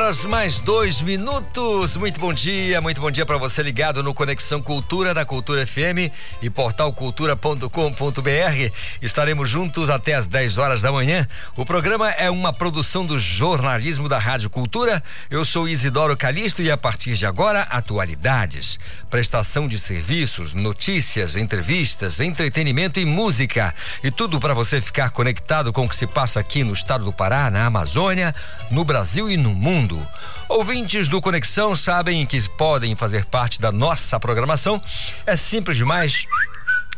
Horas mais dois minutos. Muito bom dia, muito bom dia para você ligado no Conexão Cultura da Cultura FM e portal cultura.com.br. Estaremos juntos até as 10 horas da manhã. O programa é uma produção do jornalismo da Rádio Cultura. Eu sou Isidoro Calixto e a partir de agora, atualidades, prestação de serviços, notícias, entrevistas, entretenimento e música. E tudo para você ficar conectado com o que se passa aqui no estado do Pará, na Amazônia, no Brasil e no mundo mundo. Ouvintes do Conexão sabem que podem fazer parte da nossa programação. É simples demais.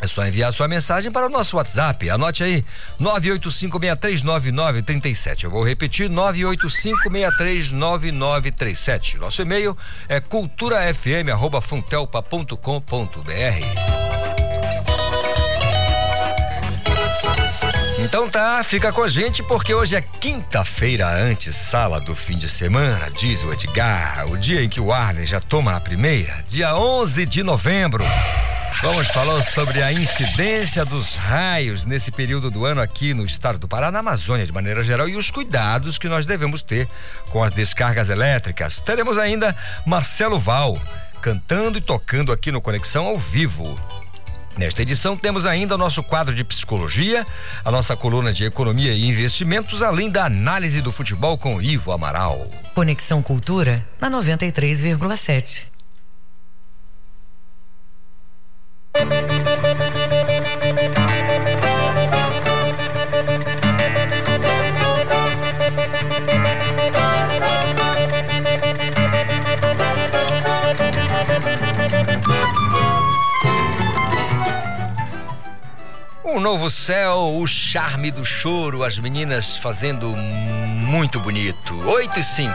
É só enviar sua mensagem para o nosso WhatsApp. Anote aí: 985639937. Eu vou repetir: 985639937. Nosso e-mail é culturafm@funtelpa.com.br. Então tá, fica com a gente porque hoje é quinta-feira antes sala do fim de semana, diz o Edgar, o dia em que o Arlen já toma a primeira, dia 11 de novembro. Vamos falar sobre a incidência dos raios nesse período do ano aqui no estado do Pará, na Amazônia de maneira geral, e os cuidados que nós devemos ter com as descargas elétricas. Teremos ainda Marcelo Val cantando e tocando aqui no Conexão ao vivo. Nesta edição temos ainda o nosso quadro de psicologia, a nossa coluna de economia e investimentos, além da análise do futebol com Ivo Amaral. Conexão Cultura na 93,7. Um novo céu, o charme do choro, as meninas fazendo muito bonito. 8 e 5.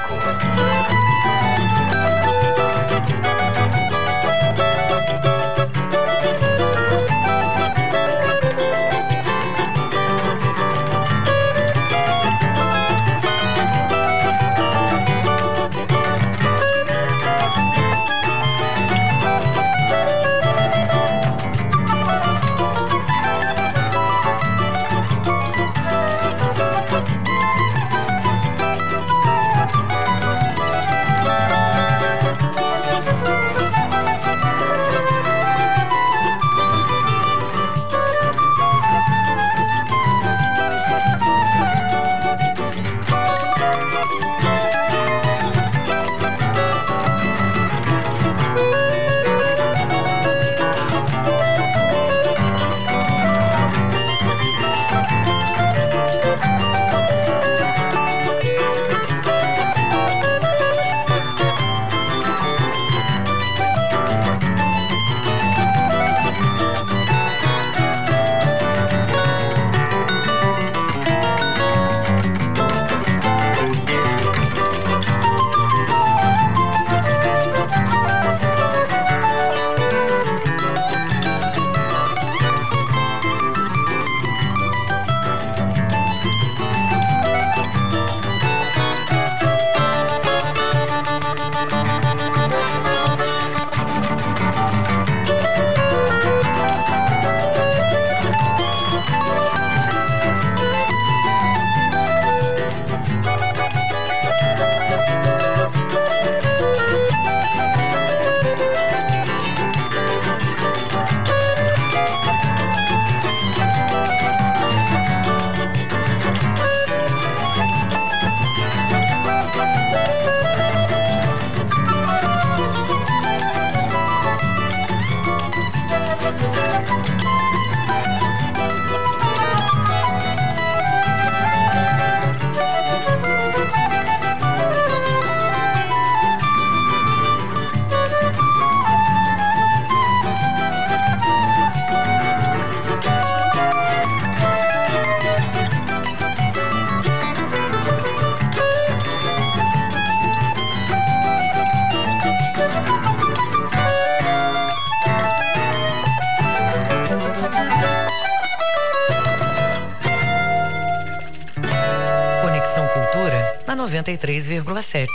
93,7.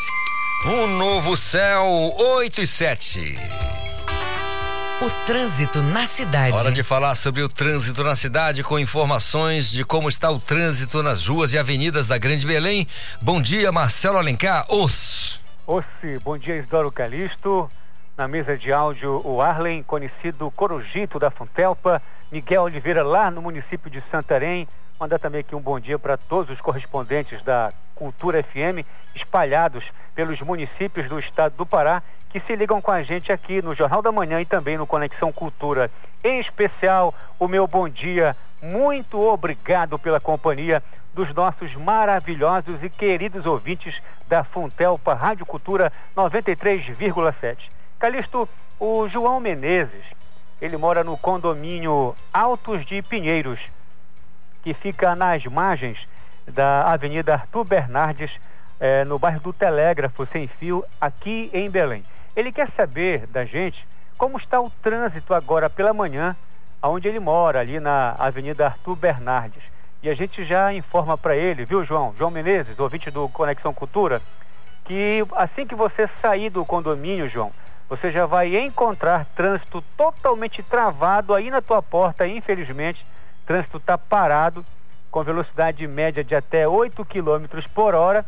Um novo céu, 8 e 7. O trânsito na cidade. Hora de falar sobre o trânsito na cidade com informações de como está o trânsito nas ruas e avenidas da Grande Belém. Bom dia, Marcelo Alencar, os. Ossi, bom dia, Isidoro Calixto. Na mesa de áudio, o Arlen, conhecido Corujito da Funtelpa, Miguel Oliveira, lá no município de Santarém. Mandar também aqui um bom dia para todos os correspondentes da Cultura FM, espalhados pelos municípios do estado do Pará, que se ligam com a gente aqui no Jornal da Manhã e também no Conexão Cultura. Em especial, o meu bom dia, muito obrigado pela companhia dos nossos maravilhosos e queridos ouvintes da Funtelpa Rádio Cultura 93,7. Calixto, o João Menezes, ele mora no condomínio Altos de Pinheiros, que fica nas margens da Avenida Arthur Bernardes, eh, no bairro do Telégrafo, sem fio, aqui em Belém. Ele quer saber da gente como está o trânsito agora pela manhã, onde ele mora, ali na Avenida Arthur Bernardes. E a gente já informa para ele, viu, João? João Menezes, ouvinte do Conexão Cultura, que assim que você sair do condomínio, João, você já vai encontrar trânsito totalmente travado aí na tua porta, infelizmente trânsito está parado, com velocidade média de até 8 km por hora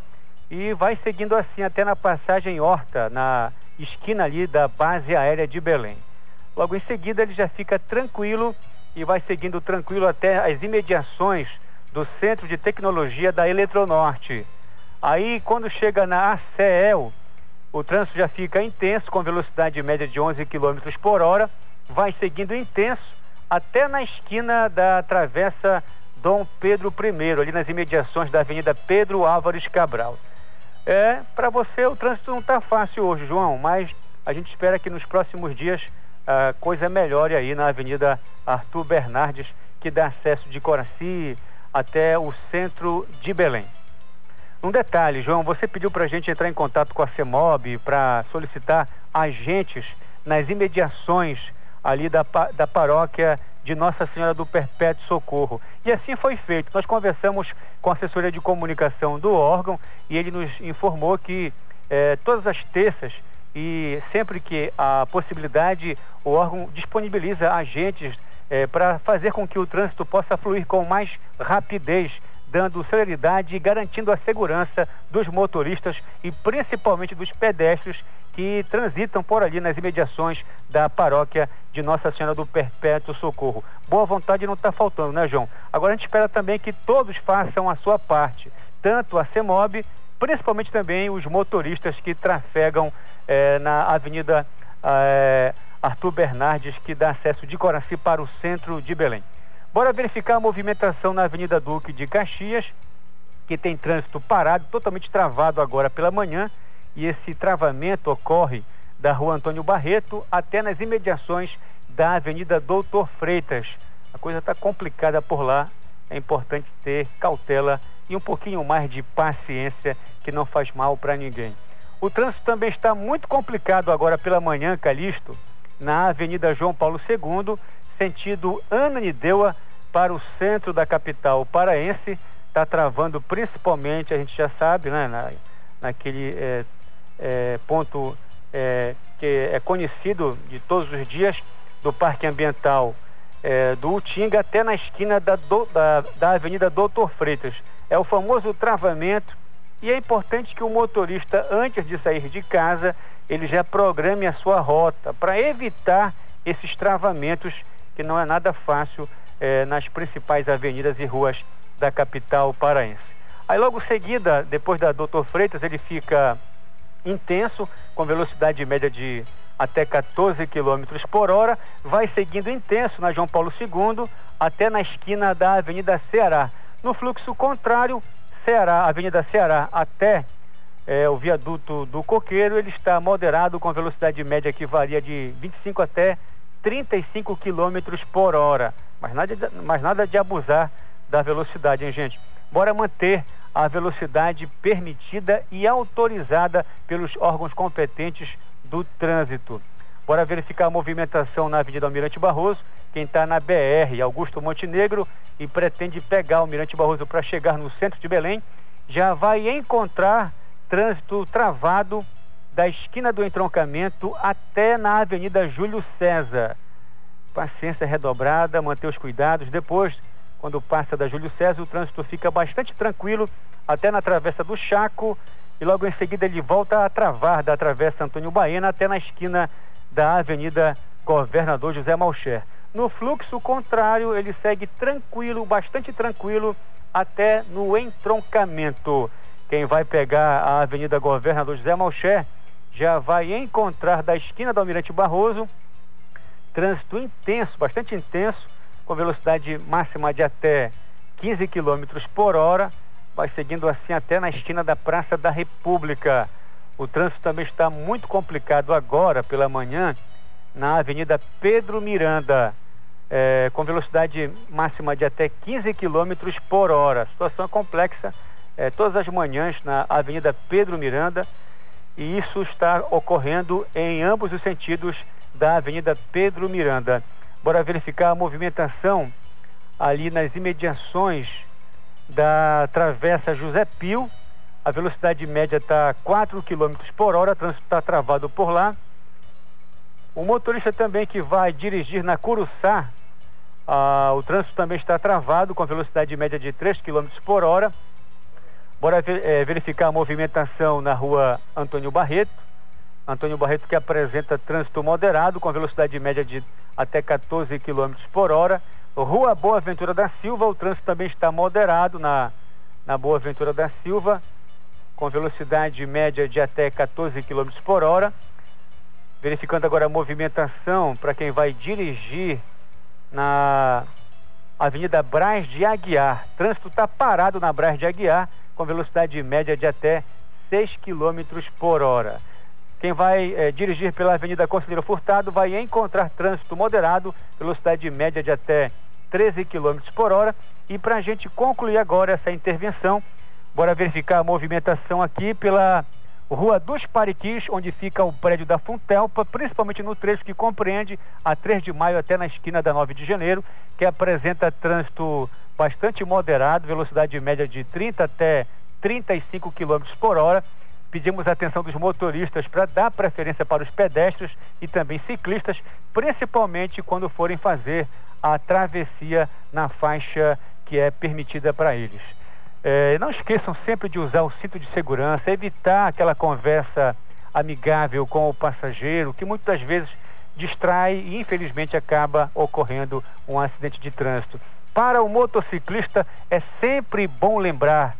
e vai seguindo assim até na passagem Horta, na esquina ali da base aérea de Belém. Logo em seguida ele já fica tranquilo e vai seguindo tranquilo até as imediações do Centro de Tecnologia da Eletronorte. Aí quando chega na ACEL, o trânsito já fica intenso com velocidade média de 11 km por hora, vai seguindo intenso até na esquina da Travessa Dom Pedro I, ali nas imediações da Avenida Pedro Álvares Cabral. É, para você o trânsito não está fácil hoje, João, mas a gente espera que nos próximos dias a coisa melhore aí na Avenida Arthur Bernardes, que dá acesso de Coraci até o centro de Belém. Um detalhe, João, você pediu para a gente entrar em contato com a CEMOB para solicitar agentes nas imediações ali da, da paróquia de Nossa Senhora do Perpétuo Socorro. E assim foi feito. Nós conversamos com a assessoria de comunicação do órgão e ele nos informou que eh, todas as terças e sempre que a possibilidade, o órgão disponibiliza agentes eh, para fazer com que o trânsito possa fluir com mais rapidez dando celeridade e garantindo a segurança dos motoristas e principalmente dos pedestres que transitam por ali nas imediações da paróquia de Nossa Senhora do Perpétuo Socorro. Boa vontade não está faltando, né, João? Agora a gente espera também que todos façam a sua parte, tanto a CEMOB, principalmente também os motoristas que trafegam eh, na Avenida eh, Arthur Bernardes, que dá acesso de Coraci para o centro de Belém. Bora verificar a movimentação na Avenida Duque de Caxias, que tem trânsito parado, totalmente travado agora pela manhã, e esse travamento ocorre da Rua Antônio Barreto até nas imediações da Avenida Doutor Freitas. A coisa está complicada por lá, é importante ter cautela e um pouquinho mais de paciência, que não faz mal para ninguém. O trânsito também está muito complicado agora pela manhã, Calixto, na Avenida João Paulo II, sentido Ananindeua para o centro da capital paraense, está travando principalmente, a gente já sabe, né, na, naquele é, é, ponto é, que é conhecido de todos os dias, do Parque Ambiental do Utinga até na esquina da, do, da, da Avenida Doutor Freitas. É o famoso travamento e é importante que o motorista, antes de sair de casa, ele já programe a sua rota para evitar esses travamentos que não é nada fácil eh, nas principais avenidas e ruas da capital paraense. Aí logo seguida, depois da Doutor Freitas, ele fica intenso, com velocidade média de até 14 km por hora, vai seguindo intenso na João Paulo II até na esquina da Avenida Ceará. No fluxo contrário, Ceará, Avenida Ceará até é, o viaduto do Coqueiro, ele está moderado com velocidade média que varia de 25 até 35 km por hora. Mas nada, mas nada de abusar da velocidade, hein, gente? Bora manter a velocidade permitida e autorizada pelos órgãos competentes do trânsito. Bora verificar a movimentação na Avenida Almirante Barroso. Quem está na BR, Augusto Montenegro, e pretende pegar o Almirante Barroso para chegar no centro de Belém, já vai encontrar trânsito travado da esquina do entroncamento até na Avenida Júlio César. Paciência redobrada, manter os cuidados. Depois, quando passa da Júlio César, o trânsito fica bastante tranquilo até na travessa do Chaco e logo em seguida ele volta a travar da travessa Antônio Baena até na esquina da Avenida Governador José Malcher. No fluxo contrário, ele segue tranquilo, bastante tranquilo, até no entroncamento. Quem vai pegar a Avenida Governador José Malcher já vai encontrar da esquina do Almirante Barroso trânsito intenso, bastante intenso, com velocidade máxima de até 15 km por hora, vai seguindo assim até na esquina da Praça da República. O trânsito também está muito complicado agora pela manhã na Avenida Pedro Miranda, é, com velocidade máxima de até 15 km por hora. A situação é complexa é, todas as manhãs na Avenida Pedro Miranda e isso está ocorrendo em ambos os sentidos da Avenida Pedro Miranda. Bora verificar a movimentação ali nas imediações da Travessa José Pio. A velocidade média está 4 km por hora, o trânsito está travado por lá. O motorista também que vai dirigir na Curuçá, ah, o trânsito também está travado com velocidade média de 3 km por hora. Bora ver, é, verificar a movimentação na rua Antônio Barreto. Antônio Barreto que apresenta trânsito moderado com velocidade média de até 14 km por hora. Rua Boa Ventura da Silva, o trânsito também está moderado na, na Boa Ventura da Silva, com velocidade média de até 14 km por hora. Verificando agora a movimentação para quem vai dirigir na Avenida Braz de Aguiar. Trânsito está parado na Braz de Aguiar, com velocidade média de até 6 km por hora. Quem vai eh, dirigir pela Avenida Conselheiro Furtado vai encontrar trânsito moderado, velocidade média de até 13 km por hora. E para a gente concluir agora essa intervenção, bora verificar a movimentação aqui pela Rua dos Pariquis, onde fica o prédio da Funtelpa, principalmente no trecho que compreende a 3 de maio até na esquina da 9 de janeiro, que apresenta trânsito bastante moderado, velocidade média de 30 até 35 km por hora. Pedimos a atenção dos motoristas para dar preferência para os pedestres e também ciclistas, principalmente quando forem fazer a travessia na faixa que é permitida para eles. É, não esqueçam sempre de usar o cinto de segurança, evitar aquela conversa amigável com o passageiro, que muitas vezes distrai e infelizmente acaba ocorrendo um acidente de trânsito. Para o motociclista é sempre bom lembrar,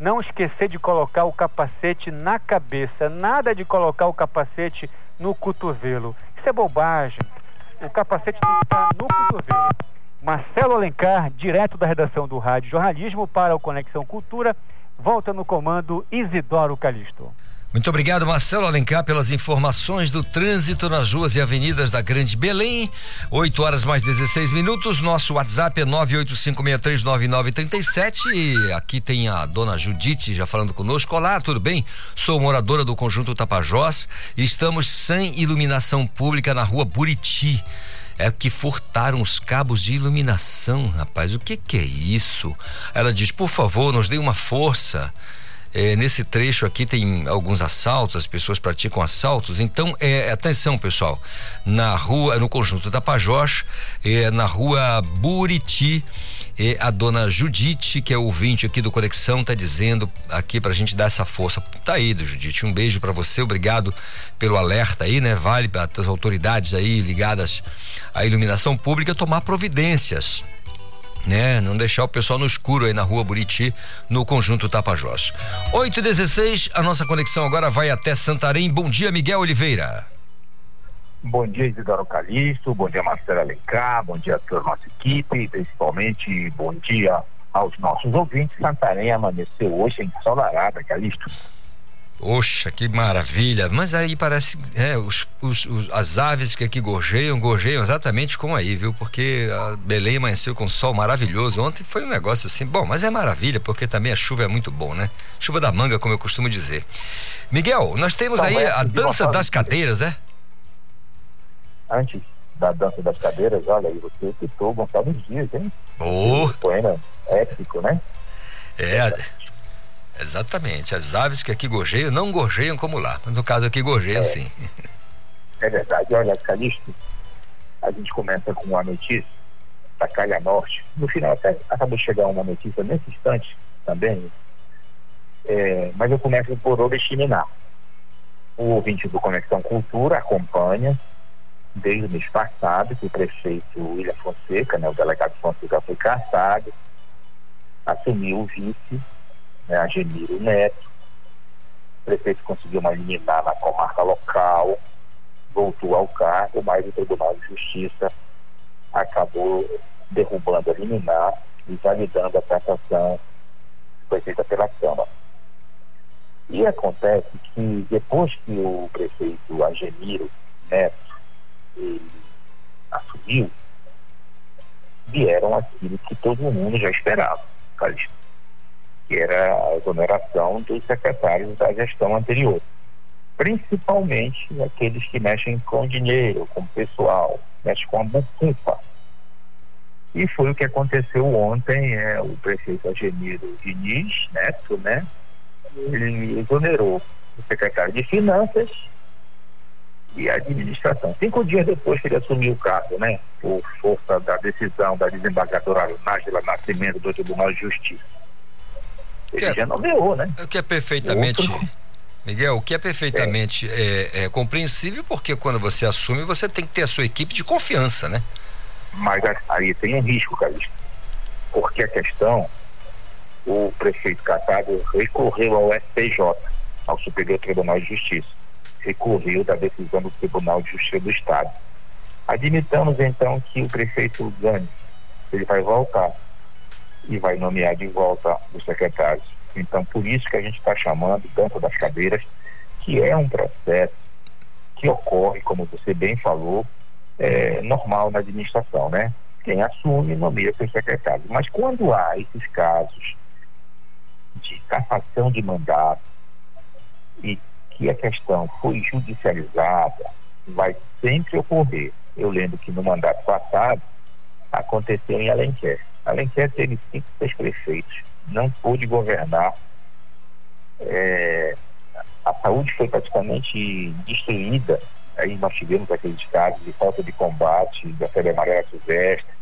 não esquecer de colocar o capacete na cabeça, nada de colocar o capacete no cotovelo. Isso é bobagem. O capacete tem que estar no cotovelo. Marcelo Alencar, direto da redação do Rádio Jornalismo para o Conexão Cultura, volta no comando Isidoro Calixto. Muito obrigado, Marcelo Alencar, pelas informações do trânsito nas ruas e avenidas da Grande Belém. 8 horas mais 16 minutos. Nosso WhatsApp é 985639937. E aqui tem a dona Judite já falando conosco. Olá, tudo bem? Sou moradora do conjunto Tapajós e estamos sem iluminação pública na rua Buriti é que furtaram os cabos de iluminação, rapaz. O que, que é isso? Ela diz: por favor, nos dê uma força. É, nesse trecho aqui tem alguns assaltos, as pessoas praticam assaltos. Então, é, atenção, pessoal. Na rua, no conjunto da Pajós, é, na rua Buriti, é, a dona Judite, que é ouvinte aqui do Conexão, está dizendo aqui para a gente dar essa força. Tá aí, Judite. Um beijo para você, obrigado pelo alerta aí, né? Vale para as autoridades aí ligadas à iluminação pública tomar providências né? Não deixar o pessoal no escuro aí na rua Buriti, no conjunto Tapajós. 8 e 16 a nossa conexão agora vai até Santarém. Bom dia, Miguel Oliveira. Bom dia, Isidoro Calixto, bom dia, Marcelo Alencar, bom dia a toda a nossa equipe, principalmente bom dia aos nossos ouvintes. Santarém amanheceu hoje ensolarada, Calixto. Poxa, que maravilha! Mas aí parece, é, os, os, os, as aves que aqui gorjeiam, gorjeiam exatamente como aí, viu? Porque a Belém amanheceu com sol maravilhoso. Ontem foi um negócio assim, bom, mas é maravilha, porque também a chuva é muito bom, né? Chuva da manga, como eu costumo dizer. Miguel, nós temos aí a dança das cadeiras, é? Antes da dança das cadeiras, olha aí, você citou Gonçalves Dias, hein? Oh. poema épico, né? É. Exatamente. As aves que aqui gorjeiam não gorjeiam como lá. No caso aqui gorjeiam é. sim. É verdade. Olha, Calixto, a gente começa com uma notícia da Calha Norte. No final até acabou de chegar uma notícia nesse instante também. É, mas eu começo por Oriximiná. O ouvinte do Conexão Cultura acompanha desde o mês passado que o prefeito William Fonseca, né, o delegado Fonseca foi caçado, assumiu o vice, né, Neto. O prefeito conseguiu uma liminar na comarca local, voltou ao cargo, mas o Tribunal de Justiça acabou derrubando a liminar e validando a cassação que foi feita pela Câmara. E acontece que depois que o prefeito Agemiro Neto assumiu, vieram aquilo que todo mundo já esperava, que era a exoneração dos secretários da gestão anterior, principalmente aqueles que mexem com dinheiro, com pessoal, mexem com a bufunfa. E foi o que aconteceu ontem, é, o prefeito Ageniro Diniz Neto, né? Ele exonerou o secretário de Finanças e administração. Cinco dias depois que ele assumiu o cargo, né, por força da decisão da desembargadora Nájila Nascimento do Tribunal de Justiça. Ele é, já nomeou, né? O que é perfeitamente. Outro... Miguel, o que é perfeitamente é. É, é, compreensível, porque quando você assume, você tem que ter a sua equipe de confiança, né? Mas aí tem um risco, Calixto. Porque a questão, o prefeito Catado recorreu ao STJ, ao Superior Tribunal de Justiça recorreu da decisão do Tribunal de Justiça do Estado. Admitamos então que o prefeito Gani, ele vai voltar e vai nomear de volta os secretários. Então, por isso que a gente está chamando dança das cadeiras, que é um processo que ocorre, como você bem falou, é, normal na administração, né? Quem assume nomeia seus secretários. Mas quando há esses casos de cassação de mandato e que a questão foi judicializada, vai sempre ocorrer. Eu lembro que no mandato passado aconteceu em Alenquer. Alenquer teve cinco, prefeitos, não pôde governar. É, a saúde foi praticamente destruída. Aí nós tivemos aqueles casos de falta de combate da febre amarela silvestre.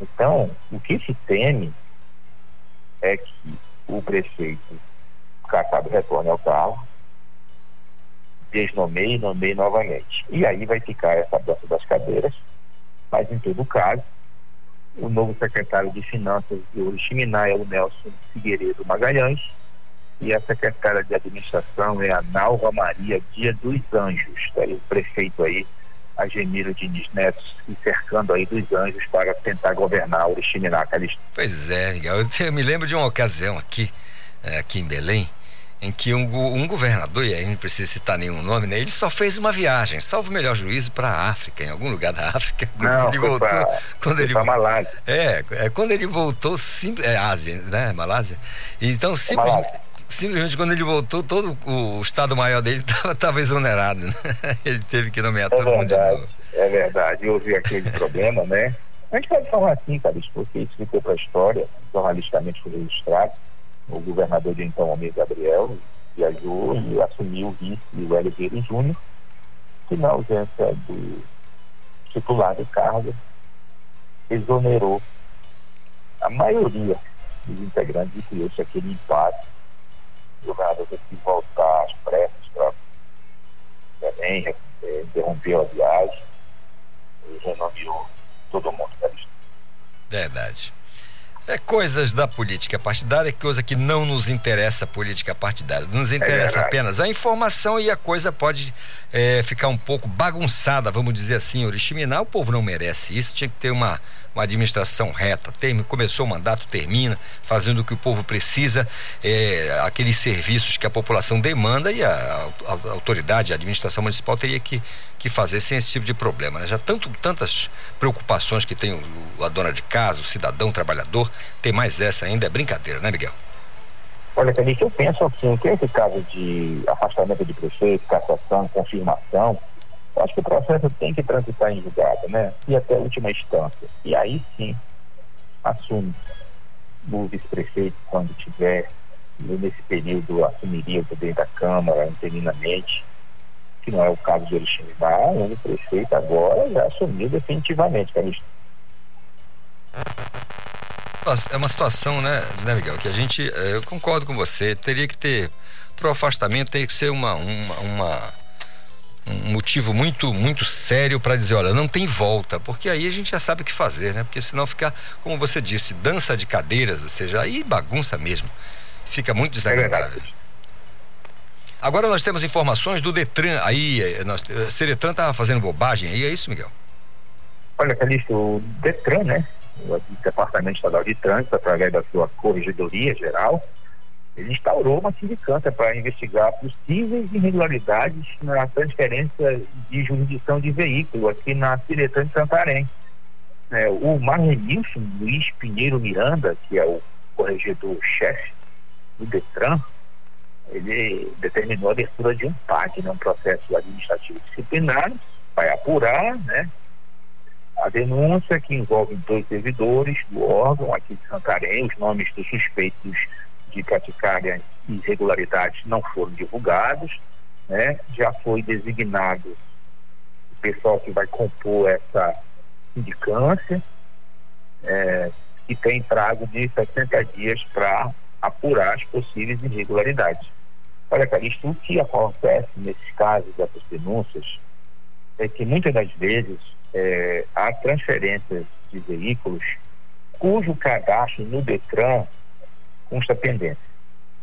Então, o que se teme é que o prefeito Catado retorne ao carro, desnomeie e nomeie novamente. E aí vai ficar essa dança das cadeiras, mas em todo caso, o novo secretário de Finanças de Oriximiná é o Nelson Figueiredo Magalhães e a secretária de Administração é a Nalva Maria Dia dos Anjos, tá o prefeito aí, Agemiro Diniz Neto, se cercando aí dos anjos para tentar governar Oriximiná, Calixto. Pois é, Miguel, eu me lembro de uma ocasião aqui, é, aqui em Belém, em que um, um, governador, e aí não precisa citar nenhum nome, né? Ele só fez uma viagem, salvo o melhor juízo, para a África, em algum lugar da África. Quando não, ele voltou. Pra, quando ele Malásia. É, é, quando ele voltou, simples, é Ásia, né? Malásia. Então, é simplesmente. Simplesmente quando ele voltou, todo o, Estado-Maior dele estava exonerado. Né? Ele teve que nomear é todo verdade, mundo de novo. É verdade, houve aquele problema, né? A gente pode falar assim, cara, porque isso ficou para a história, jornalisticamente foi registrado o governador de então, Almir Gabriel, viajou e assumiu o vice o Hélio Vieira Júnior, que na ausência do titular do cargo, exonerou a maioria dos integrantes e criou-se aquele empate. O governador teve que voltar às pressas para Belém, é, interrompeu a viagem e renomeou todo mundo para Verdade. É coisas da política partidária, coisa que não nos interessa a política partidária. Nos interessa é apenas a informação e a coisa pode é, ficar um pouco bagunçada, vamos dizer assim, oriximinar. O povo não merece isso, tinha que ter uma, uma administração reta. Tem, começou o mandato, termina, fazendo o que o povo precisa, é, aqueles serviços que a população demanda e a, a, a autoridade, a administração municipal teria que, que fazer sem esse tipo de problema. Né? Já tanto, tantas preocupações que tem o, a dona de casa, o cidadão, o trabalhador, tem mais essa ainda, é brincadeira, né, Miguel? Olha, Felipe, eu penso assim, que esse caso de afastamento de prefeito, cassação, confirmação, eu acho que o processo tem que transitar em julgado, né? E até a última instância. E aí sim, assume o vice-prefeito quando tiver nesse período assumiria o poder da Câmara interinamente, que não é o caso de Alexandre o prefeito agora já assumiu definitivamente, Calixto. É uma situação, né, né, Miguel, que a gente, eh, eu concordo com você, teria que ter, pro afastamento teria que ser uma, uma, uma um motivo muito muito sério para dizer, olha, não tem volta, porque aí a gente já sabe o que fazer, né? Porque senão fica, como você disse, dança de cadeiras, ou seja, aí bagunça mesmo. Fica muito desagradável. É Agora nós temos informações do Detran, aí, eh, nós, eh, Seretran estava fazendo bobagem aí, é isso, Miguel? Olha, Calixto, o Detran, né? O Departamento Estadual de Trânsito, através da sua Corregedoria Geral, ele instaurou uma sindicância para investigar possíveis irregularidades na transferência de jurisdição de veículo aqui na Ciretã de Santarém. É, o Marlenilson Luiz Pinheiro Miranda, que é o corregedor-chefe do DETRAN, ele determinou a abertura de um PAD, né, um processo administrativo disciplinar, vai apurar né, a denúncia que envolve dois servidores do órgão aqui de Santarém, os nomes dos suspeitos de praticarem irregularidades não foram divulgados, né? já foi designado o pessoal que vai compor essa sindicância, é, e tem prazo de 60 dias para apurar as possíveis irregularidades. Olha, Calixto, o que acontece nesses casos, dessas denúncias, é que muitas das vezes é, há transferências de veículos cujo cadastro no DETRAN consta pendência.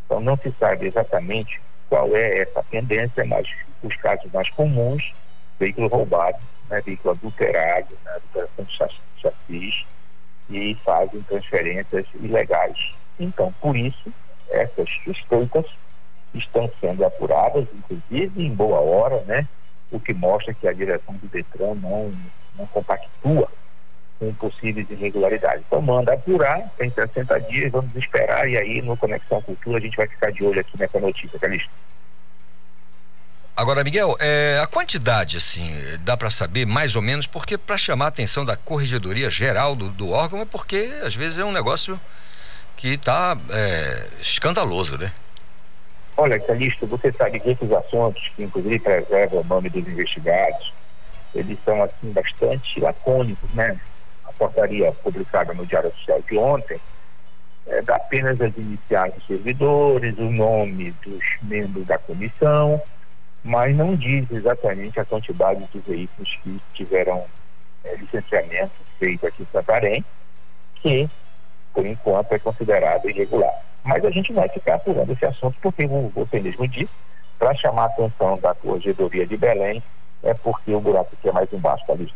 Então não se sabe exatamente qual é essa pendência, mas os casos mais comuns, veículo roubado, né, veículo adulterado, né, adulteração de chassis, e fazem transferências ilegais. Então, por isso, essas suspeitas estão sendo apuradas, inclusive em boa hora, né? O que mostra que a direção do Detran não, não compactua com possíveis irregularidades. Então manda apurar, tem 60 dias, vamos esperar e aí no Conexão Cultura a gente vai ficar de olho aqui nessa notícia, Calixto. Agora, Miguel, é, a quantidade, assim, dá para saber mais ou menos, porque para chamar a atenção da corregedoria geral do, do, órgão é porque às vezes é um negócio que está é, escandaloso, né? Olha, Calixto, você sabe que esses assuntos, que inclusive preservam o nome dos investigados, eles são, assim, bastante lacônicos, né? portaria publicada no Diário Oficial de ontem é, dá apenas as iniciais dos servidores, o nome dos membros da comissão, mas não diz exatamente a quantidade de veículos que tiveram é, licenciamento feito aqui em Santarém, que, por enquanto, é considerado irregular. Mas a gente vai ficar apurando esse assunto, porque, como você mesmo disse, para chamar a atenção da Corregedoria de Belém, é porque o buraco aqui é mais embaixo da lista.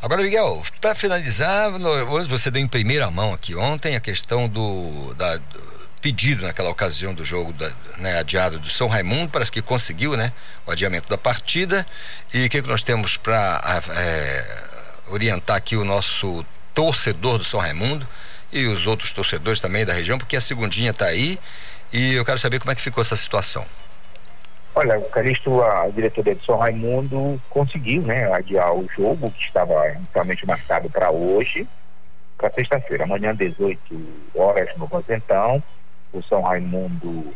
Agora, Miguel, para finalizar, hoje você deu em primeira mão aqui ontem a questão do, da, do pedido naquela ocasião do jogo da, né, adiado do São Raimundo, parece que conseguiu né, o adiamento da partida. E o que, que nós temos para é, orientar aqui o nosso torcedor do São Raimundo e os outros torcedores também da região, porque a segundinha está aí e eu quero saber como é que ficou essa situação. Olha, o Calixto, a diretoria de São Raimundo conseguiu né, adiar o jogo, que estava inicialmente marcado para hoje, para sexta-feira. Amanhã, 18 horas no Rosentão. O São Raimundo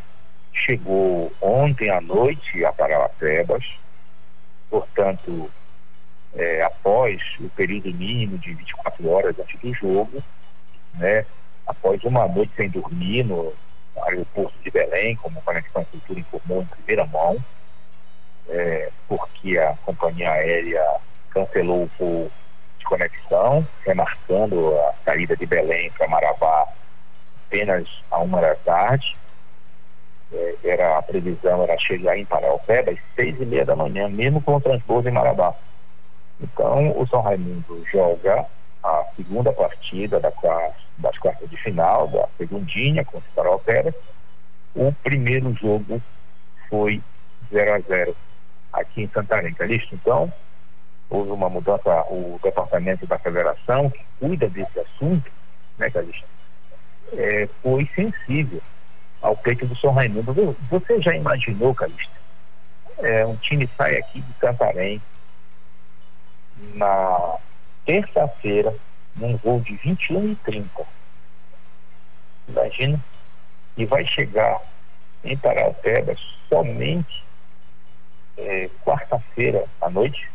chegou ontem à noite a Paralapebas, portanto, é, após o período mínimo de 24 horas antes do jogo, né, após uma noite sem dormir no, aeroporto de Belém, como a Conexão Cultura informou em primeira mão, é, porque a companhia aérea cancelou o voo de conexão, remarcando a saída de Belém para Marabá apenas a uma da tarde. É, era a previsão era chegar em Paraupeba às seis e meia da manhã, mesmo com o transbordo em Marabá. Então, o São Raimundo joga a segunda partida da quarta, das quartas de final, da segundinha contra o Paraupera. O primeiro jogo foi 0 a 0 aqui em Santarém, Calixto. Então, houve uma mudança, o departamento da federação, que cuida desse assunto, né, Calixto, é, foi sensível ao peito do São Raimundo. Você já imaginou, Calixto, é, um time sai aqui de Santarém na terça-feira, num voo de 21 e 30. Imagina, e vai chegar em Parauapeba somente é, quarta-feira à noite,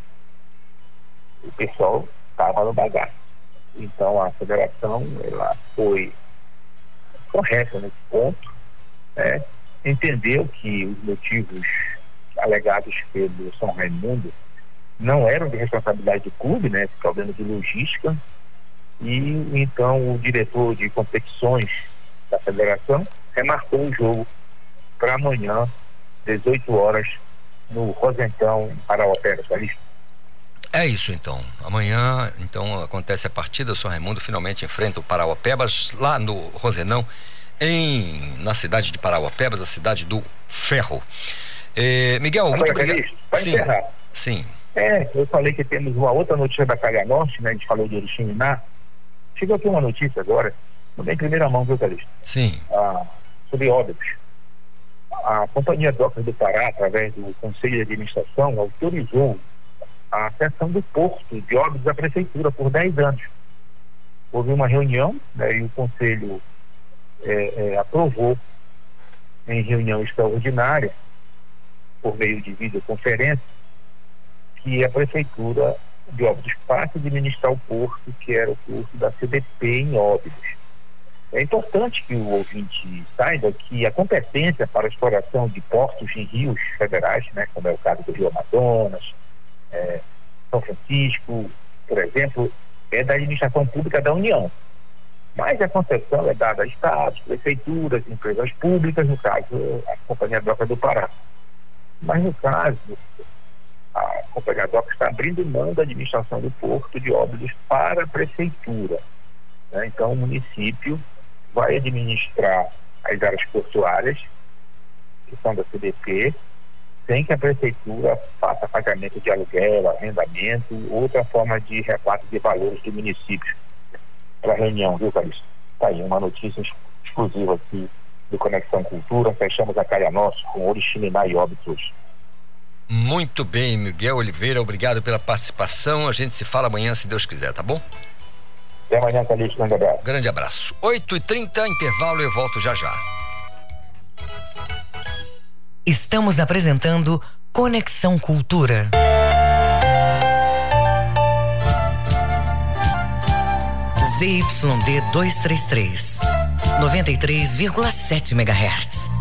o pessoal estava no bagaço. Então a federação ela foi correta nesse ponto, né? entendeu que os motivos alegados pelo São Raimundo não eram de responsabilidade do clube, né? Esse problema de logística. E então o diretor de competições da federação remarcou o jogo para amanhã, 18 horas, no Rosentão, em Parauapebas, É isso então. Amanhã, então, acontece a partida. O São Raimundo finalmente enfrenta o Parauapebas lá no Rosenão, em, na cidade de Parauapebas, a cidade do Ferro. É, Miguel, muito obrigado. Sim, encerrar. sim. É, eu falei que temos uma outra notícia da Calha Norte, né? A gente falou de Oriximiná. Chegou aqui uma notícia agora, também em primeira mão, viu, Calixto? Sim. Ah, sobre óbitos. A Companhia Docas do Pará, através do Conselho de Administração, autorizou a sessão do porto de óbitos da Prefeitura por 10 anos. Houve uma reunião né, e o Conselho é, é, aprovou em reunião extraordinária, por meio de videoconferência, que a Prefeitura de Óbidos passe a administrar o porto, que era o porto da CDP em Óbidos. É importante que o ouvinte saiba que a competência para a exploração de portos em rios federais, né, como é o caso do Rio Amazonas, é, São Francisco, por exemplo, é da administração pública da União. Mas a concessão é dada a estados, prefeituras, empresas públicas, no caso, a Companhia Doca do Pará. Mas no caso, a Companhia Doca está abrindo mão da administração do Porto de Óbidos para a prefeitura. Né? Então, o município vai administrar as áreas portuárias, que são da CDP, sem que a prefeitura faça pagamento de aluguel, arrendamento, outra forma de repasse de valores do município. Para a reunião, viu, Calixto? Está aí uma notícia exclusiva aqui do Conexão Cultura. Fechamos a Caia Nosso com Oriximiná e Óbitos. Muito bem, Miguel Oliveira, obrigado pela participação. A gente se fala amanhã, se Deus quiser, tá bom? Até amanhã, Calixto. Grande abraço. Grande abraço. 8h30, intervalo, eu volto já já. Estamos apresentando Conexão Cultura. ZYD 233, 93,7 MHz.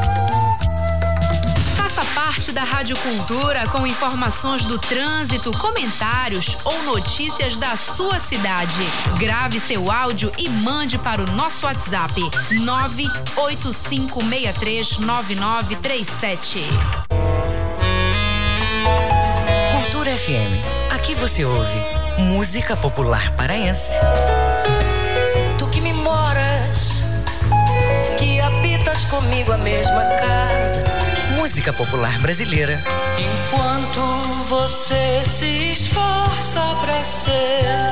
da Rádio Cultura com informações do trânsito, comentários ou notícias da sua cidade. Grave seu áudio e mande para o nosso WhatsApp 985639937. Cultura FM. Aqui você ouve música popular paraense. Tu que me moras, que habitas comigo a mesma casa música popular brasileira. Enquanto você se esforça para ser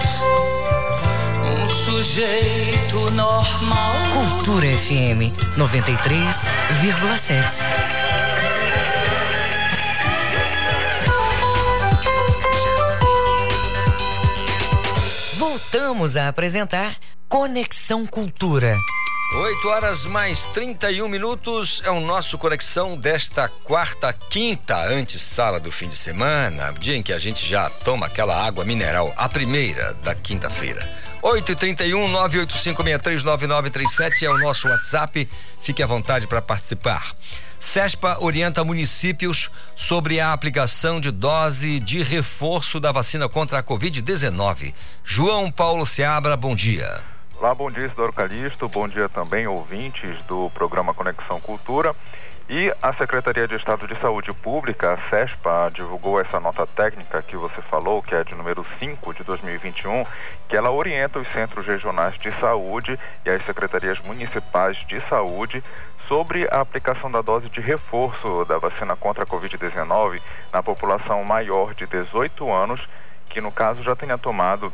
um sujeito normal. Cultura FM 93,7. Voltamos a apresentar Conexão Cultura. 8 horas mais 31 minutos é o nosso conexão desta quarta, quinta, antes sala do fim de semana, dia em que a gente já toma aquela água mineral, a primeira da quinta-feira. 8 e 31 985639937 é o nosso WhatsApp, fique à vontade para participar. CESPA orienta municípios sobre a aplicação de dose de reforço da vacina contra a Covid-19. João Paulo Seabra, bom dia. Olá, bom dia, Isidoro Calixto. Bom dia também, ouvintes do programa Conexão Cultura. E a Secretaria de Estado de Saúde Pública, a SESPA, divulgou essa nota técnica que você falou, que é de número 5 de 2021, que ela orienta os centros regionais de saúde e as secretarias municipais de saúde sobre a aplicação da dose de reforço da vacina contra a Covid-19 na população maior de 18 anos, que no caso já tenha tomado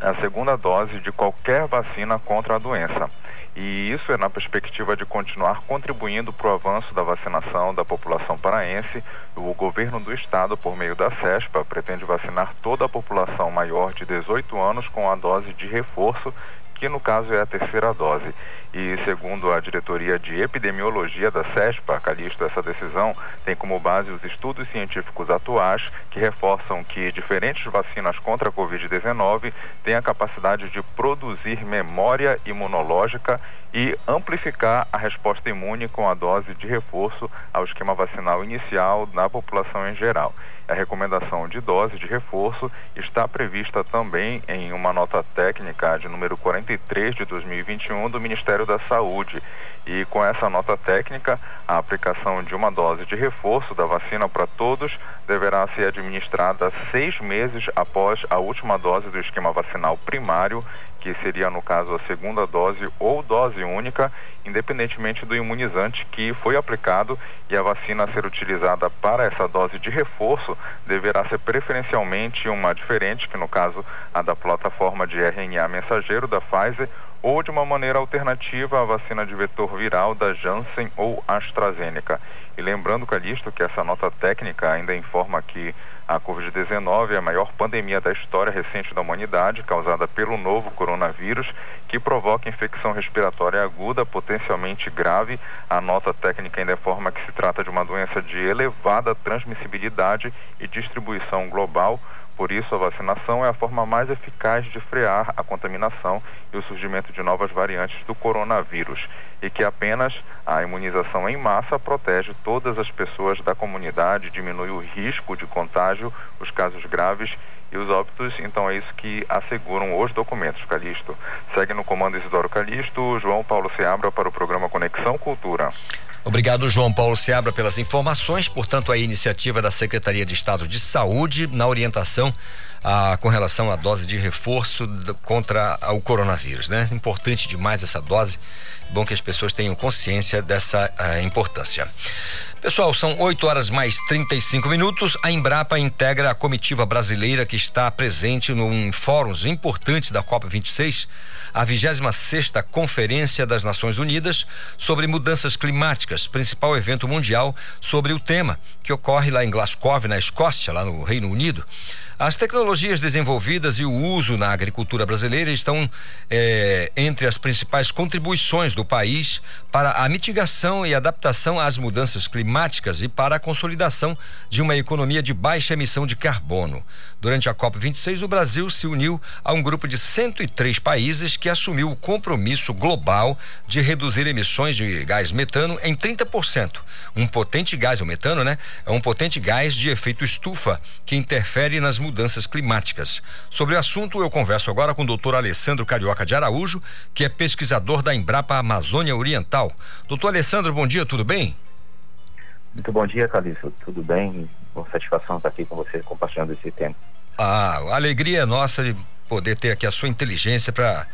a segunda dose de qualquer vacina contra a doença. E isso é na perspectiva de continuar contribuindo para o avanço da vacinação da população paraense. O governo do estado, por meio da CESPA, pretende vacinar toda a população maior de 18 anos com a dose de reforço que no caso é a terceira dose. E segundo a diretoria de epidemiologia da CESPA, Calixto, essa decisão tem como base os estudos científicos atuais que reforçam que diferentes vacinas contra a Covid-19 têm a capacidade de produzir memória imunológica e amplificar a resposta imune com a dose de reforço ao esquema vacinal inicial na população em geral. A recomendação de dose de reforço está prevista também em uma nota técnica de número 43 de 2021 do Ministério da Saúde. E com essa nota técnica, a aplicação de uma dose de reforço da vacina para todos deverá ser administrada seis meses após a última dose do esquema vacinal primário que seria no caso a segunda dose ou dose única, independentemente do imunizante que foi aplicado e a vacina a ser utilizada para essa dose de reforço deverá ser preferencialmente uma diferente, que no caso a da plataforma de RNA mensageiro da Pfizer ou de uma maneira alternativa à vacina de vetor viral da Janssen ou AstraZeneca. E lembrando, Calixto, que essa nota técnica ainda informa que a Covid-19 é a maior pandemia da história recente da humanidade, causada pelo novo coronavírus, que provoca infecção respiratória aguda, potencialmente grave. A nota técnica ainda informa que se trata de uma doença de elevada transmissibilidade e distribuição global por isso, a vacinação é a forma mais eficaz de frear a contaminação e o surgimento de novas variantes do coronavírus, e que apenas a imunização em massa protege todas as pessoas da comunidade, diminui o risco de contágio, os casos graves e os óbitos. Então, é isso que asseguram os documentos. Calixto. Segue no comando Isidoro Calixto, João Paulo Seabra para o programa Conexão Cultura. Obrigado, João Paulo Seabra, pelas informações. Portanto, a iniciativa da Secretaria de Estado de Saúde na orientação ah, com relação à dose de reforço contra o coronavírus, né? Importante demais essa dose. Bom que as pessoas tenham consciência dessa ah, importância. Pessoal, são 8 horas mais 35 minutos. A Embrapa integra a comitiva brasileira que está presente em fóruns importantes da COP 26, a 26 Conferência das Nações Unidas sobre Mudanças Climáticas, principal evento mundial sobre o tema, que ocorre lá em Glasgow, na Escócia, lá no Reino Unido. As tecnologias desenvolvidas e o uso na agricultura brasileira estão é, entre as principais contribuições do país para a mitigação e adaptação às mudanças climáticas e para a consolidação de uma economia de baixa emissão de carbono. Durante a COP26, o Brasil se uniu a um grupo de 103 países que assumiu o compromisso global de reduzir emissões de gás metano em 30%. Um potente gás, o metano, né? É um potente gás de efeito estufa que interfere nas mudanças mudanças climáticas. Sobre o assunto, eu converso agora com o doutor Alessandro Carioca de Araújo, que é pesquisador da Embrapa Amazônia Oriental. Doutor Alessandro, bom dia, tudo bem? Muito bom dia, Calixto. Tudo bem? Com satisfação estar aqui com você compartilhando esse tema. Ah, a alegria é nossa de poder ter aqui a sua inteligência para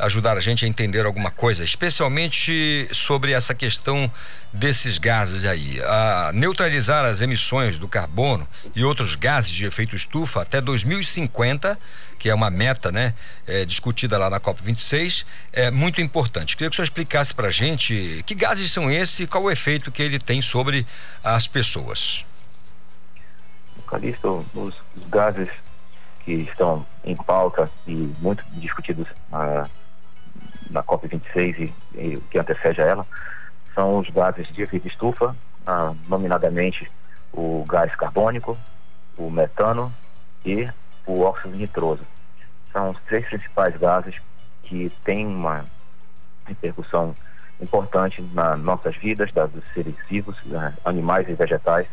ajudar a gente a entender alguma coisa, especialmente sobre essa questão desses gases aí. A neutralizar as emissões do carbono e outros gases de efeito estufa até 2050, que é uma meta, né, é, discutida lá na COP26, é muito importante. Queria que o senhor explicasse para a gente que gases são esses e qual o efeito que ele tem sobre as pessoas. Calixto, os gases que estão em pauta e muito discutidos uh, na COP26 e, e que antecede a ela, são os gases de efeito estufa, ah, nominadamente o gás carbônico, o metano e o óxido nitroso. São os três principais gases que têm uma repercussão importante nas nossas vidas, das, dos seres vivos, né, animais e vegetais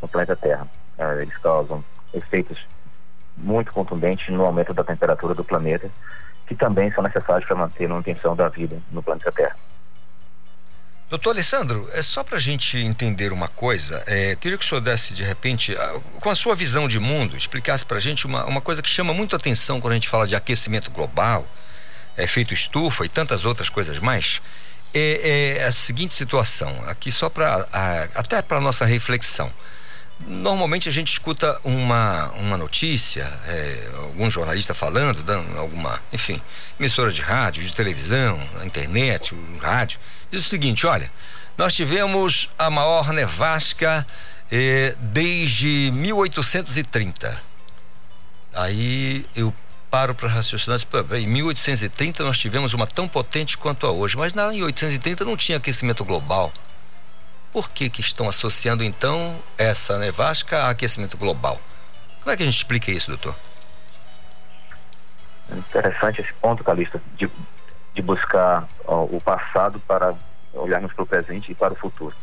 no planeta Terra. Ah, eles causam efeitos muito contundentes no aumento da temperatura do planeta que também são necessários para manter a manutenção da vida no planeta Terra. Doutor Alessandro, é só para a gente entender uma coisa, é, queria que o senhor desse de repente, com a sua visão de mundo, explicasse para a gente uma, uma coisa que chama muito atenção quando a gente fala de aquecimento global, efeito estufa e tantas outras coisas mais. É, é a seguinte situação, aqui só para até para nossa reflexão. Normalmente a gente escuta uma, uma notícia, é, algum jornalista falando, dando alguma, enfim, emissora de rádio, de televisão, na internet, o rádio, diz o seguinte: olha, nós tivemos a maior nevasca eh, desde 1830. Aí eu paro para raciocinar, em 1830 nós tivemos uma tão potente quanto a hoje, mas na, em 1830 não tinha aquecimento global. Por que, que estão associando então essa nevasca a aquecimento global? Como é que a gente explica isso, doutor? Interessante esse ponto, Calista, de, de buscar ó, o passado para olharmos para o presente e para o futuro.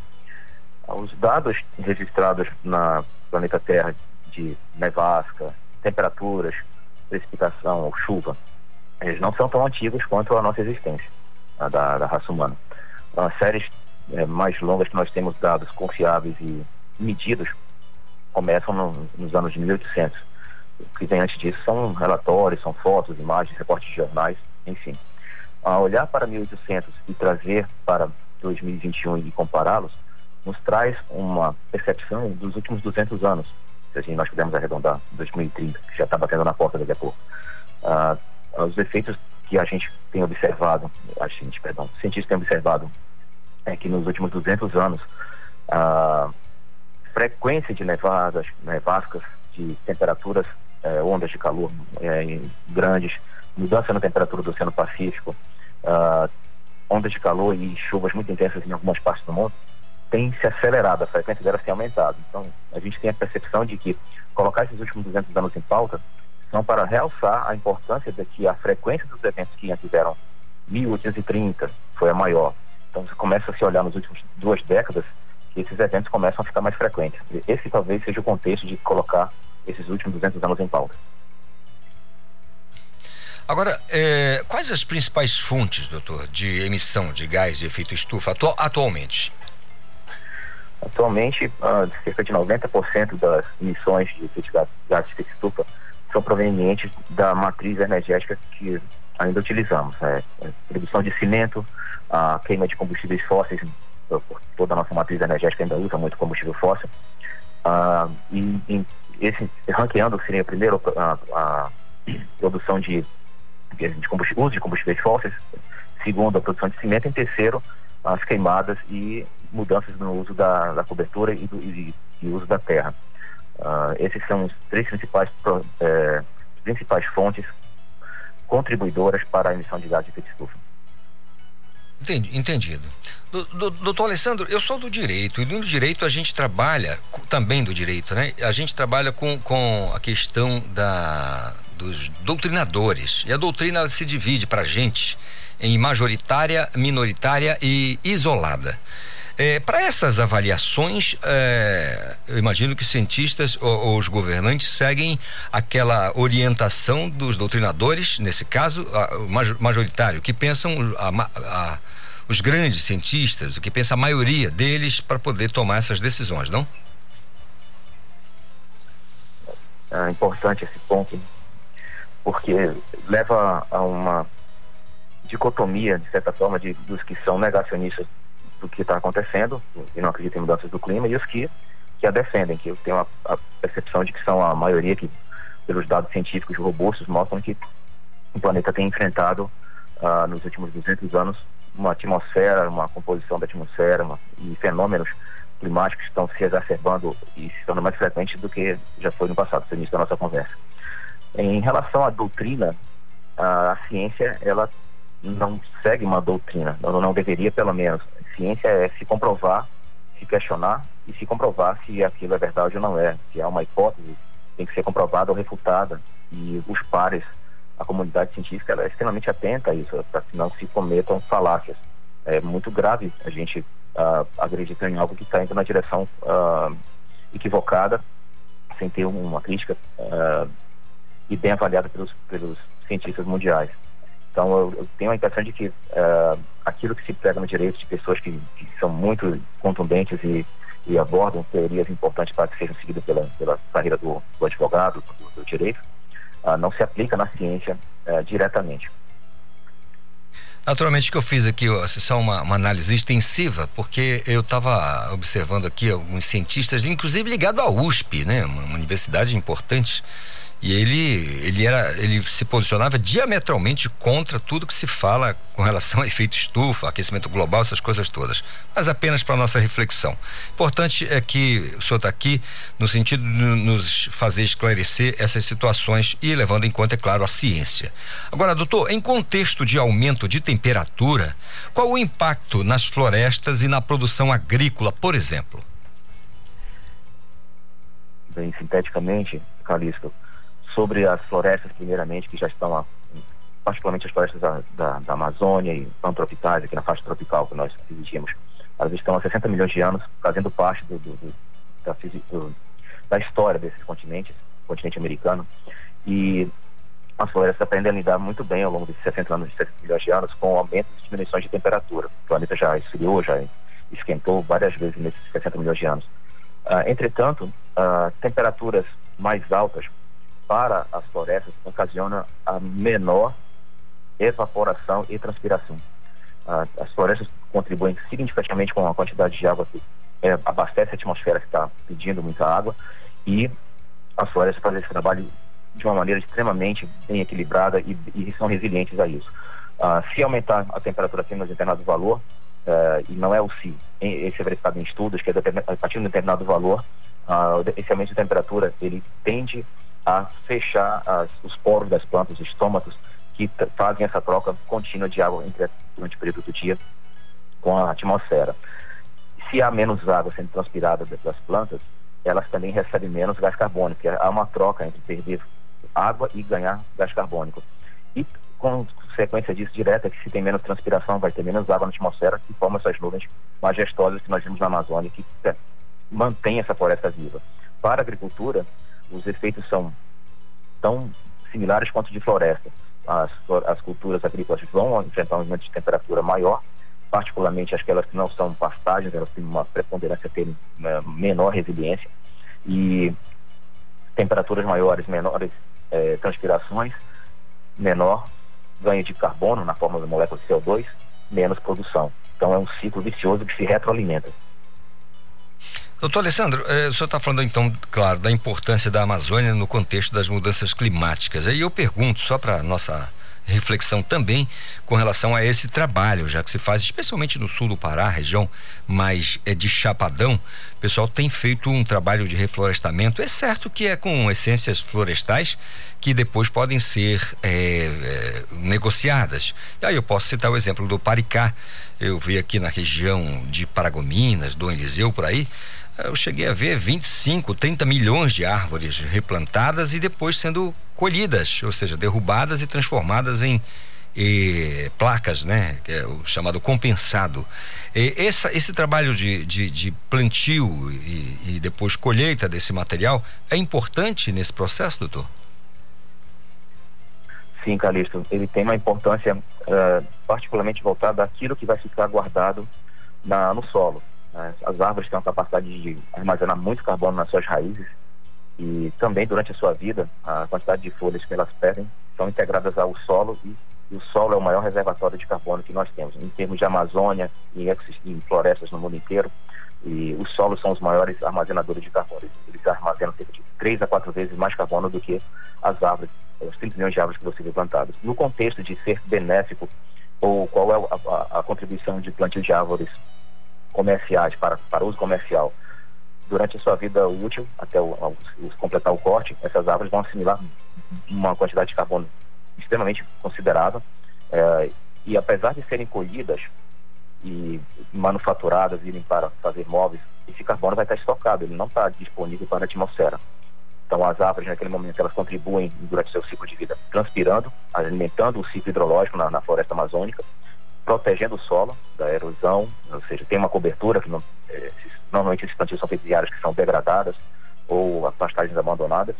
Os dados registrados na planeta Terra de nevasca, temperaturas, precipitação ou chuva, eles não são tão antigos quanto a nossa existência, a da, da raça humana. As séries é, mais longas que nós temos dados confiáveis e medidos começam no, nos anos de 1800. O que vem antes disso são relatórios, são fotos, imagens, reportes de jornais, enfim. A olhar para 1800 e trazer para 2021 e compará-los, nos traz uma percepção dos últimos 200 anos, se assim nós pudermos arredondar, 2030, que já está batendo na porta daqui a pouco. Ah, os efeitos que a gente tem observado, a gente, perdão, cientistas têm observado é que nos últimos 200 anos a frequência de nevadas, nevascas, de temperaturas, eh, ondas de calor eh, grandes, mudança na temperatura do Oceano Pacífico, ondas de calor e chuvas muito intensas em algumas partes do mundo, tem se acelerado, a frequência delas tem aumentado. Então, a gente tem a percepção de que colocar esses últimos 200 anos em pauta são para realçar a importância de que a frequência dos eventos que antes eram 1830 foi a maior, então, começa a se olhar nas últimas duas décadas que esses eventos começam a ficar mais frequentes. Esse talvez seja o contexto de colocar esses últimos 200 anos em pauta. Agora, é, quais as principais fontes, doutor, de emissão de gás de efeito estufa atu atualmente? Atualmente, uh, cerca de 90% das emissões de efeito de gás, gás de efeito estufa são provenientes da matriz energética que ainda utilizamos. É, é produção de cimento, a queima de combustíveis fósseis, toda a nossa matriz energética ainda usa muito combustível fóssil. Ah, e, e, esse, ranqueando, seria primeiro a, a produção de, de, de combustível, uso de combustíveis fósseis, segundo a produção de cimento, e terceiro as queimadas e mudanças no uso da, da cobertura e, do, e, e uso da terra. Uh, esses são os três principais, é, principais fontes contribuidoras para a emissão de gás de efeito estufa. Entendi, entendido. doutor Alessandro, eu sou do direito, e no direito a gente trabalha, também do direito, né? A gente trabalha com, com a questão da, dos doutrinadores. E a doutrina se divide para a gente em majoritária, minoritária e isolada. É, Para essas avaliações, é, eu imagino que cientistas ou, ou, os governantes seguem aquela orientação dos doutrinadores, nesse caso, a, majoritário, que pensam a, a, os grandes cientistas, o que pensa a maioria deles para poder tomar essas decisões, não? É importante esse ponto, porque leva a uma dicotomia, de certa forma, de, dos que são negacionistas do que está acontecendo e não acreditam em mudanças do clima e os que, que a defendem, que eu tenho a, a percepção de que são a maioria que, pelos dados científicos robustos, mostram que o planeta tem enfrentado uh, nos últimos 200 anos uma atmosfera, uma composição da atmosfera uma, e fenômenos climáticos estão se exacerbando e se tornando mais frequentes do que já foi no passado, no início da nossa conversa. Em relação à doutrina, a ciência ela não segue uma doutrina, não, não deveria pelo menos ciência é se comprovar, se questionar e se comprovar se aquilo é verdade ou não é. Se há uma hipótese, tem que ser comprovada ou refutada. E os pares, a comunidade científica, ela é extremamente atenta a isso, para que não se cometam falácias. É muito grave a gente uh, acreditar em algo que está indo na direção uh, equivocada, sem ter uma crítica uh, e bem avaliada pelos, pelos cientistas mundiais. Então, eu, eu tenho a impressão de que uh, aquilo que se prega no direito de pessoas que, que são muito contundentes e, e, abordam teorias importantes para que sejam seguidas pela, pela carreira do, do advogado, do, do direito, uh, não se aplica na ciência uh, diretamente. Naturalmente que eu fiz aqui só uma, uma análise extensiva, porque eu estava observando aqui alguns cientistas, inclusive ligado à USP, né, uma, uma universidade importante e ele, ele, era, ele se posicionava diametralmente contra tudo que se fala com relação a efeito estufa, aquecimento global, essas coisas todas. Mas apenas para nossa reflexão. Importante é que o senhor está aqui no sentido de nos fazer esclarecer essas situações e levando em conta, é claro, a ciência. Agora, doutor, em contexto de aumento de temperatura, qual o impacto nas florestas e na produção agrícola, por exemplo? Bem, sinteticamente, Calixto, sobre as florestas, primeiramente, que já estão, particularmente as florestas da, da, da Amazônia e tropicais, aqui na faixa tropical que nós dirigimos, elas estão há 60 milhões de anos fazendo parte do, do, do, da, do da, história desses continentes, continente americano, e as florestas aprendem a lidar muito bem ao longo desses 60 anos, 60 milhões de anos, com aumentos e diminuições de temperatura. O planeta já esfriou, já esquentou várias vezes nesses 60 milhões de anos. Uh, entretanto, uh, temperaturas mais altas para as florestas ocasiona a menor evaporação e transpiração. as florestas contribuem significativamente com a quantidade de água que é, abastece a atmosfera que está pedindo muita água e as florestas fazem esse trabalho de uma maneira extremamente bem equilibrada e, e são resilientes a isso. Ah, se aumentar a temperatura acima de determinado valor, uh, e não é o se, esse é verificado em estudos, que é a partir de um determinado valor, uh, esse aumento de temperatura, ele tende a fechar as, os poros das plantas, os estômatos, que fazem essa troca contínua de água entre, durante o período do dia com a atmosfera. Se há menos água sendo transpirada das plantas, elas também recebem menos gás carbônico, há uma troca entre perder água e ganhar gás carbônico. E consequência disso direta é que se tem menos transpiração, vai ter menos água na atmosfera, que forma essas nuvens majestosas que nós vimos na Amazônia, que é, mantém essa floresta viva. Para a agricultura, os efeitos são tão similares quanto de floresta. As, as culturas agrícolas vão enfrentar um aumento de temperatura maior, particularmente aquelas que não são pastagens, elas têm uma preponderância ter uma menor resiliência e temperaturas maiores, menores é, transpirações, menor ganho de carbono na forma da molécula de CO2, menos produção. Então é um ciclo vicioso que se retroalimenta. Doutor Alessandro, eh, o senhor está falando então, claro, da importância da Amazônia no contexto das mudanças climáticas. Aí eu pergunto, só para nossa reflexão também com relação a esse trabalho, já que se faz especialmente no sul do Pará, região mais é, de Chapadão, o pessoal tem feito um trabalho de reflorestamento. É certo que é com essências florestais que depois podem ser é, é, negociadas. E aí eu posso citar o exemplo do Paricá. Eu vi aqui na região de Paragominas, do Eliseu, por aí, eu cheguei a ver 25, 30 milhões de árvores replantadas e depois sendo colhidas, ou seja, derrubadas e transformadas em e, placas, né? Que é o chamado compensado. E, essa, esse trabalho de, de, de plantio e, e, depois colheita desse material é importante nesse processo, doutor? Sim, Calixto. Ele tem uma importância uh, particularmente voltada àquilo que vai ficar guardado na, no solo. Né? As árvores têm a capacidade de armazenar muito carbono nas suas raízes e também durante a sua vida a quantidade de folhas que elas perdem são integradas ao solo e, e o solo é o maior reservatório de carbono que nós temos em termos de Amazônia e florestas no mundo inteiro e os solos são os maiores armazenadores de carbono eles armazenam cerca de três a quatro vezes mais carbono do que as árvores os 30 milhões de árvores que você vê plantadas no contexto de ser benéfico ou qual é a, a, a contribuição de plantio de árvores comerciais, para, para uso comercial, durante a sua vida útil, até o, o, completar o corte, essas árvores vão assimilar uma quantidade de carbono extremamente considerável. É, e apesar de serem colhidas e manufaturadas, irem para fazer móveis, esse carbono vai estar estocado, ele não está disponível para a atmosfera. Então, as árvores, naquele momento, elas contribuem durante seu ciclo de vida, transpirando, alimentando o ciclo hidrológico na, na floresta amazônica, protegendo o solo da erosão, ou seja, tem uma cobertura que não, é, normalmente esses plantios são feitos em áreas que são degradadas ou pastagens abandonadas.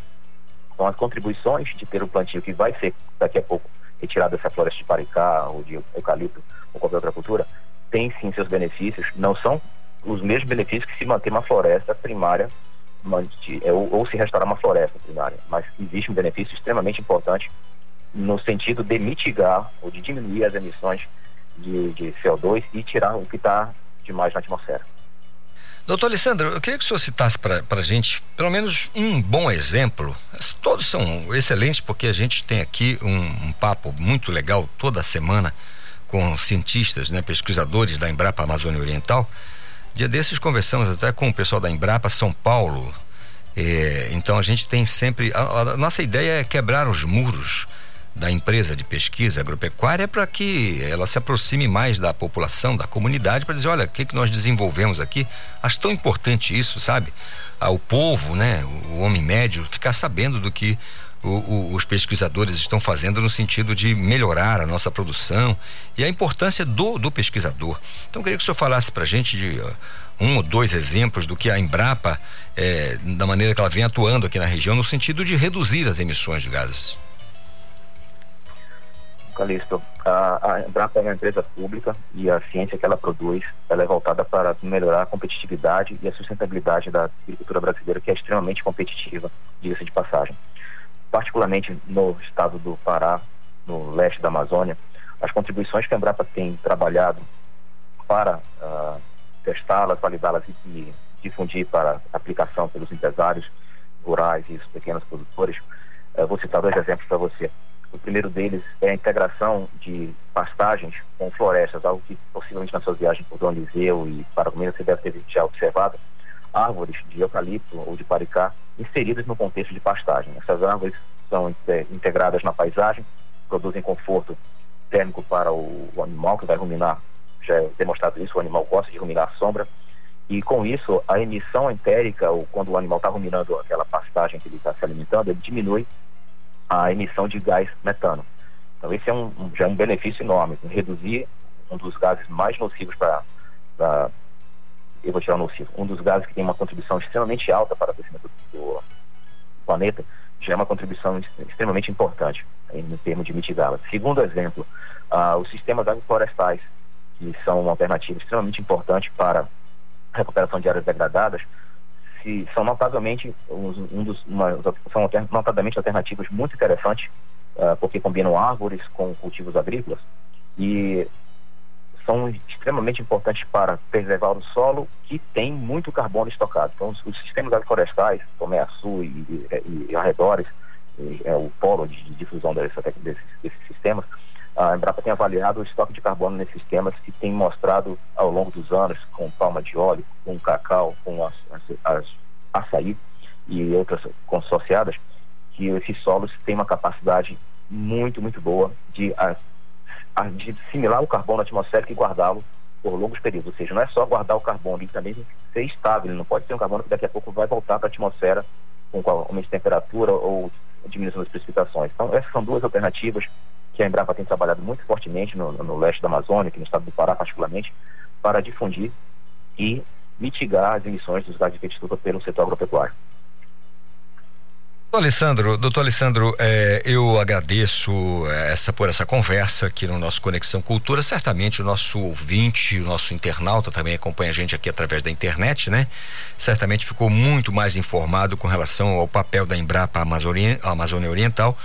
Então as contribuições de ter um plantio que vai ser daqui a pouco retirado dessa floresta de paricá ou de eucalipto ou qualquer outra cultura, tem sim seus benefícios, não são os mesmos benefícios que se manter uma floresta primária é, ou, ou se restaurar uma floresta primária, mas existe um benefício extremamente importante no sentido de mitigar ou de diminuir as emissões de, de CO2 e tirar o que está demais na atmosfera. Doutor Alessandro, eu queria que o senhor citasse para a gente pelo menos um bom exemplo. Todos são excelentes porque a gente tem aqui um, um papo muito legal toda semana com cientistas, né, pesquisadores da Embrapa Amazônia Oriental. Dia desses conversamos até com o pessoal da Embrapa São Paulo. É, então a gente tem sempre. A, a nossa ideia é quebrar os muros da empresa de pesquisa agropecuária para que ela se aproxime mais da população, da comunidade, para dizer, olha, o que, que nós desenvolvemos aqui. Acho tão importante isso, sabe? Ah, o povo, né, o homem médio, ficar sabendo do que o, o, os pesquisadores estão fazendo no sentido de melhorar a nossa produção e a importância do, do pesquisador. Então, queria que o senhor falasse para a gente de uh, um ou dois exemplos do que a Embrapa, eh, da maneira que ela vem atuando aqui na região, no sentido de reduzir as emissões de gases. Calixto, a, a Embrapa é uma empresa pública e a ciência que ela produz ela é voltada para melhorar a competitividade e a sustentabilidade da agricultura brasileira, que é extremamente competitiva, diga-se de passagem. Particularmente no estado do Pará, no leste da Amazônia, as contribuições que a Embrapa tem trabalhado para uh, testá-las, validá-las e, e difundir para aplicação pelos empresários rurais e os pequenos produtores, uh, vou citar dois exemplos para você. O primeiro deles é a integração de pastagens com florestas, algo que possivelmente nas suas viagens por Dom Eliseu e para Minas você deve ter já observado, árvores de eucalipto ou de paricá inseridas no contexto de pastagem. Essas árvores são é, integradas na paisagem, produzem conforto térmico para o, o, animal que vai ruminar, já é demonstrado isso, o animal gosta de ruminar à sombra, e com isso a emissão entérica, ou quando o animal está ruminando aquela pastagem que ele está se alimentando, ele diminui a emissão de gás metano. Então esse é um, um já é um benefício enorme, reduzir um dos gases mais nocivos para eu vou tirar o nocivo, um dos gases que tem uma contribuição extremamente alta para o aquecimento do, do planeta, já é uma contribuição extremamente importante em, no termo de mitigá-la. Segundo exemplo, uh, os sistemas agroflorestais, que são uma alternativa extremamente importante para a recuperação de áreas degradadas, que são notavelmente um dos uma, são notadamente alternativas muito interessantes uh, porque combinam árvores com cultivos agrícolas e são extremamente importantes para preservar o solo que tem muito carbono estocado. Então, os, os sistemas agroflorestais, como é a Sul e, e, e arredores, e, é o polo de, de difusão dessa, desses, desses sistemas, a Embrapa tem avaliado o estoque de carbono nesses sistemas que tem mostrado ao longo dos anos, com palma de óleo, com cacau, com as, as, as açaí e outras consorciadas, que esses solos têm uma capacidade muito, muito boa de, de assimilar o carbono atmosférico e guardá-lo por longos períodos. Ou seja, não é só guardar o carbono, ele também tem que ser estável, ele não pode ser um carbono que daqui a pouco vai voltar para a atmosfera com aumento de temperatura ou diminuição das precipitações. Então, essas são duas alternativas que a Embrapa tem trabalhado muito fortemente no, no leste da Amazônia, aqui no estado do Pará particularmente, para difundir e mitigar as emissões dos gases de efeito estufa pelo setor agropecuário. Alessandro, doutor Alessandro, é, eu agradeço é, essa por essa conversa aqui no nosso Conexão Cultura. Certamente o nosso ouvinte, o nosso internauta também acompanha a gente aqui através da internet, né? Certamente ficou muito mais informado com relação ao papel da Embrapa Amazônia, Amazônia Oriental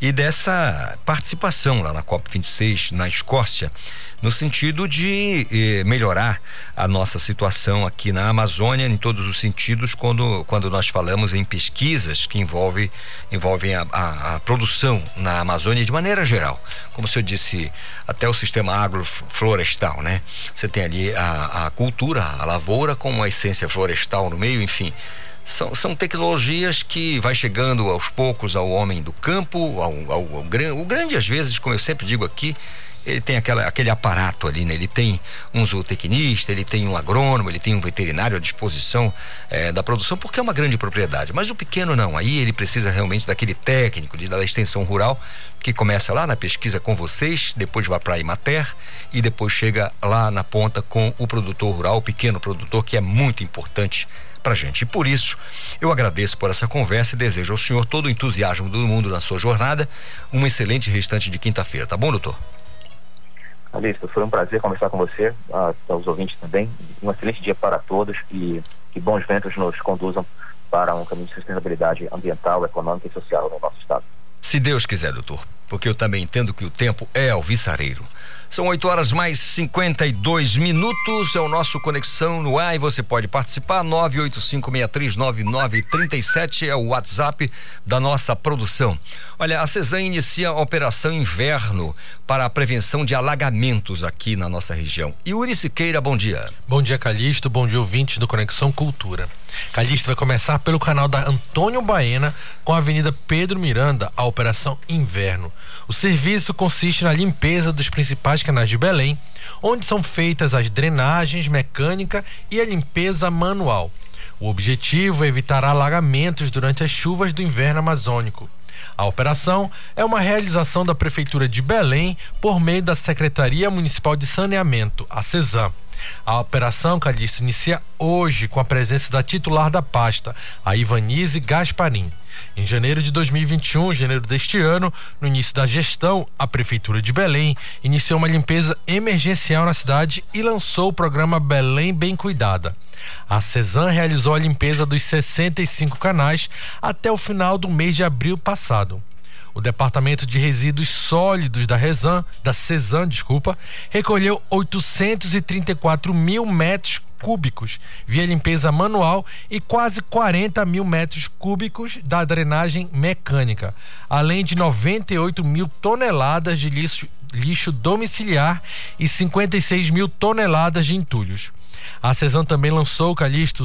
e dessa participação lá na COP26 na Escócia no sentido de eh, melhorar a nossa situação aqui na Amazônia em todos os sentidos quando, quando nós falamos em pesquisas que envolve, envolvem a, a, a produção na Amazônia de maneira geral. Como o senhor disse, até o sistema agroflorestal, né? Você tem ali a, a cultura, a lavoura com uma essência florestal no meio, enfim são, são tecnologias que vai chegando aos poucos ao homem do campo, ao, ao, ao, ao, o grande às vezes, como eu sempre digo aqui, ele tem aquela, aquele aparato ali, né? Ele tem um zootecnista, ele tem um agrônomo, ele tem um veterinário à disposição é, da produção, porque é uma grande propriedade. Mas o pequeno não, aí ele precisa realmente daquele técnico de, da extensão rural que começa lá na pesquisa com vocês, depois vai para a Imater e depois chega lá na ponta com o produtor rural, o pequeno produtor, que é muito importante para gente. E por isso, eu agradeço por essa conversa e desejo ao senhor todo o entusiasmo do mundo na sua jornada. Um excelente restante de quinta-feira, tá bom, doutor? Alisto, foi um prazer conversar com você, aos ouvintes também. Um excelente dia para todos e que bons ventos nos conduzam para um caminho de sustentabilidade ambiental, econômica e social no nosso estado. Se Deus quiser, doutor, porque eu também entendo que o tempo é alvissareiro. São 8 horas mais 52 minutos. É o nosso Conexão no ar e você pode participar. 985639937 é o WhatsApp da nossa produção. Olha, a CESAM inicia a Operação Inverno para a prevenção de alagamentos aqui na nossa região. Yuri Siqueira, bom dia. Bom dia, Calixto. Bom dia, ouvintes do Conexão Cultura. Calixto vai começar pelo canal da Antônio Baena com a Avenida Pedro Miranda, a Operação Inverno. O serviço consiste na limpeza dos principais canais de Belém, onde são feitas as drenagens mecânica e a limpeza manual. O objetivo é evitar alagamentos durante as chuvas do inverno amazônico. A operação é uma realização da Prefeitura de Belém por meio da Secretaria Municipal de Saneamento, a CESAM. A operação Calixto inicia hoje com a presença da titular da pasta, a Ivanise Gasparim. Em janeiro de 2021, janeiro deste ano, no início da gestão, a Prefeitura de Belém iniciou uma limpeza emergencial na cidade e lançou o programa Belém Bem Cuidada. A CESAM realizou a limpeza dos 65 canais até o final do mês de abril passado. O Departamento de Resíduos Sólidos da Rezan, da CESAM, desculpa, recolheu 834 mil metros cúbicos via limpeza manual e quase 40 mil metros cúbicos da drenagem mecânica, além de 98 mil toneladas de lixo, lixo domiciliar e 56 mil toneladas de entulhos. A CESAM também lançou, Calixto,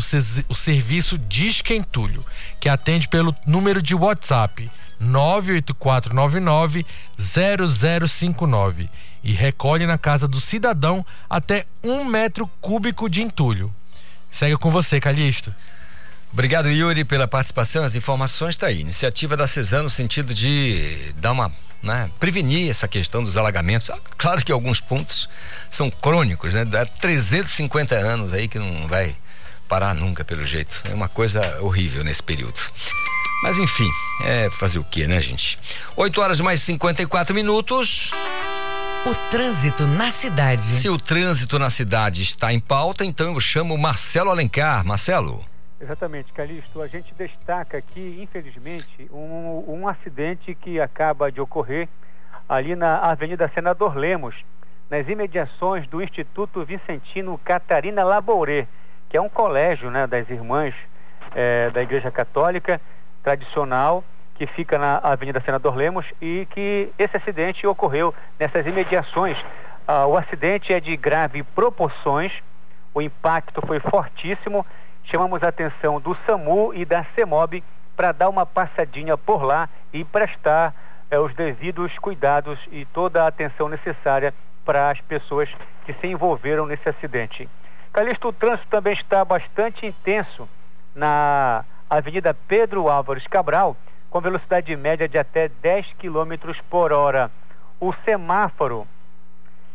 o serviço Disque Entulho, que atende pelo número de WhatsApp 98499 0059 e recolhe na casa do cidadão até um metro cúbico de entulho. Segue com você, Calixto. Obrigado, Yuri, pela participação. As informações está aí. Iniciativa da CESAM no sentido de dar uma. Né, prevenir essa questão dos alagamentos. Ah, claro que alguns pontos são crônicos, né? Há 350 anos aí que não vai parar nunca, pelo jeito. É uma coisa horrível nesse período. Mas enfim, é fazer o que, né, gente? 8 horas mais 54 minutos. O trânsito na cidade. Se o trânsito na cidade está em pauta, então eu chamo Marcelo Alencar. Marcelo. Exatamente, Calixto. A gente destaca aqui, infelizmente, um, um acidente que acaba de ocorrer ali na Avenida Senador Lemos, nas imediações do Instituto Vicentino Catarina Labouré, que é um colégio né, das irmãs é, da Igreja Católica tradicional que fica na Avenida Senador Lemos e que esse acidente ocorreu nessas imediações. Ah, o acidente é de grave proporções, o impacto foi fortíssimo. Chamamos a atenção do SAMU e da CEMOB para dar uma passadinha por lá e prestar eh, os devidos cuidados e toda a atenção necessária para as pessoas que se envolveram nesse acidente. Calixto, o trânsito também está bastante intenso na Avenida Pedro Álvares Cabral, com velocidade média de até 10 km por hora. O semáforo,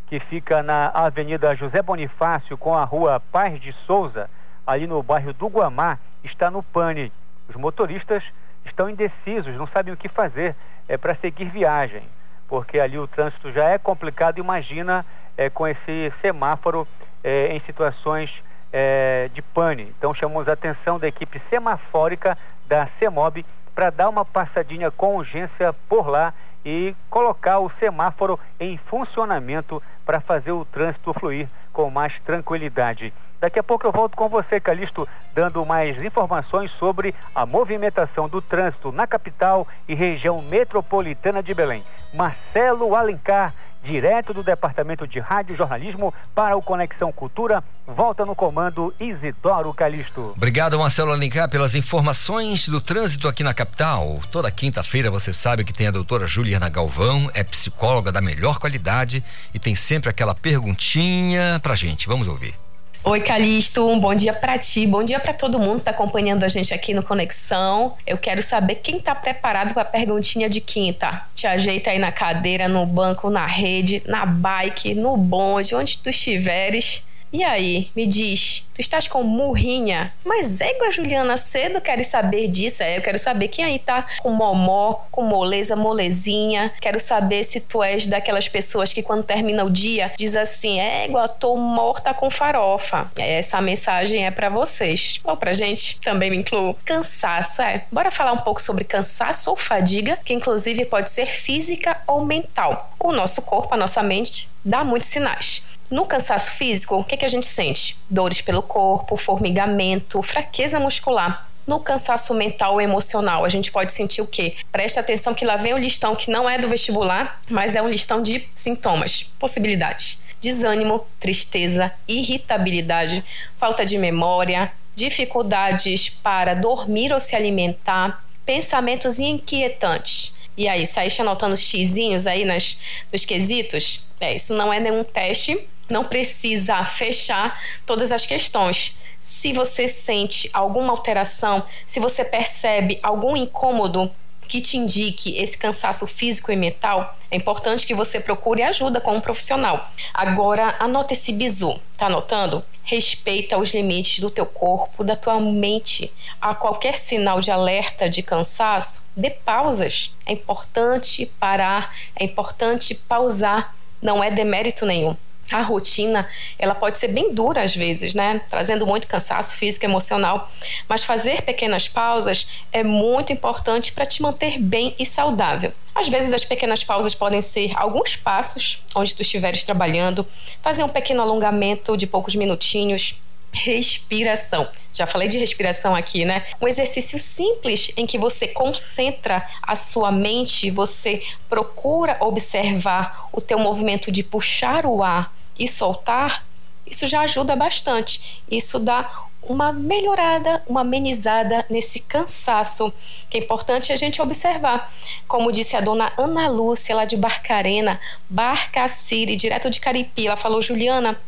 que fica na Avenida José Bonifácio com a rua Paz de Souza, ali no bairro do Guamá, está no pane. Os motoristas estão indecisos, não sabem o que fazer é, para seguir viagem, porque ali o trânsito já é complicado, imagina é, com esse semáforo é, em situações é, de pane. Então chamamos a atenção da equipe semafórica da CEMOB para dar uma passadinha com urgência por lá e colocar o semáforo em funcionamento para fazer o trânsito fluir com mais tranquilidade. Daqui a pouco eu volto com você, Calixto, dando mais informações sobre a movimentação do trânsito na capital e região metropolitana de Belém. Marcelo Alencar direto do Departamento de Rádio Jornalismo para o Conexão Cultura. Volta no comando Isidoro Calixto. Obrigado, Marcelo Alencar, pelas informações do trânsito aqui na capital. Toda quinta-feira você sabe que tem a doutora Juliana Galvão, é psicóloga da melhor qualidade e tem sempre aquela perguntinha pra gente. Vamos ouvir. Oi, Calixto, um bom dia para ti, bom dia para todo mundo que tá acompanhando a gente aqui no Conexão. Eu quero saber quem tá preparado para a perguntinha de quinta. Te ajeita aí na cadeira, no banco, na rede, na bike, no bonde, onde tu estiveres. E aí, me diz, tu estás com murrinha? Mas égua, Juliana, cedo quero saber disso. É, eu quero saber quem aí tá com momó, com moleza, molezinha. Quero saber se tu és daquelas pessoas que quando termina o dia diz assim: égua, tô morta com farofa. Essa mensagem é para vocês. Ou pra gente, também me incluo. Cansaço, é. Bora falar um pouco sobre cansaço ou fadiga, que inclusive pode ser física ou mental. O nosso corpo, a nossa mente, dá muitos sinais. No cansaço físico, o que, que a gente sente? Dores pelo corpo, formigamento, fraqueza muscular. No cansaço mental ou emocional, a gente pode sentir o quê? Preste atenção que lá vem o listão que não é do vestibular, mas é um listão de sintomas, possibilidades. Desânimo, tristeza, irritabilidade, falta de memória, dificuldades para dormir ou se alimentar, pensamentos inquietantes. E aí, saíste anotando os xizinhos aí nas, nos quesitos? É, isso não é nenhum teste, não precisa fechar todas as questões. Se você sente alguma alteração, se você percebe algum incômodo que te indique esse cansaço físico e mental, é importante que você procure ajuda com um profissional. Agora, anota esse bizu, tá anotando? Respeita os limites do teu corpo, da tua mente. A qualquer sinal de alerta de cansaço, dê pausas. É importante parar, é importante pausar não é demérito nenhum. A rotina, ela pode ser bem dura às vezes, né? Trazendo muito cansaço físico emocional. Mas fazer pequenas pausas é muito importante para te manter bem e saudável. Às vezes as pequenas pausas podem ser alguns passos onde tu estiveres trabalhando, fazer um pequeno alongamento de poucos minutinhos, respiração. Já falei de respiração aqui, né? Um exercício simples em que você concentra a sua mente, você procura observar o teu movimento de puxar o ar e soltar. Isso já ajuda bastante. Isso dá uma melhorada, uma amenizada nesse cansaço, que é importante a gente observar. Como disse a dona Ana Lúcia, lá de Barcarena, Barcaciri, direto de Caripi, ela falou: Juliana,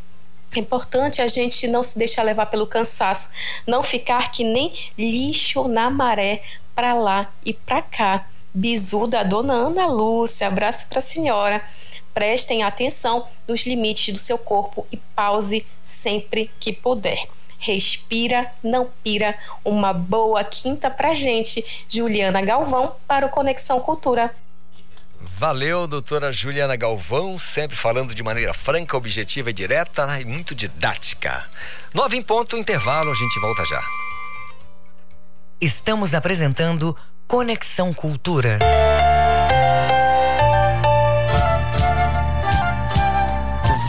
é importante a gente não se deixar levar pelo cansaço, não ficar que nem lixo na maré para lá e para cá. Bizu da dona Ana Lúcia, abraço para a senhora. Prestem atenção nos limites do seu corpo e pause sempre que puder. Respira, não pira. Uma boa quinta pra gente. Juliana Galvão para o Conexão Cultura. Valeu, doutora Juliana Galvão, sempre falando de maneira franca, objetiva e direta e muito didática. Nove em ponto, intervalo, a gente volta já. Estamos apresentando Conexão Cultura.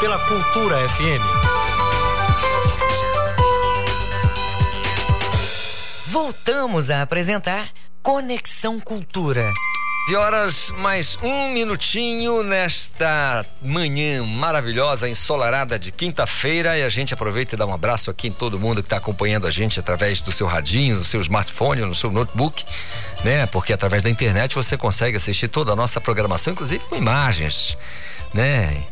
pela Cultura FM. Voltamos a apresentar Conexão Cultura. De horas mais um minutinho nesta manhã maravilhosa, ensolarada de quinta-feira. E a gente aproveita e dá um abraço aqui em todo mundo que está acompanhando a gente através do seu radinho, do seu smartphone, no seu notebook, né? Porque através da internet você consegue assistir toda a nossa programação, inclusive com imagens, né?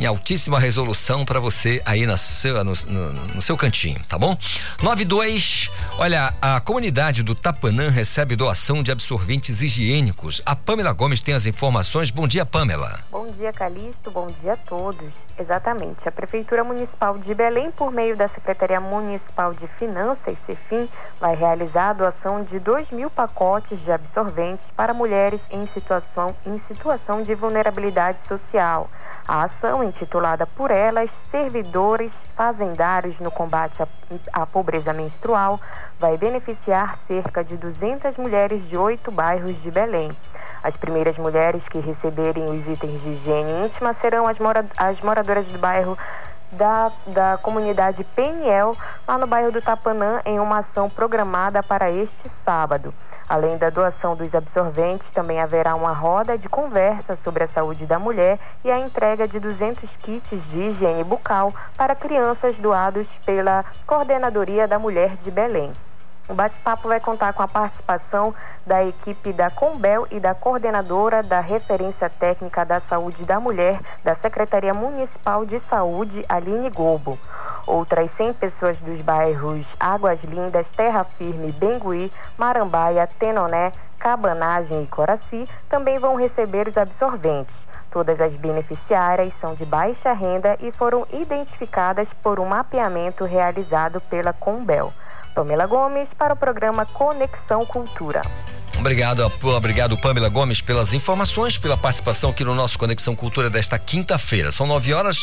Em altíssima resolução para você aí na seu, no, no, no, seu cantinho, tá bom? 92, olha, a comunidade do Tapanã recebe doação de absorventes higiênicos. A Pamela Gomes tem as informações. Bom dia, Pamela. Bom dia, Calixto. Bom dia a todos. Exatamente. A Prefeitura Municipal de Belém, por meio da Secretaria Municipal de Finanças, CEFIM, vai realizar a doação de 2 mil pacotes de absorventes para mulheres em situação, em situação de vulnerabilidade social. A ação, intitulada por elas Servidores Fazendários no Combate à, Pobreza Menstrual, vai beneficiar cerca de 200 mulheres de oito bairros de Belém. As primeiras mulheres que receberem os itens de higiene íntima serão as, mora as moradoras do bairro da, da comunidade PNL, lá no bairro do Tapanã, em uma ação programada para este sábado. Além da doação dos absorventes, também haverá uma roda de conversa sobre a saúde da mulher e a entrega de 200 kits de higiene bucal para crianças doados pela Coordenadoria da Mulher de Belém. O bate-papo vai contar com a participação da equipe da Combel e da coordenadora da Referência Técnica da Saúde da Mulher da Secretaria Municipal de Saúde, Aline Gobo. Outras 100 pessoas dos bairros Águas Lindas, Terra Firme, Bengui, Marambaia, Tenoné, Cabanagem e Coraci também vão receber os absorventes. Todas as beneficiárias são de baixa renda e foram identificadas por um mapeamento realizado pela Combel. Pamela Gomes para o programa Conexão Cultura. Obrigado, obrigado Pamela Gomes pelas informações, pela participação aqui no nosso Conexão Cultura desta quinta-feira. São nove horas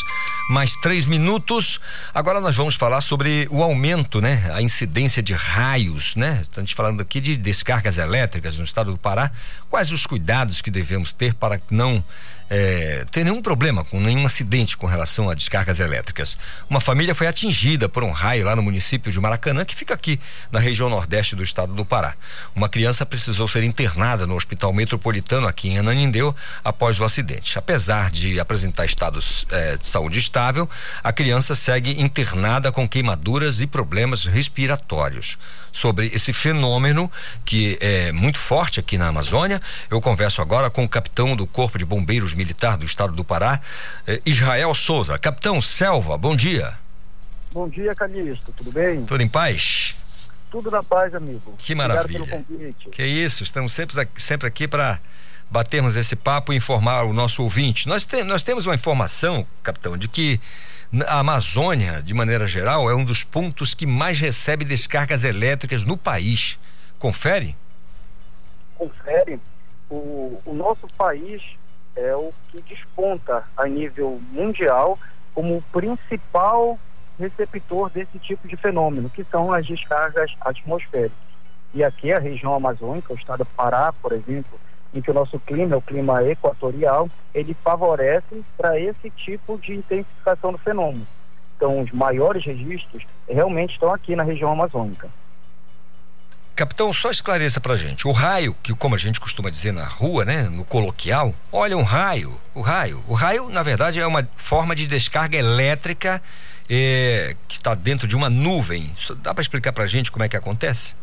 mais três minutos. Agora nós vamos falar sobre o aumento, né? A incidência de raios, né? Estamos falando aqui de descargas elétricas no estado do Pará. Quais os cuidados que devemos ter para não é, ter nenhum problema, com nenhum acidente com relação a descargas elétricas. Uma família foi atingida por um raio lá no município de Maracanã, que fica aqui na região nordeste do estado do Pará. Uma criança precisou ser internada no Hospital Metropolitano aqui em Ananindeu após o acidente. Apesar de apresentar estados é, de saúde estável, a criança segue internada com queimaduras e problemas respiratórios. Sobre esse fenômeno que é muito forte aqui na Amazônia, eu converso agora com o capitão do Corpo de Bombeiros Militar do Estado do Pará, eh, Israel Souza. Capitão Selva, bom dia. Bom dia, Calixto. Tudo bem? Tudo em paz? Tudo na paz, amigo. Que maravilha. Que isso, estamos sempre, sempre aqui para batermos esse papo e informar o nosso ouvinte. Nós, te, nós temos uma informação, capitão, de que a Amazônia, de maneira geral, é um dos pontos que mais recebe descargas elétricas no país. Confere? Confere. O, o nosso país é o que desponta a nível mundial como o principal receptor desse tipo de fenômeno, que são as descargas atmosféricas. E aqui a região amazônica, o estado do Pará, por exemplo, em que o nosso clima é o clima equatorial, ele favorece para esse tipo de intensificação do fenômeno. Então, os maiores registros realmente estão aqui na região amazônica. Capitão, só esclareça pra gente. O raio, que como a gente costuma dizer na rua, né, no coloquial, olha um raio, o raio. O raio, na verdade, é uma forma de descarga elétrica eh, que está dentro de uma nuvem. Dá para explicar pra gente como é que acontece?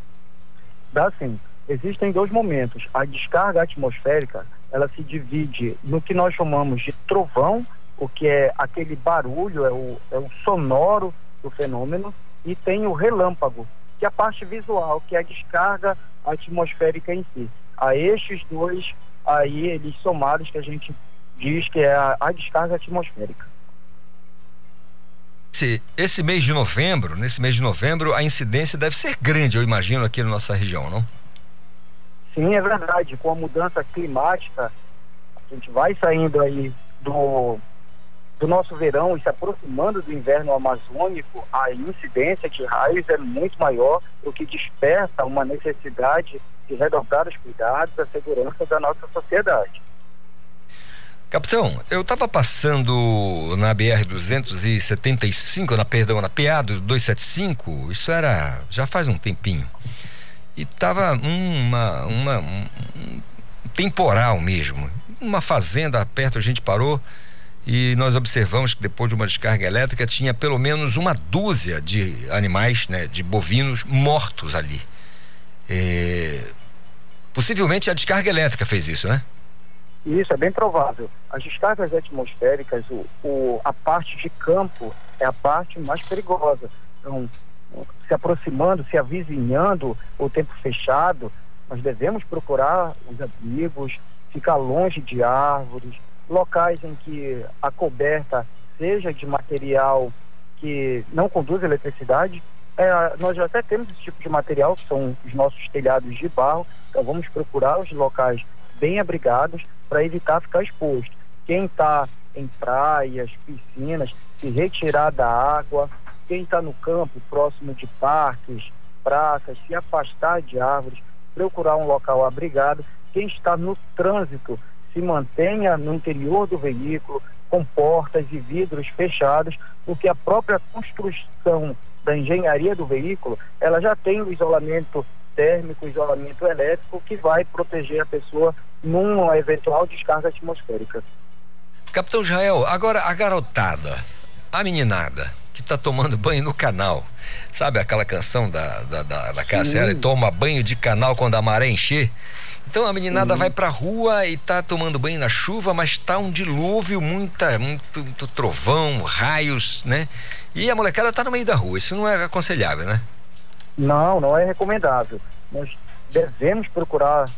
Dá sim. Existem dois momentos. A descarga atmosférica, ela se divide no que nós chamamos de trovão, o que é aquele barulho, é o, é o sonoro do fenômeno, e tem o relâmpago, que é a parte visual, que é a descarga atmosférica em si. A estes dois aí, eles somados, que a gente diz que é a, a descarga atmosférica. Esse, esse mês de novembro, nesse mês de novembro, a incidência deve ser grande, eu imagino, aqui na nossa região, não? Sim, é verdade. Com a mudança climática, a gente vai saindo aí do do nosso verão e se aproximando do inverno amazônico, a incidência de raios é muito maior, o que desperta uma necessidade de redobrar os cuidados da segurança da nossa sociedade. Capitão, eu estava passando na BR 275, na perdão, na PA 275, isso era já faz um tempinho. E tava uma, uma um, um temporal mesmo. Uma fazenda perto a gente parou e nós observamos que depois de uma descarga elétrica tinha pelo menos uma dúzia de animais, né, de bovinos mortos ali. É... Possivelmente a descarga elétrica fez isso, né? Isso é bem provável. As descargas atmosféricas, o, o, a parte de campo é a parte mais perigosa. Então, se aproximando, se avizinhando o tempo fechado, nós devemos procurar os abrigos, ficar longe de árvores, locais em que a coberta seja de material que não conduz eletricidade. É, nós já até temos esse tipo de material, que são os nossos telhados de barro, então vamos procurar os locais bem abrigados para evitar ficar exposto. Quem está em praias, piscinas, se retirar da água. Quem está no campo, próximo de parques, praças, se afastar de árvores, procurar um local abrigado. Quem está no trânsito, se mantenha no interior do veículo, com portas e vidros fechados, porque a própria construção da engenharia do veículo, ela já tem o isolamento térmico, isolamento elétrico, que vai proteger a pessoa numa eventual descarga atmosférica. Capitão Israel, agora a garotada, a meninada que está tomando banho no canal, sabe aquela canção da, da, da, da Cássia, toma banho de canal quando a maré encher? Então a meninada Sim. vai pra rua e tá tomando banho na chuva, mas tá um dilúvio, muita, muito, muito trovão, raios, né? E a molecada tá no meio da rua. Isso não é aconselhável, né? Não, não é recomendável. Nós devemos procurar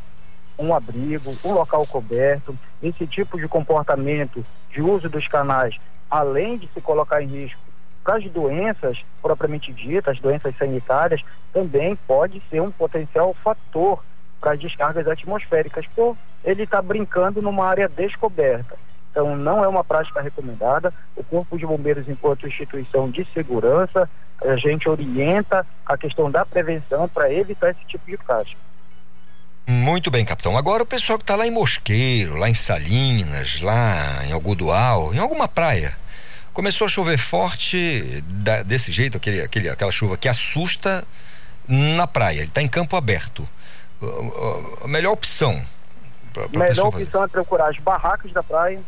um abrigo, um local coberto. Esse tipo de comportamento de uso dos canais, além de se colocar em risco para as doenças propriamente ditas, as doenças sanitárias, também pode ser um potencial fator para as descargas atmosféricas, por ele está brincando numa área descoberta. Então, não é uma prática recomendada. O Corpo de Bombeiros, enquanto instituição de segurança, a gente orienta a questão da prevenção para evitar esse tipo de caso. Muito bem, capitão. Agora o pessoal que está lá em Mosqueiro, lá em Salinas, lá em Algodual, em alguma praia, começou a chover forte da, desse jeito, aquele, aquele, aquela chuva que assusta na praia. Ele está em campo aberto. A melhor opção. Pra, pra melhor opção é procurar as barracas da praia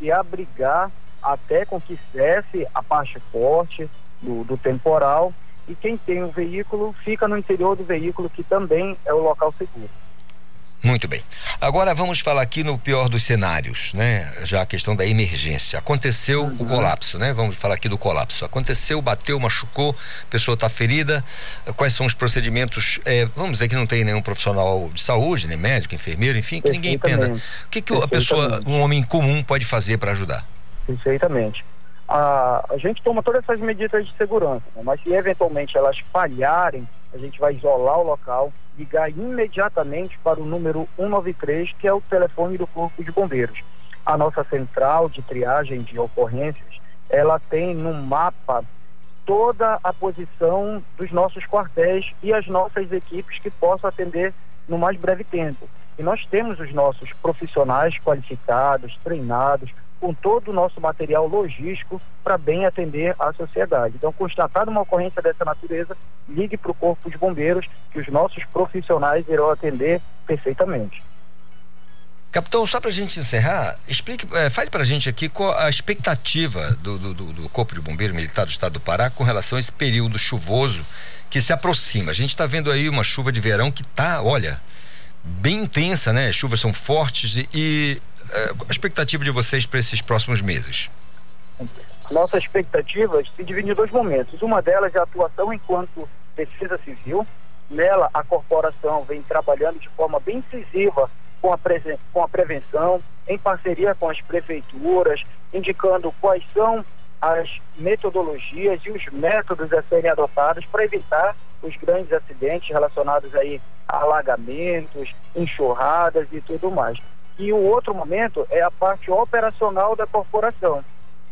e abrigar até com que cesse a parte forte do, do temporal. E quem tem um veículo fica no interior do veículo, que também é o local seguro. Muito bem. Agora vamos falar aqui no pior dos cenários, né? Já a questão da emergência. Aconteceu uhum. o colapso, né? Vamos falar aqui do colapso. Aconteceu, bateu, machucou, a pessoa está ferida. Quais são os procedimentos? É, vamos dizer que não tem nenhum profissional de saúde, nem médico, enfermeiro, enfim, que ninguém entenda. O que, que a pessoa, um homem comum, pode fazer para ajudar? Perfeitamente. A, a gente toma todas essas medidas de segurança, né? mas se eventualmente elas falharem, a gente vai isolar o local, ligar imediatamente para o número 193, que é o telefone do Corpo de Bombeiros. A nossa central de triagem de ocorrências, ela tem no mapa toda a posição dos nossos quartéis e as nossas equipes que possam atender no mais breve tempo. E nós temos os nossos profissionais qualificados, treinados, com todo o nosso material logístico para bem atender a sociedade. Então, constatada uma ocorrência dessa natureza, ligue para o Corpo de Bombeiros, que os nossos profissionais irão atender perfeitamente. Capitão, só para a gente encerrar, explique, é, fale para a gente aqui qual a expectativa do, do, do, Corpo de Bombeiro Militar do Estado do Pará com relação a esse período chuvoso que se aproxima. A gente está vendo aí uma chuva de verão que está, olha, bem intensa, né? As chuvas são fortes e, e a expectativa de vocês para esses próximos meses? Nossa expectativa se divide em dois momentos. Uma delas é a atuação enquanto defesa civil. Nela, a corporação vem trabalhando de forma bem incisiva com a, com a prevenção, em parceria com as prefeituras, indicando quais são as metodologias e os métodos a serem adotados para evitar os grandes acidentes relacionados aí a alagamentos, enxurradas e tudo mais. E o outro momento é a parte operacional da corporação,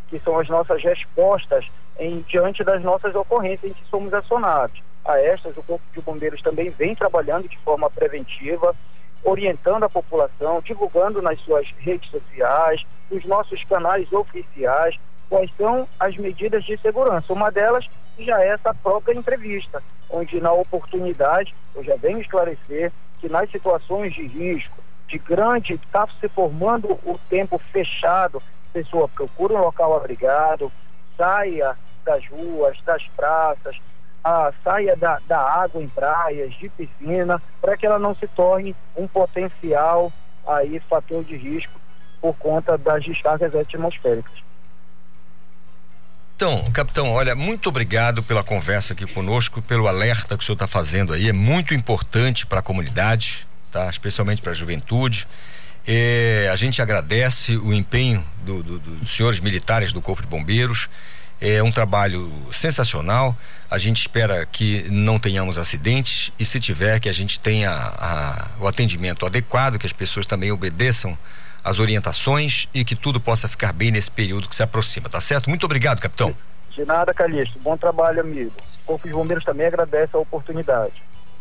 que são as nossas respostas em diante das nossas ocorrências em que somos acionados. A estas, o Corpo de Bombeiros também vem trabalhando de forma preventiva, orientando a população, divulgando nas suas redes sociais, nos nossos canais oficiais, quais são as medidas de segurança. Uma delas já é essa própria entrevista, onde na oportunidade eu já venho esclarecer que nas situações de risco, de grande, está se formando o tempo fechado, pessoa procura um local abrigado, saia das ruas, das praças, a, saia da, da água em praias, de piscina, para que ela não se torne um potencial aí fator de risco por conta das descargas atmosféricas. Então, capitão, olha, muito obrigado pela conversa aqui conosco, pelo alerta que o senhor está fazendo aí. É muito importante para a comunidade, tá? Especialmente para a juventude. É, a gente agradece o empenho do, do, dos senhores militares do Corpo de Bombeiros. É um trabalho sensacional. A gente espera que não tenhamos acidentes e, se tiver, que a gente tenha a, o atendimento adequado, que as pessoas também obedeçam as orientações e que tudo possa ficar bem nesse período que se aproxima, tá certo? Muito obrigado, capitão. De nada, Calixto. Bom trabalho, amigo. O Corpo de Bombeiros também agradece a oportunidade.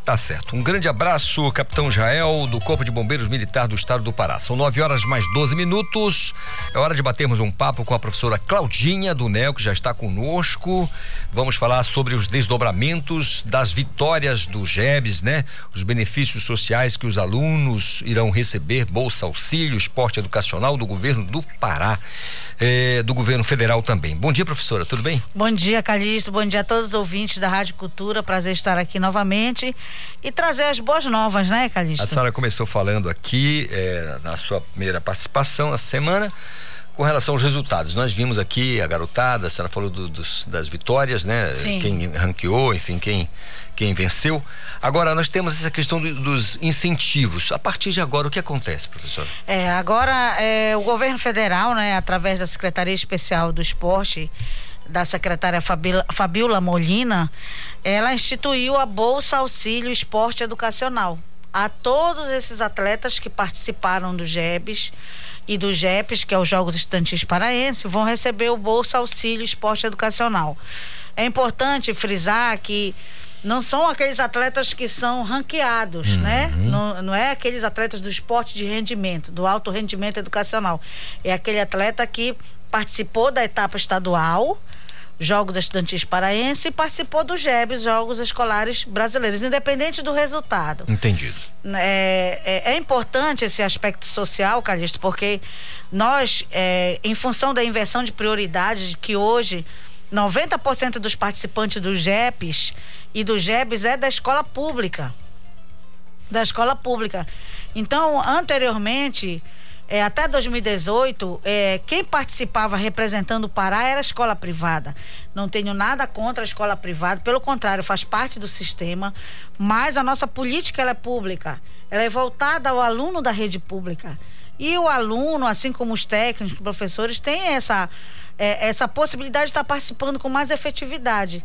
Tá certo. Um grande abraço, capitão Jael, do Corpo de Bombeiros Militar do Estado do Pará. São 9 horas mais 12 minutos. É hora de batermos um papo com a professora Claudinha do NEL, que já está conosco. Vamos falar sobre os desdobramentos das vitórias do GEBS, né? Os benefícios sociais que os alunos irão receber, Bolsa Auxílio, esporte educacional do governo do Pará, eh, do governo federal também. Bom dia, professora, tudo bem? Bom dia, Calixto. Bom dia a todos os ouvintes da Rádio Cultura. Prazer estar aqui novamente e trazer as boas novas, né, Calixto? A senhora começou falando aqui é, na sua primeira participação essa semana com relação aos resultados. Nós vimos aqui a garotada, a senhora falou do, dos, das vitórias, né? Sim. Quem ranqueou, enfim, quem, quem venceu. Agora, nós temos essa questão do, dos incentivos. A partir de agora, o que acontece, professor? É, agora é, o governo federal, né, através da Secretaria Especial do Esporte, da secretária Fabiola Molina, ela instituiu a Bolsa Auxílio Esporte Educacional a todos esses atletas que participaram do GEBS e do GEPS, que é os Jogos Estudantis Paraenses, vão receber o Bolsa Auxílio Esporte Educacional. É importante frisar que não são aqueles atletas que são ranqueados, Uhum. né? Não, não é aqueles atletas do esporte de rendimento, do alto rendimento educacional. É aquele atleta que participou da etapa estadual, Jogos Estudantis Paraense, e participou do GEBS, Jogos Escolares Brasileiros, independente do resultado. Entendido. É, é, é importante esse aspecto social, Calixto, porque nós, é, em função da inversão de prioridades, que hoje 90% dos participantes do GEPs e do GEBs é da escola pública. Da escola pública. Então, anteriormente, é, até 2018, é, quem participava representando o Pará era a escola privada. Não tenho nada contra a escola privada, pelo contrário, faz parte do sistema, mas a nossa política é pública. Ela é voltada ao aluno da rede pública. E o aluno, assim como os técnicos, professores, tem essa, é, essa possibilidade de estar participando com mais efetividade.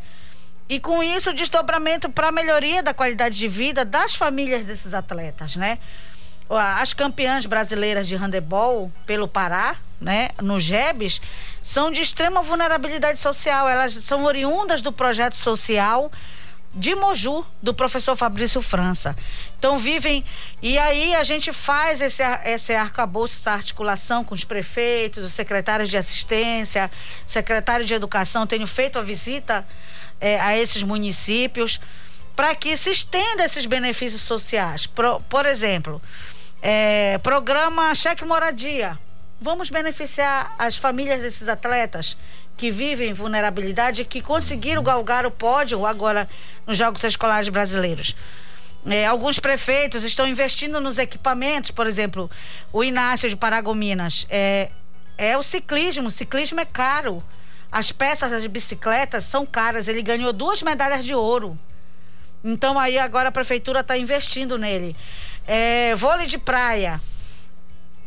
E com isso, o desdobramento para a melhoria da qualidade de vida das famílias desses atletas, né? As campeãs brasileiras de handebol pelo Pará, né, no GEBS, são de extrema vulnerabilidade social. Elas são oriundas do projeto social de Moju, do professor Fabrício França. Então vivem. E aí a gente faz esse, esse arcabouço, essa articulação com os prefeitos, os secretários de assistência, secretário de educação. Tenho feito a visita eh, a esses municípios para que se estenda esses benefícios sociais. Por, por exemplo, eh, programa Cheque Moradia. Vamos beneficiar as famílias desses atletas que vivem em vulnerabilidade e que conseguiram galgar o pódio agora nos Jogos Escolares Brasileiros. É, alguns prefeitos estão investindo nos equipamentos, por exemplo, o Inácio de Paragominas. É, é o ciclismo, o ciclismo é caro. As peças das bicicletas são caras. Ele ganhou duas medalhas de ouro. Então aí agora a prefeitura está investindo nele. É, vôlei de praia.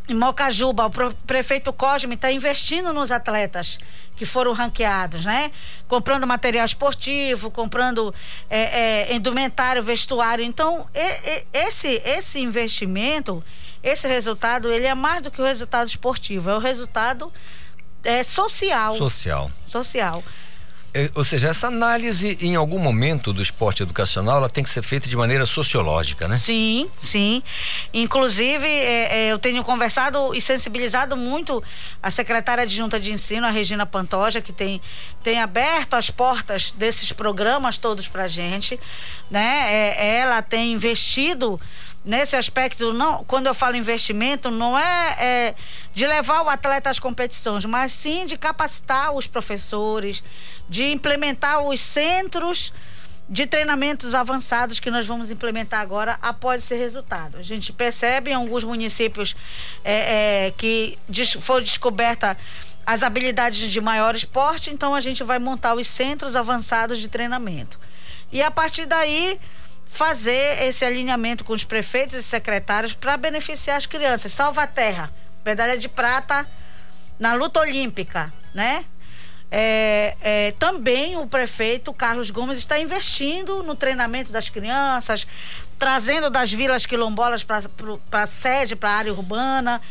Em Mocajuba, o prefeito Cosme está investindo nos atletas que foram ranqueados, né? Comprando material esportivo, comprando é, é, indumentário, vestuário. Então, e, e, esse, esse investimento, esse resultado, ele é mais do que o resultado esportivo, é o resultado é, social. Social. Social. É, ou seja, essa análise em algum momento do esporte educacional ela tem que ser feita de maneira sociológica, né? Sim, sim. Inclusive, é, é, eu tenho conversado e sensibilizado muito a secretária adjunta de ensino, a Regina Pantoja, que tem, tem aberto as portas desses programas todos para gente, né? É, ela tem investido nesse aspecto, não, quando eu falo investimento, não é, é, de levar o atleta às competições, mas sim de capacitar os professores, de implementar os centros de treinamentos avançados que nós vamos implementar agora após esse resultado. A gente percebe em alguns municípios é, é, que des, foi descoberta as habilidades de maior esporte, então a gente vai montar os centros avançados de treinamento. E a partir daí fazer esse alinhamento com os prefeitos e secretários para beneficiar as crianças. Salva a terra, medalha de prata na luta olímpica, né? É, é, também o prefeito Carlos Gomes está investindo no treinamento das crianças, trazendo das vilas quilombolas para a sede, para a área urbana.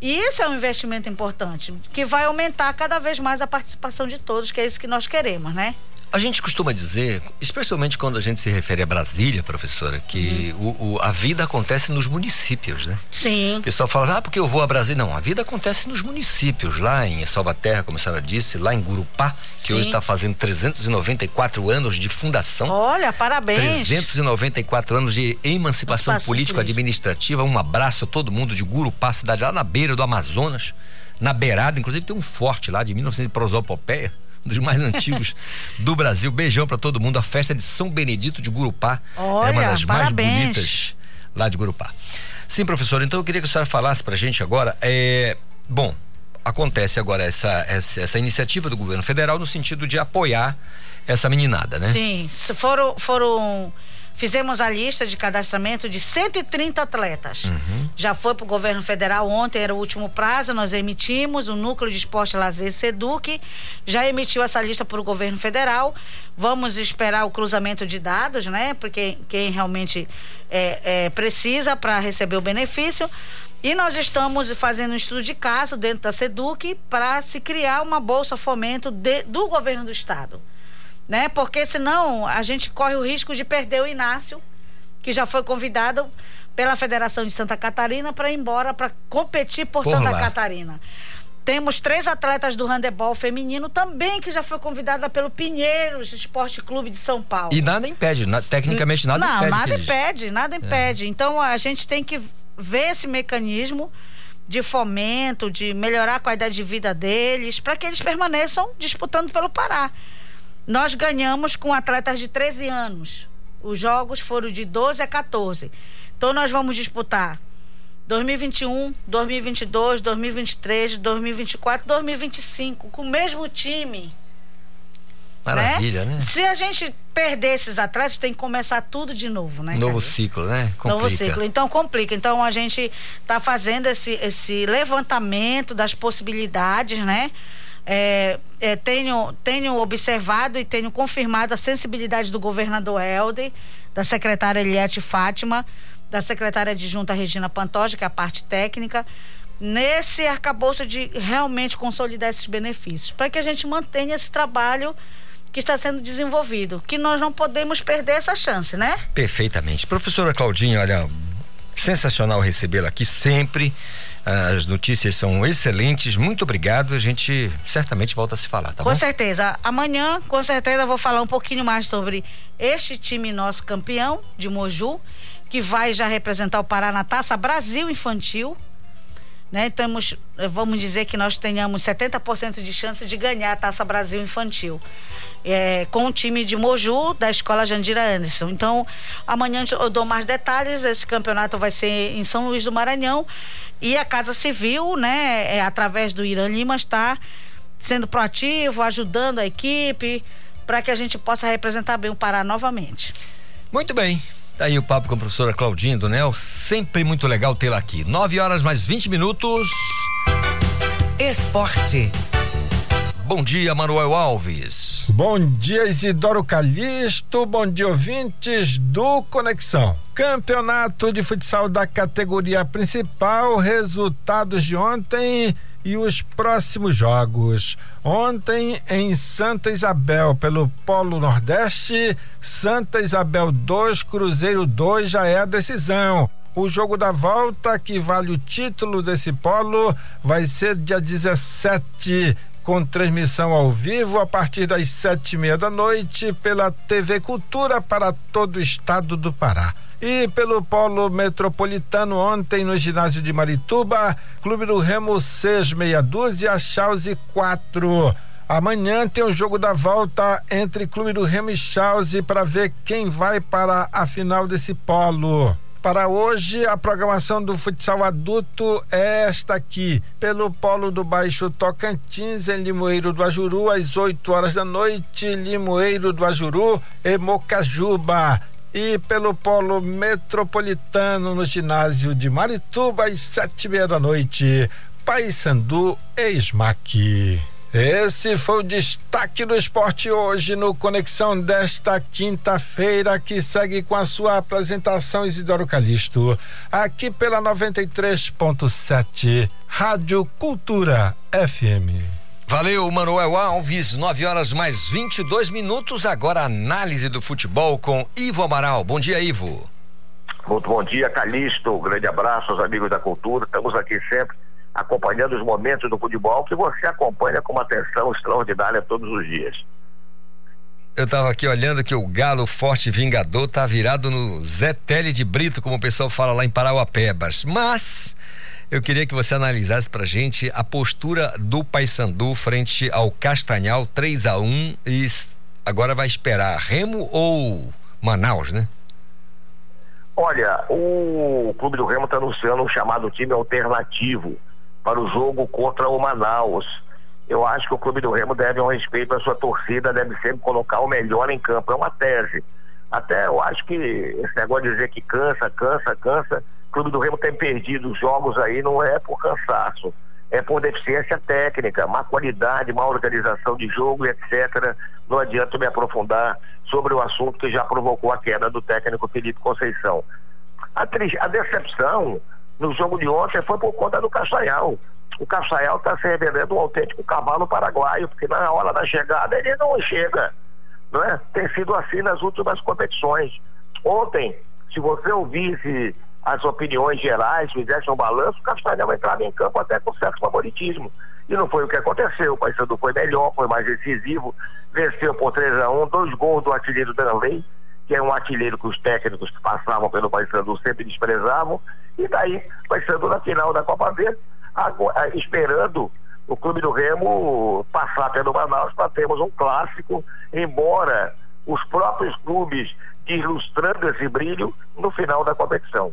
E isso é um investimento importante, que vai aumentar cada vez mais a participação de todos, que é isso que nós queremos, né? A gente costuma dizer, especialmente quando a gente se refere a Brasília, professora, que uhum. o, o, a vida acontece nos municípios, né? Sim. O pessoal fala, ah, porque eu vou a Brasília. Não, a vida acontece nos municípios, lá em Salvaterra, como a senhora disse, lá em Gurupá, que Sim. hoje está fazendo 394 anos de fundação. Olha, parabéns. 394 anos de emancipação político-administrativa. Um abraço a todo mundo de Gurupá, cidade lá na beira do Amazonas, na beirada, inclusive tem um forte lá de 1900 prosopopeia dos mais antigos do Brasil. Beijão para todo mundo. A festa de São Benedito de Gurupá Olha, é uma das parabéns. mais bonitas lá de Gurupá. Sim, professor, então eu queria que a senhora falasse para a gente agora. É, bom, acontece agora essa, essa, essa, iniciativa do governo federal no sentido de apoiar essa meninada, né? Sim, foram, foram Fizemos a lista de cadastramento de 130 atletas. Uhum. Já foi para o governo federal ontem, era o último prazo, nós emitimos. O Núcleo de Esporte Lazer Seduc já emitiu essa lista para o governo federal. Vamos esperar o cruzamento de dados, né? Porque quem realmente é, é, precisa para receber o benefício. E nós estamos fazendo um estudo de caso dentro da SEDUC para se criar uma bolsa fomento de, do governo do estado né? Porque senão a gente corre o risco de perder o Inácio, que já foi convidado pela Federação de Santa Catarina para ir embora para competir por, por Santa lá. Catarina. Temos três atletas do handebol feminino também que já foi convidada pelo Pinheiros Esporte Clube de São Paulo. E nada impede, na, tecnicamente nada Não, impede. Não, nada impede, nada é. impede. É. Então a gente tem que ver esse mecanismo de fomento, de melhorar a qualidade de vida deles, para que eles permaneçam disputando pelo Pará. Nós ganhamos com atletas de 13 anos. Os jogos foram de 12 a 14. Então nós vamos disputar 2021, 2022, 2023, 2024, 2025 com o mesmo time. Maravilha, né? né? Se a gente perder esses atletas, tem que começar tudo de novo, né? Novo ciclo, né? Complica. Novo ciclo. Então complica. Então a gente está fazendo esse, esse levantamento das possibilidades, né? É, é, tenho, tenho observado e tenho confirmado a sensibilidade do governador Helder, da secretária Eliette Fátima, da secretária adjunta Regina Pantoja, que é a parte técnica, nesse arcabouço de realmente consolidar esses benefícios, para que a gente mantenha esse trabalho que está sendo desenvolvido, que nós não podemos perder essa chance, né? Perfeitamente. Professora Claudinha, olha, sensacional recebê-la aqui sempre. As notícias são excelentes. Muito obrigado. A gente certamente volta a se falar, tá com bom? certeza. Amanhã, com certeza, vou falar um pouquinho mais sobre este time nosso campeão de Moju, que vai já representar o Pará na Taça Brasil Infantil. Né? Temos, vamos dizer que nós tenhamos 70% de chance de ganhar a Taça Brasil Infantil. É, com o time de Moju, da Escola Jandira Anderson. Então, amanhã eu dou mais detalhes. Esse campeonato vai ser em São Luís do Maranhão. E a Casa Civil, né, é, através do Irã Lima, está sendo proativo, ajudando a equipe, para que a gente possa representar bem o Pará novamente. Muito bem. Tá aí o papo com a professora Claudinha do Nel. Sempre muito legal tê-la aqui. 9 horas mais 20 minutos. Esporte. Bom dia, Manuel Alves. Bom dia, Isidoro Calixto. Bom dia, ouvintes do Conexão. Campeonato de futsal da categoria principal, resultados de ontem e os próximos jogos. Ontem em Santa Isabel, pelo Polo Nordeste, Santa Isabel 2, Cruzeiro 2 já é a decisão. O jogo da volta, que vale o título desse polo, vai ser dia 17 com transmissão ao vivo a partir das sete e meia da noite pela TV Cultura para todo o estado do Pará. E pelo Polo Metropolitano ontem no ginásio de Marituba, Clube do Remo 6 meia dúzia, Chause 4. Amanhã tem o jogo da volta entre Clube do Remo e Chelsea para ver quem vai para a final desse polo. Para hoje, a programação do futsal adulto é esta aqui. Pelo Polo do Baixo Tocantins, em Limoeiro do Ajuru, às 8 horas da noite, Limoeiro do Ajuru e Mocajuba. E pelo Polo Metropolitano, no ginásio de Marituba, às sete e meia da noite, Paysandu e Smack. Esse foi o destaque do esporte hoje no Conexão desta quinta-feira, que segue com a sua apresentação Isidoro Calixto, aqui pela 93.7, Rádio Cultura FM. Valeu, Manuel Alves, 9 horas mais 22 minutos. Agora, análise do futebol com Ivo Amaral. Bom dia, Ivo. Muito bom dia, Calixto. Um grande abraço aos amigos da cultura. Estamos aqui sempre acompanhando os momentos do futebol que você acompanha com uma atenção extraordinária todos os dias. Eu estava aqui olhando que o Galo Forte Vingador tá virado no Zé Tele de Brito, como o pessoal fala lá em Parauapebas. Mas eu queria que você analisasse pra gente a postura do Paysandu frente ao Castanhal 3 a 1 e agora vai esperar Remo ou Manaus, né? Olha, o Clube do Remo está anunciando um chamado time alternativo para o jogo contra o Manaus. Eu acho que o Clube do Remo deve um respeito à sua torcida, deve sempre colocar o melhor em campo. É uma tese. Até eu acho que esse negócio de dizer que cansa, cansa, cansa, o Clube do Remo tem perdido os jogos aí, não é por cansaço, é por deficiência técnica, má qualidade, má organização de jogo, etc. Não adianta me aprofundar sobre o assunto que já provocou a queda do técnico Felipe Conceição. A, a decepção no jogo de ontem foi por conta do Castanhal. O Castanhal está se revelando um autêntico cavalo paraguaio, porque na hora da chegada ele não chega. Não é? Tem sido assim nas últimas competições. Ontem, se você ouvisse as opiniões gerais, fizesse um balanço, o Castanhal entrava em campo até com certo favoritismo. E não foi o que aconteceu. O Paysandu foi melhor, foi mais decisivo, venceu por 3 a 1 dois gols do artilheiro Danley, que é um artilheiro que os técnicos que passavam pelo Paysandu sempre desprezavam, e daí Paysandu na final da Copa Verde, esperando o Clube do Remo passar pelo Manaus para termos um clássico, embora os próprios clubes ilustrando esse brilho no final da competição.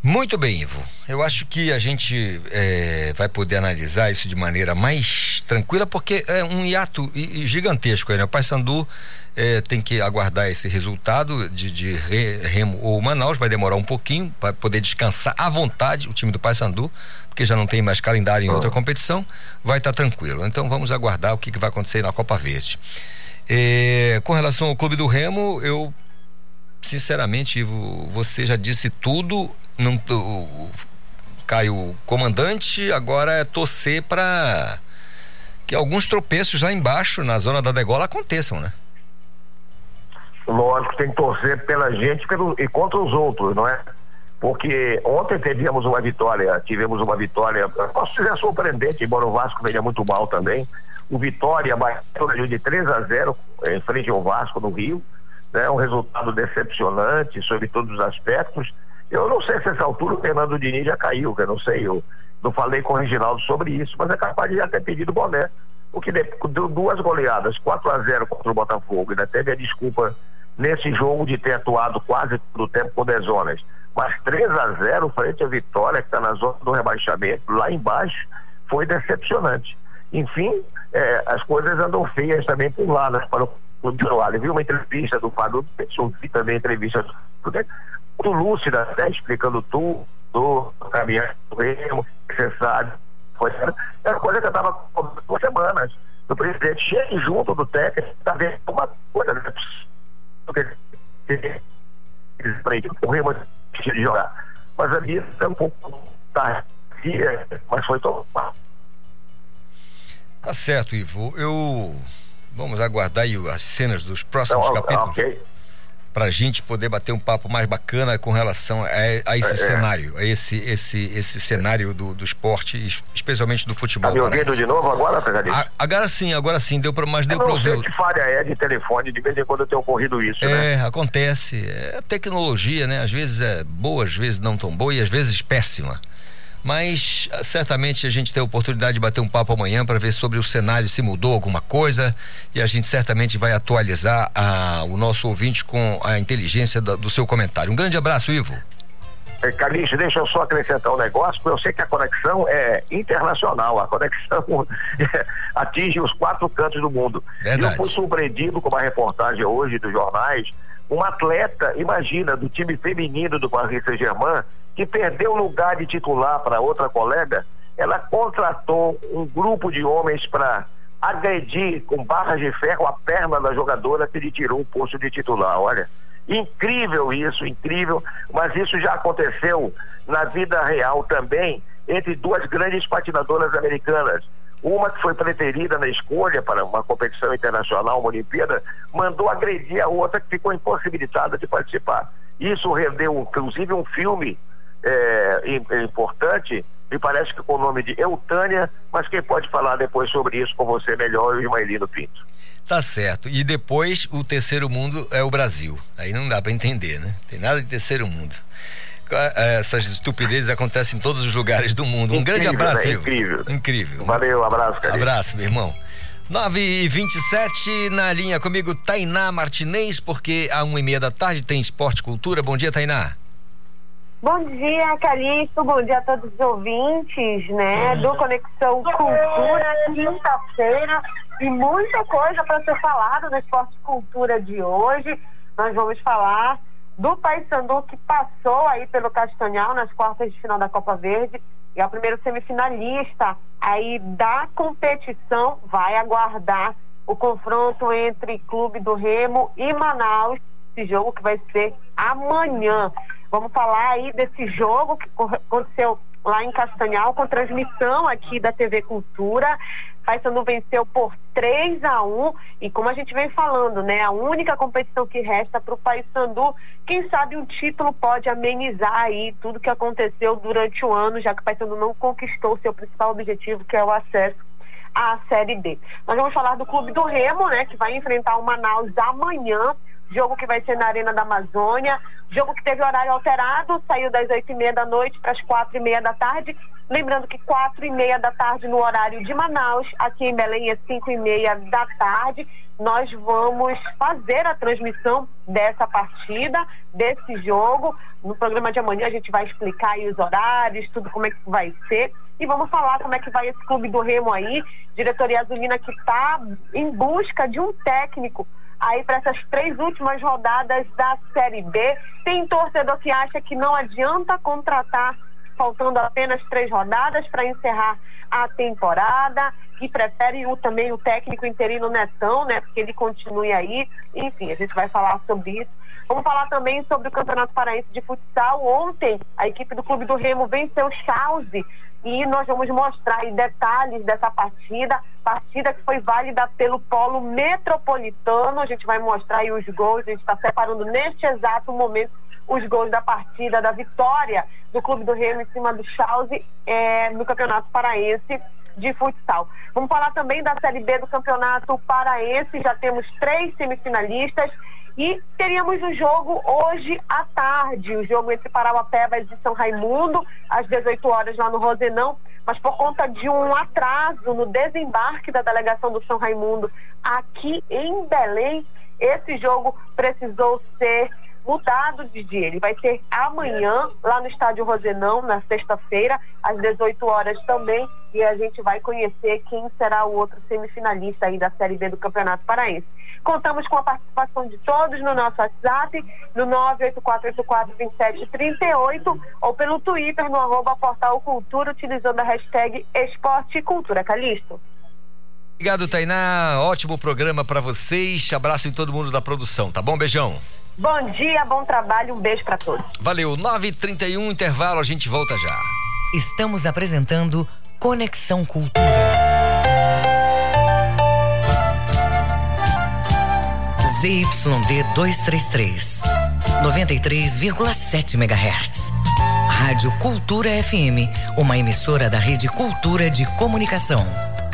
Muito bem, Ivo. Eu acho que a gente é, vai poder analisar isso de maneira mais tranquila, porque é um hiato gigantesco. Né? O Paysandu é, tem que aguardar esse resultado de, de Remo ou Manaus, vai demorar um pouquinho para poder descansar à vontade o time do Paysandu, porque já não tem mais calendário em outra competição, vai estar tá tranquilo. Então vamos aguardar o que, que vai acontecer na Copa Verde. É, com relação ao Clube do Remo, eu sinceramente, Ivo, você já disse tudo não, o, comandante, agora é torcer para que alguns tropeços lá embaixo, na zona da degola, aconteçam, né? Lógico, tem que torcer pela gente pelo, e contra os outros, não é? Porque ontem tivemos uma vitória, tivemos uma vitória, posso dizer surpreendente, embora o Vasco venha muito mal também. O Vitória bateu de 3 a 0 em frente ao Vasco no Rio, né? Um resultado decepcionante sobre todos os aspectos eu não sei se essa altura o Fernando Diniz já caiu, que eu não sei, eu não falei com o Reginaldo sobre isso, mas é capaz de já ter pedido boné. O que deu duas goleadas, 4 a 0 contra o Botafogo, ainda teve a desculpa nesse jogo de ter atuado quase todo o tempo com dezonas. Mas 3 a 0 frente à Vitória, que está na zona do rebaixamento, lá embaixo, foi decepcionante. Enfim, é, as coisas andam feias também por lá, né, para o Clube de Viu uma entrevista do Fábio, vi também entrevista muito lúcida, até explicando tudo, do caminhar do remo, necessário. Foi, era coisa que eu estava duas semanas. O presidente chega junto do técnico, está vendo uma coisa, né? O remo de jogar. Mas ali é um pouco tardia, mas foi todo. Tá certo, Ivo. Eu. Vamos aguardar aí as cenas dos próximos então, capítulos. Okay para a gente poder bater um papo mais bacana com relação a, a esse é, é. cenário, a esse, esse, esse cenário do, do esporte, especialmente do futebol. Tá me ouvindo de novo agora, Pegadinho? Agora sim, agora sim, deu para mas deu para ouvir. que falha é de telefone, de vez em quando eu tenho ocorrido isso, é, né? acontece. É tecnologia, né? Às vezes é boa, às vezes não tão boa e às vezes péssima. Mas ah, certamente a gente tem a oportunidade de bater um papo amanhã para ver sobre o cenário se mudou alguma coisa e a gente certamente vai atualizar a, o nosso ouvinte com a inteligência da, do seu comentário. Um grande abraço, Ivo. É, Calixto, deixa eu só acrescentar um negócio, porque eu sei que a conexão é internacional, a conexão atinge os quatro cantos do mundo. Verdade. Eu fui surpreendido com uma reportagem hoje dos jornais, um atleta, imagina, do time feminino do Paris Saint-Germain, que perdeu o lugar de titular para outra colega, ela contratou um grupo de homens para agredir com barras de ferro a perna da jogadora que lhe tirou o posto de titular. Olha, Incrível isso, incrível, mas isso já aconteceu na vida real também entre duas grandes patinadoras americanas. Uma que foi preterida na escolha para uma competição internacional, uma Olimpíada, mandou agredir a outra que ficou impossibilitada de participar. Isso rendeu, inclusive, um filme é, importante, me parece que com o nome de Eutânia, mas quem pode falar depois sobre isso com você melhor é o Ismaelino Pinto. Tá certo. E depois o terceiro mundo é o Brasil. Aí não dá para entender, né? Tem nada de terceiro mundo. É, essas estupidezes acontecem em todos os lugares do mundo. Um incrível, grande abraço. Né? Incrível. Incrível. Valeu, um abraço, cara. Abraço, meu irmão. 9 e 27 na linha comigo, Tainá Martinez, porque a uma e meia da tarde tem Esporte Cultura. Bom dia, Tainá. Bom dia, Calixto. Bom dia a todos os ouvintes, né? Do Conexão Cultura, quinta-feira e muita coisa para ser falado no Esporte Cultura de hoje. Nós vamos falar do Paysandu que passou aí pelo Castanhal nas quartas de final da Copa Verde e é o primeiro semifinalista aí da competição. Vai aguardar o confronto entre Clube do Remo e Manaus. Esse jogo que vai ser amanhã. Vamos falar aí desse jogo que aconteceu lá em Castanhal, com transmissão aqui da TV Cultura. Paysandu venceu por 3 a 1 e como a gente vem falando, né, a única competição que resta para o Paysandu, quem sabe um título pode amenizar aí tudo que aconteceu durante o ano, já que o Paysandu não conquistou o seu principal objetivo, que é o acesso à Série B. Nós vamos falar do Clube do Remo, né, que vai enfrentar o Manaus amanhã jogo que vai ser na Arena da Amazônia, jogo que teve horário alterado, saiu das oito e meia da noite para as quatro e meia da tarde. Lembrando que quatro e meia da tarde no horário de Manaus, aqui em Belém é cinco e meia da tarde. Nós vamos fazer a transmissão dessa partida, desse jogo. No programa de amanhã a gente vai explicar aí os horários, tudo como é que vai ser. E vamos falar como é que vai esse clube do Remo aí, diretoria azulina que está em busca de um técnico aí para essas três últimas rodadas da Série B. Tem torcedor que acha que não adianta contratar faltando apenas três rodadas para encerrar a temporada e prefere o, também o técnico interino Netão, né? Porque ele continue aí. Enfim, a gente vai falar sobre isso. Vamos falar também sobre o Campeonato Paraense de Futsal. Ontem, a equipe do Clube do Remo venceu o Chause e nós vamos mostrar detalhes dessa partida, partida que foi válida pelo Polo Metropolitano. A gente vai mostrar os gols, a gente está separando neste exato momento os gols da partida, da vitória do Clube do Remo em cima do Chause é, no Campeonato Paraense de futsal. Vamos falar também da Série B do Campeonato Paraense, já temos três semifinalistas e teríamos um jogo hoje à tarde, o jogo entre Parauapebas e São Raimundo, às 18 horas lá no Rosenão, mas por conta de um atraso no desembarque da delegação do São Raimundo aqui em Belém, esse jogo precisou ser mudado de dia. Ele vai ser amanhã, lá no Estádio Rosenão, na sexta-feira, às 18 horas também. E a gente vai conhecer quem será o outro semifinalista aí da Série B do Campeonato Paraense. Contamos com a participação de todos no nosso WhatsApp, no 984842738 ou pelo Twitter, no arroba Portal Cultura, utilizando a hashtag Esporte Cultura. Calixto. Obrigado, Tainá. Ótimo programa para vocês. Abraço em todo mundo da produção, tá bom? Beijão. Bom dia, bom trabalho, um beijo para todos. Valeu, 9h31, intervalo, a gente volta já. Estamos apresentando Conexão Cultura. ZYD 233, 93,7 MHz. Rádio Cultura FM, uma emissora da Rede Cultura de Comunicação.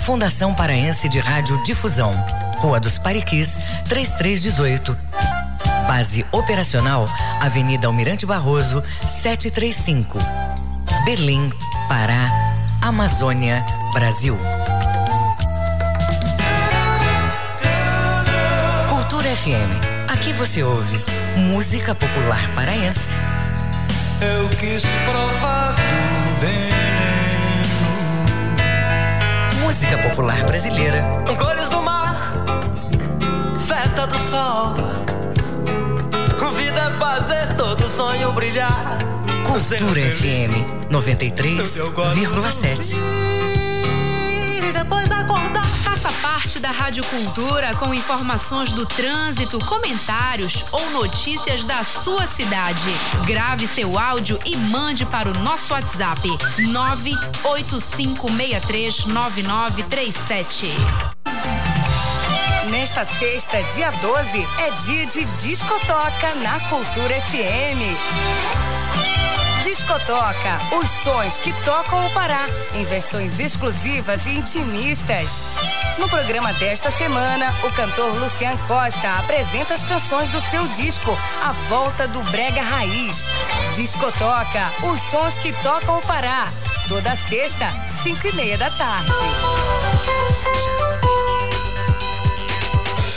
Fundação Paraense de Rádio Difusão. Rua dos Pariquis, 3318. Base operacional, Avenida Almirante Barroso, 735. Berlim, Pará, Amazônia, Brasil. Cultura FM. Aqui você ouve música popular paraense. Eu quis provar do veneno. Música popular brasileira. Cores do mar, festa do sol. É fazer todo sonho brilhar. Cultura FM 93,7. E depois acordar. Faça parte da Rádio Cultura com informações do trânsito, comentários ou notícias da sua cidade. Grave seu áudio e mande para o nosso WhatsApp 985639937. Nesta sexta, dia 12, é dia de discotoca na Cultura FM. Discotoca, os sons que tocam o Pará, em versões exclusivas e intimistas. No programa desta semana, o cantor Lucian Costa apresenta as canções do seu disco A Volta do Brega Raiz. Discotoca, os sons que tocam o Pará. Toda sexta, cinco e meia da tarde.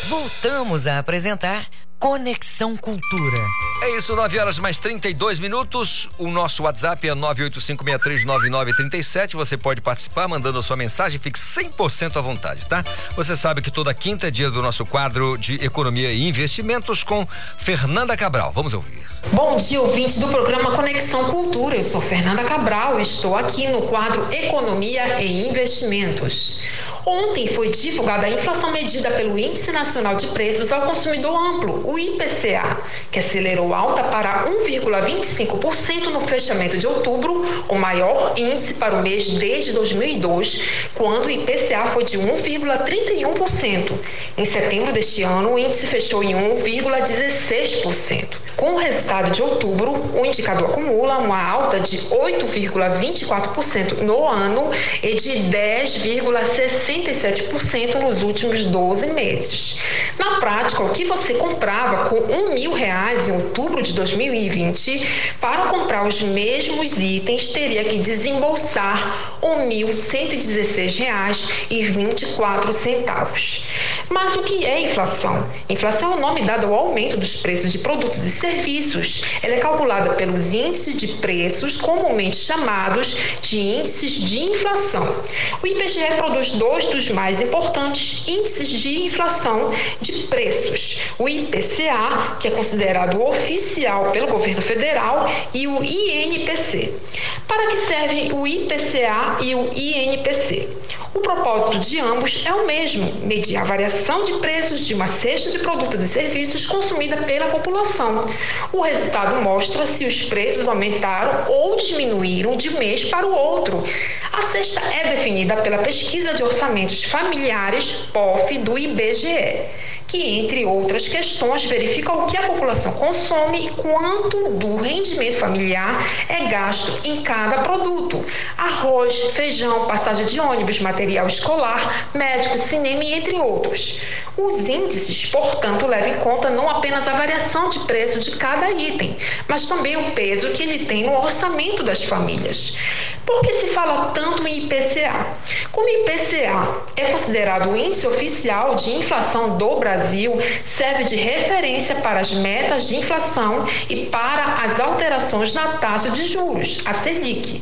Voltamos a apresentar Conexão Cultura. É isso, 9 horas mais 32 minutos. O nosso WhatsApp é 985639937. Você pode participar mandando a sua mensagem, fique 100% à vontade, tá? Você sabe que toda quinta é dia do nosso quadro de economia e investimentos com Fernanda Cabral. Vamos ouvir. Bom dia, ouvintes do programa Conexão Cultura. Eu sou Fernanda Cabral estou aqui no quadro Economia e Investimentos. Ontem foi divulgada a inflação medida pelo Índice Nacional de Preços ao Consumidor Amplo, o IPCA, que acelerou alta para 1,25% no fechamento de outubro, o maior índice para o mês desde 2002, quando o IPCA foi de 1,31%. Em setembro deste ano, o índice fechou em 1,16%. Com o resultado de outubro, o indicador acumula uma alta de 8,24% no ano e de 10,67% nos últimos 12 meses. Na prática, o que você comprava com um mil reais em outubro de 2020 para comprar os mesmos itens teria que desembolsar quatro centavos. Mas o que é inflação? Inflação é o nome dado ao aumento dos preços de produtos e serviços. Ela é calculada pelos índices de preços, comumente chamados de índices de inflação. O IBGE produz dois dos mais importantes índices de inflação de preços: o IPCA, que é considerado oficial pelo governo federal, e o INPC. Para que servem o IPCA e o INPC? O propósito de ambos é o mesmo: medir a variação de preços de uma cesta de produtos e serviços consumida pela população. O resultado mostra se os preços aumentaram ou diminuíram de mês para o outro. A cesta é definida pela Pesquisa de Orçamentos Familiares, POF, do IBGE, que, entre outras questões, verifica o que a população consome e quanto do rendimento familiar é gasto em cada produto: arroz, feijão, passagem de ônibus, material escolar, médico, cinema entre outros. Os índices, portanto, levam em conta não apenas a variação de preço de cada item, mas também o peso que ele tem no orçamento das famílias. Por que se fala tanto em IPCA? Como IPCA é considerado o índice oficial de inflação do Brasil, serve de referência para as metas de inflação e para as alterações na taxa de juros, a Selic.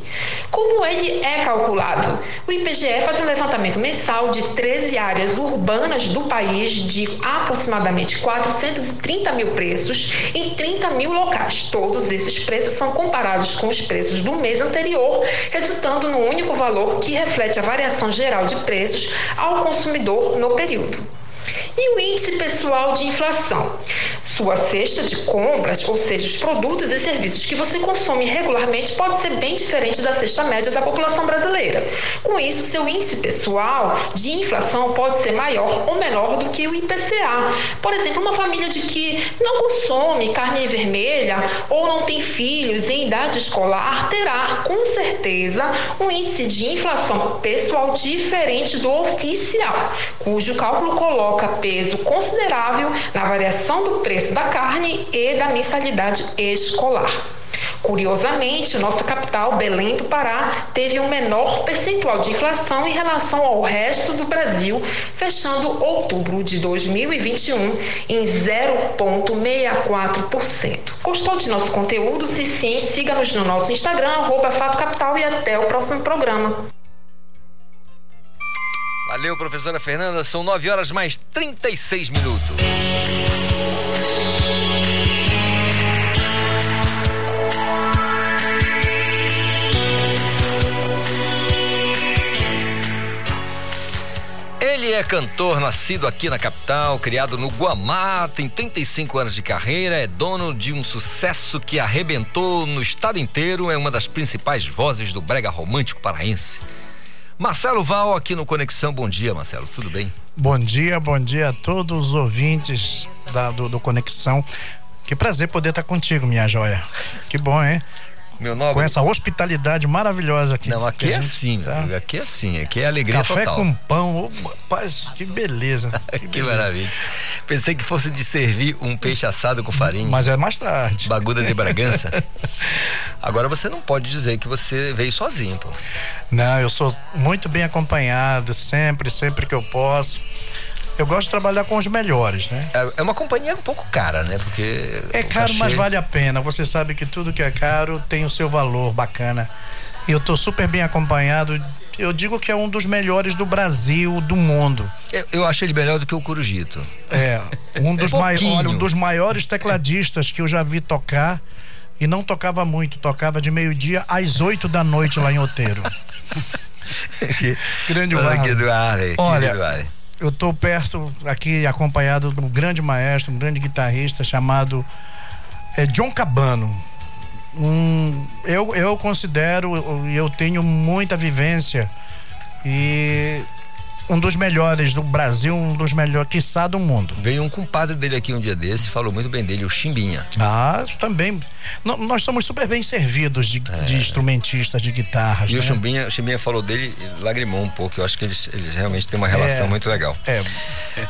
Como ele é calculado? O IPGE faz um levantamento mensal de 13 áreas urbanas do país de aproximadamente 430 mil preços em 30 mil locais. Todos esses preços são comparados com os preços do mês anterior, resultando no único valor que reflete a variação geral de preços ao consumidor no período. E o índice pessoal de inflação? Sua cesta de compras, ou seja, os produtos e serviços que você consome regularmente, pode ser bem diferente da cesta média da população brasileira. Com isso, seu índice pessoal de inflação pode ser maior ou menor do que o IPCA. Por exemplo, uma família de que não consome carne vermelha ou não tem filhos em idade escolar terá, com certeza, um índice de inflação pessoal diferente do oficial, cujo cálculo coloca peso considerável na variação do preço da carne e da mensalidade escolar. Curiosamente, nossa capital, Belém do Pará, teve um menor percentual de inflação em relação ao resto do Brasil, fechando outubro de 2021 em 0,64%. Gostou de nosso conteúdo? Se sim, siga-nos no nosso Instagram, arroba Fato Capital e até o próximo programa. Valeu, professora Fernanda. São 9 horas mais 36 minutos. Ele é cantor, nascido aqui na capital, criado no Guamá, tem 35 anos de carreira, é dono de um sucesso que arrebentou no estado inteiro, é uma das principais vozes do brega romântico paraense. Marcelo Val aqui no Conexão. Bom dia, Marcelo. Tudo bem? Bom dia, bom dia a todos os ouvintes da, do, do Conexão. Que prazer poder estar contigo, minha joia. Que bom, hein? Meu nobre... Com essa hospitalidade maravilhosa aqui. Não, aqui é assim, tá... aqui é assim, aqui é alegria Café total. com pão, oh, rapaz, que beleza. Que, que beleza. maravilha. Pensei que fosse de servir um peixe assado com farinha. Mas é mais tarde. Baguda de Bragança. Agora você não pode dizer que você veio sozinho, pô. Não, eu sou muito bem acompanhado, sempre, sempre que eu posso. Eu gosto de trabalhar com os melhores, né? É uma companhia um pouco cara, né? Porque. É caro, mas vale a pena. Você sabe que tudo que é caro tem o seu valor bacana. E eu tô super bem acompanhado. Eu digo que é um dos melhores do Brasil, do mundo. Eu, eu acho ele melhor do que o Corujito. É, um dos, é mai... Olha, um dos maiores tecladistas que eu já vi tocar. E não tocava muito, tocava de meio-dia às oito da noite lá em Outeiro. que, grande Arley. Olha, eu estou perto aqui acompanhado de um grande maestro, um grande guitarrista chamado é, John Cabano. Um, eu, eu considero, e eu tenho muita vivência e um dos melhores do Brasil, um dos melhores, quiçá, do mundo. Veio um compadre dele aqui um dia desse, falou muito bem dele, o Chimbinha. Ah, também. N nós somos super bem servidos de, é. de instrumentistas, de guitarras. E né? o Chimbinha, o Chimbinha falou dele e lagrimou um pouco. Eu acho que eles, eles realmente têm uma relação é. muito legal. É.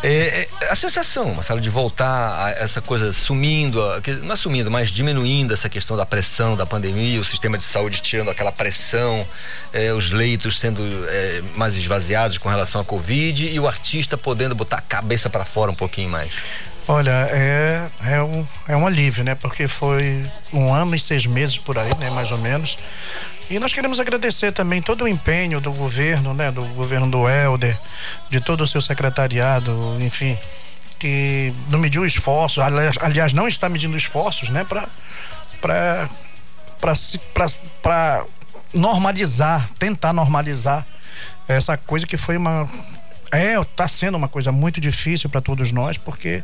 é. A sensação, Marcelo, de voltar a essa coisa sumindo, não é sumindo, mas diminuindo essa questão da pressão da pandemia, o sistema de saúde tirando aquela pressão, é, os leitos sendo é, mais esvaziados com relação a Covid e o artista podendo botar a cabeça para fora um pouquinho mais? Olha, é, é, um, é um alívio, né? Porque foi um ano e seis meses por aí, né? Mais ou menos. E nós queremos agradecer também todo o empenho do governo, né? Do governo do Helder, de todo o seu secretariado, enfim, que não mediu esforços, aliás, não está medindo esforços, né? Para para para normalizar, tentar normalizar essa coisa que foi uma é está sendo uma coisa muito difícil para todos nós porque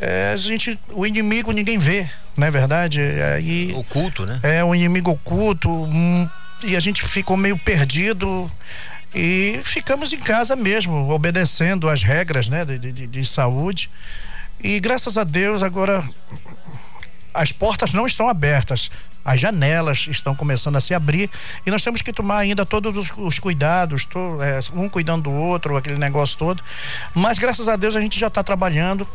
é, a gente o inimigo ninguém vê não é verdade? É, e, oculto né? É o inimigo oculto hum, e a gente ficou meio perdido e ficamos em casa mesmo obedecendo as regras né de, de, de saúde. E graças a Deus agora as portas não estão abertas as janelas estão começando a se abrir e nós temos que tomar ainda todos os, os cuidados, to, é, um cuidando do outro, aquele negócio todo. Mas graças a Deus a gente já está trabalhando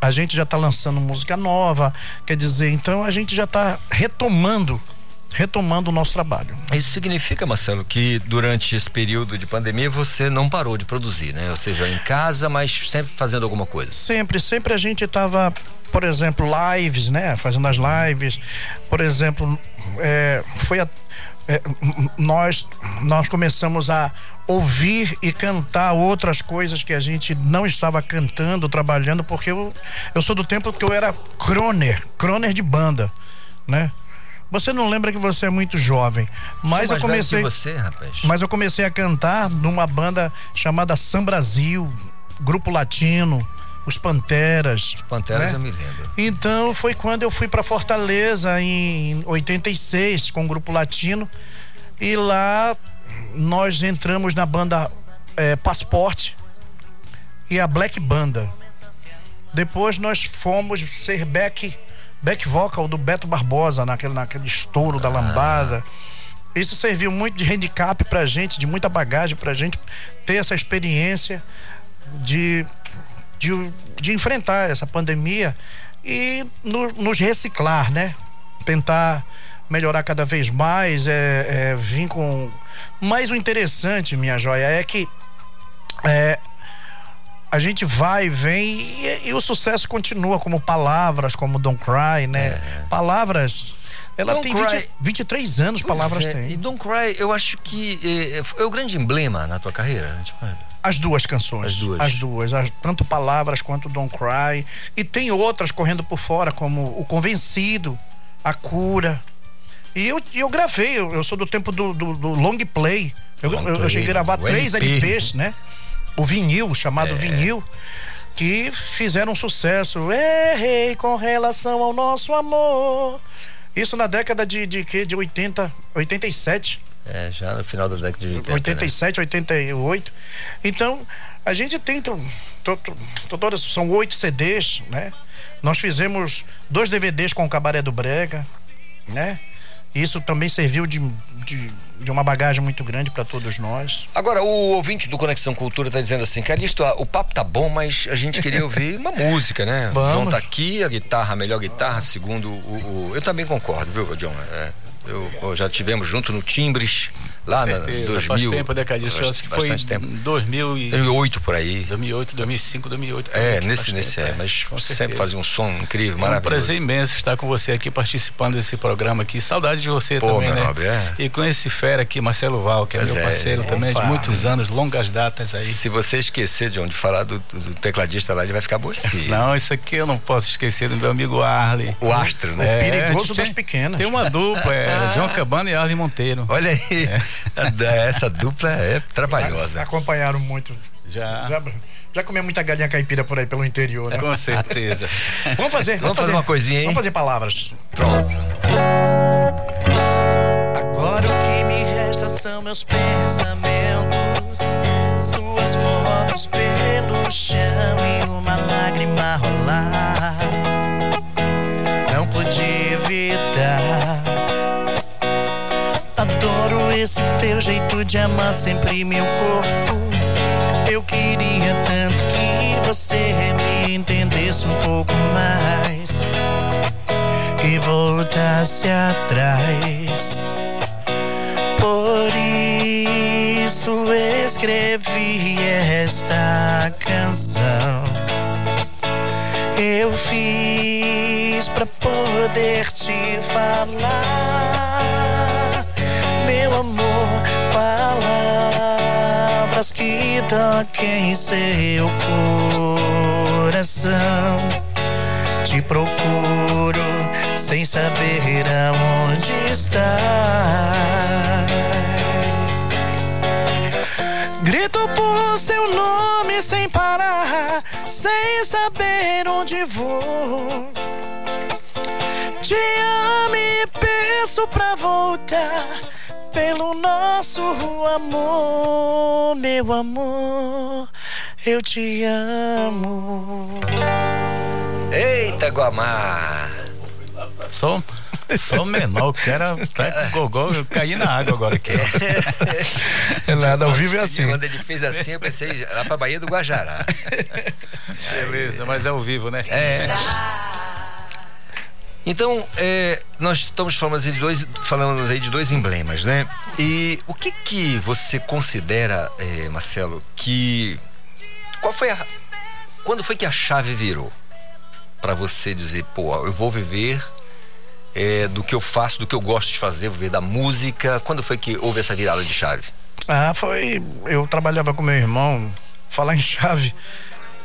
a gente já está lançando música nova, quer dizer, então a gente já está retomando retomando o nosso trabalho. Isso significa, Marcelo, que durante esse período de pandemia você não parou de produzir, né? Ou seja, em casa, mas sempre fazendo alguma coisa. Sempre, sempre a gente estava, por exemplo, lives, né? Fazendo as lives. Por exemplo, é, foi a, é, nós nós começamos a ouvir e cantar outras coisas que a gente não estava cantando, trabalhando, porque eu, eu sou do tempo que eu era croner, croner de banda, né? Você não lembra que você é muito jovem, mas eu comecei. você, rapaz. Mas eu comecei a cantar numa banda chamada Sam Brasil, grupo latino. Os Panteras. Os Panteras né? eu me lembro. Então foi quando eu fui para Fortaleza em 86 com o grupo latino e lá nós entramos na banda é, Passporte e a Black Banda. Depois nós fomos ser back back vocal do Beto Barbosa naquele, naquele estouro da lambada. Isso serviu muito de handicap pra gente, de muita bagagem pra gente ter essa experiência de, de, de enfrentar essa pandemia e no, nos reciclar, né? tentar melhorar cada vez mais, é, é vir com. Mas o interessante, minha joia, é que é, a gente vai, vem e, e, o sucesso continua, como palavras, como Don't Cry, né? É. Palavras. Ela Don't tem 20, 23 anos, pois palavras é. tem. E Don't Cry, eu acho que é, é, o grande emblema na tua carreira. Tipo, as duas canções. As duas. As duas. As, tanto palavras quanto Don't Cry. E tem outras correndo por fora, como O Convencido, A Cura. E eu, eu gravei, eu, eu sou do tempo do, do, do long play. Eu, long eu, eu cheguei a gravar três LP. LPs, né? O vinil, chamado é. vinil, que fizeram sucesso. Errei com relação ao nosso amor. Isso na década de, de, de, de 80, 87. É, já no final da década de 80. 87, né? 88. Então, a gente tem. Todas, são oito CDs, né? Nós fizemos dois DVDs com o Cabaré do Brega, né? Isso também serviu de, de, de uma bagagem muito grande para todos nós. Agora, o ouvinte do Conexão Cultura está dizendo assim, Calixto, o papo tá bom, mas a gente queria ouvir uma música, né? Vamos. O João tá aqui, a guitarra, a melhor guitarra, segundo o. o... Eu também concordo, viu, John? É, eu, já tivemos junto no Timbres, lá na 2000. Faz tempo, né, Calixto? acho que foi tempo. 2000 e... 2008 por aí. 2008, 2005, 2008. É, nesse, nesse tempo, é, mas sempre fazia um som incrível, maravilhoso. É um prazer imenso estar com você aqui participando desse programa aqui. Saudade de você Pô, também, né? Nobre, é. E com esse fera aqui, Marcelo Val, que é pois meu é, parceiro é, também opa. de muitos anos, longas datas aí. Se você esquecer, John, de falar do, do tecladista lá, ele vai ficar aborrecido. Não, isso aqui eu não posso esquecer do meu amigo Arley. O Astro, né? É, perigoso das pequenas. Tem uma dupla, é, João Cabana e Arley Monteiro. Olha aí, é. essa dupla é trabalhosa. Acompanharam muito. Já. Já, já comeu muita galinha caipira por aí pelo interior, né? Com certeza. vamos fazer. Vamos, vamos fazer, uma coisinha, hein? Vamos fazer palavras. Pronto. Agora o que me resta são meus pensamentos, suas fotos pelo chão e Esse teu jeito de amar sempre meu corpo. Eu queria tanto que você me entendesse um pouco mais. Que voltasse atrás. Por isso escrevi esta canção. Eu fiz pra poder te falar palavras que toquem seu coração. Te procuro sem saber aonde estás. Grito por seu nome sem parar, sem saber onde vou. Te amo e peço pra voltar pelo nosso amor, meu amor, eu te amo. Eita, Guamar! Só, só menor, que era pra gogó, eu caí na água agora aqui. É nada, ao vivo é assim. Quando ele fez assim, eu pensei lá pra Bahia do Guajará. Beleza, mas é ao vivo, né? É. Então, é, nós estamos falando de dois, falando aí de dois emblemas, né? E o que que você considera, é, Marcelo, que qual foi a quando foi que a chave virou para você dizer, pô, eu vou viver é, do que eu faço, do que eu gosto de fazer, vou viver da música? Quando foi que houve essa virada de chave? Ah, foi. Eu trabalhava com meu irmão. Falar em chave,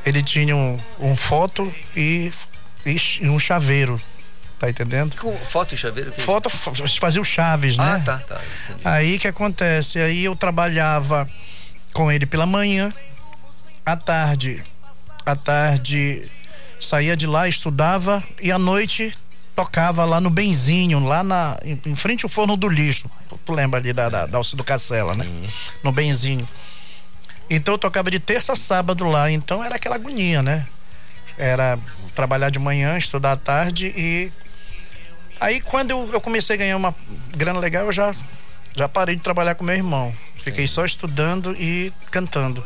ele tinha um, um foto e, e um chaveiro Tá entendendo? Com foto e chaveiro? Que... Foto, fazia o Chaves, né? Ah, tá, tá. Entendi. Aí que acontece? Aí eu trabalhava com ele pela manhã, à tarde, à tarde saía de lá, estudava e à noite tocava lá no Benzinho, lá na, em, em frente ao forno do lixo. Tu lembra ali da, da, da do Cacela, né? Uhum. No Benzinho. Então eu tocava de terça a sábado lá, então era aquela agonia, né? Era trabalhar de manhã, estudar à tarde e Aí quando eu, eu, comecei a ganhar uma grana legal, eu já, já parei de trabalhar com meu irmão. Fiquei só estudando e cantando.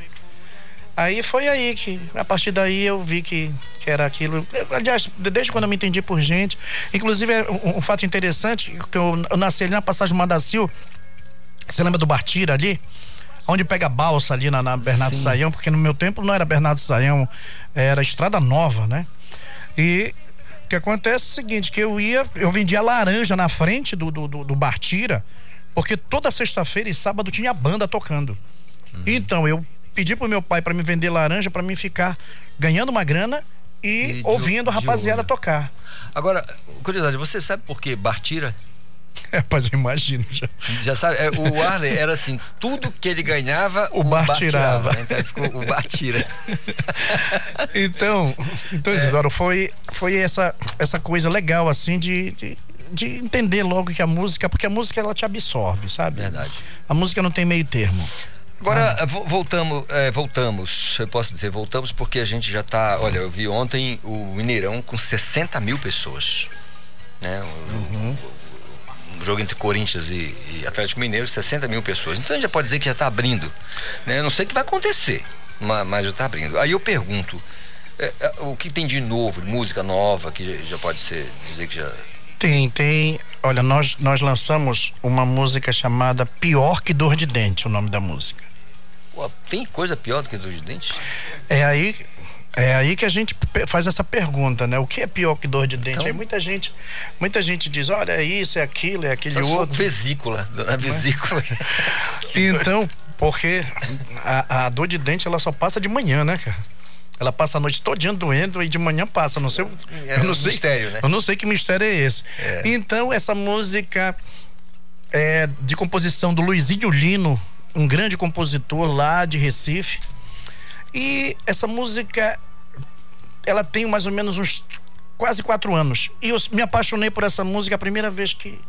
Aí foi aí que, a partir daí eu vi que, que era aquilo. Aliás, desde quando eu me entendi por gente. Inclusive, é um, um fato interessante, que eu, eu, nasci ali na passagem Madacil. Você lembra do Bartira ali? Onde pega a balsa ali na, na Bernardo Sim. Saião, porque no meu tempo não era Bernardo Saião, era Estrada Nova, né? E que acontece é o seguinte, que eu ia, eu vendia laranja na frente do, do, do, do Bartira, porque toda sexta-feira e sábado tinha banda tocando. Uhum. Então eu pedi pro meu pai para me vender laranja para mim ficar ganhando uma grana e, e ouvindo a rapaziada tocar. Agora, curiosidade, você sabe por que Bartira? É, rapaz, eu imagino já. Já sabe, é, o Arley era assim, tudo que ele ganhava, o, o bar, bar tirava. tirava. Então ficou o bar tira. então, então, Isidoro, foi, foi essa, essa coisa legal, assim, de, de, de, entender logo que a música, porque a música ela te absorve, sabe? Verdade. A música não tem meio termo. Agora, ah. voltamos, é, voltamos, eu posso dizer, voltamos porque a gente já está, olha, eu vi ontem o Mineirão com 60 mil pessoas, né? O, uhum. o jogo entre Corinthians e, e, Atlético Mineiro, 60 mil pessoas. Então a gente já pode dizer que já está abrindo, né? Eu não sei o que vai acontecer, mas, mas já está abrindo. Aí eu pergunto, é, é, o que tem de novo, de música nova, que já pode ser, dizer que já tem, tem. Olha, nós, nós lançamos uma música chamada Pior que Dor de Dente, o nome da música. Pô, tem coisa pior do que dor de dente? É aí, é aí que a gente faz essa pergunta, né? O que é pior que dor de dente? Então, aí muita gente, muita gente diz, olha, é isso, é aquilo, é aquele outro. Vesícula, dona vesícula. então, porque a, a, dor de dente ela só passa de manhã, né, cara? Ela passa a noite todinha doendo e de manhã passa. Não sei, é eu não um sei, mistério, né? Eu não sei que mistério é esse. É. Então, essa música é de composição do Luizinho Lino, um grande compositor lá de Recife. E essa música, ela tem mais ou menos uns quase quatro anos. E eu me apaixonei por essa música a primeira vez que.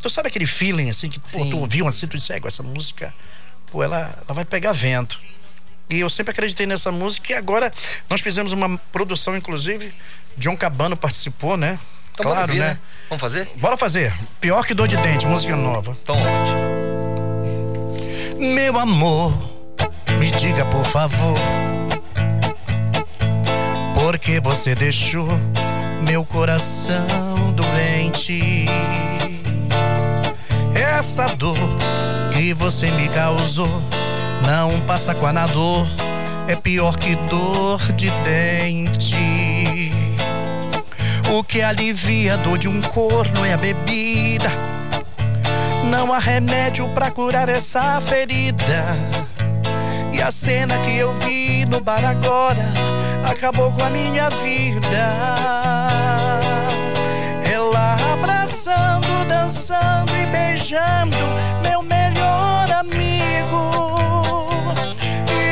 Tu sabe aquele feeling assim que pô, tu ouviu assim, tu disse, essa música, pô, ela, ela vai pegar vento. E eu sempre acreditei nessa música e agora nós fizemos uma produção, inclusive, John Cabano participou, né? Então claro, ouvir, né? né? Vamos fazer? Bora fazer. Pior que dor de dente, música nova. Então, ótimo. Meu amor, diga por favor, por que você deixou meu coração doente? Essa dor que você me causou não passa com a dor, é pior que dor de dente. O que alivia a dor de um corno é a bebida não há remédio para curar essa ferida. A cena que eu vi no bar agora acabou com a minha vida. Ela abraçando, dançando e beijando meu melhor amigo.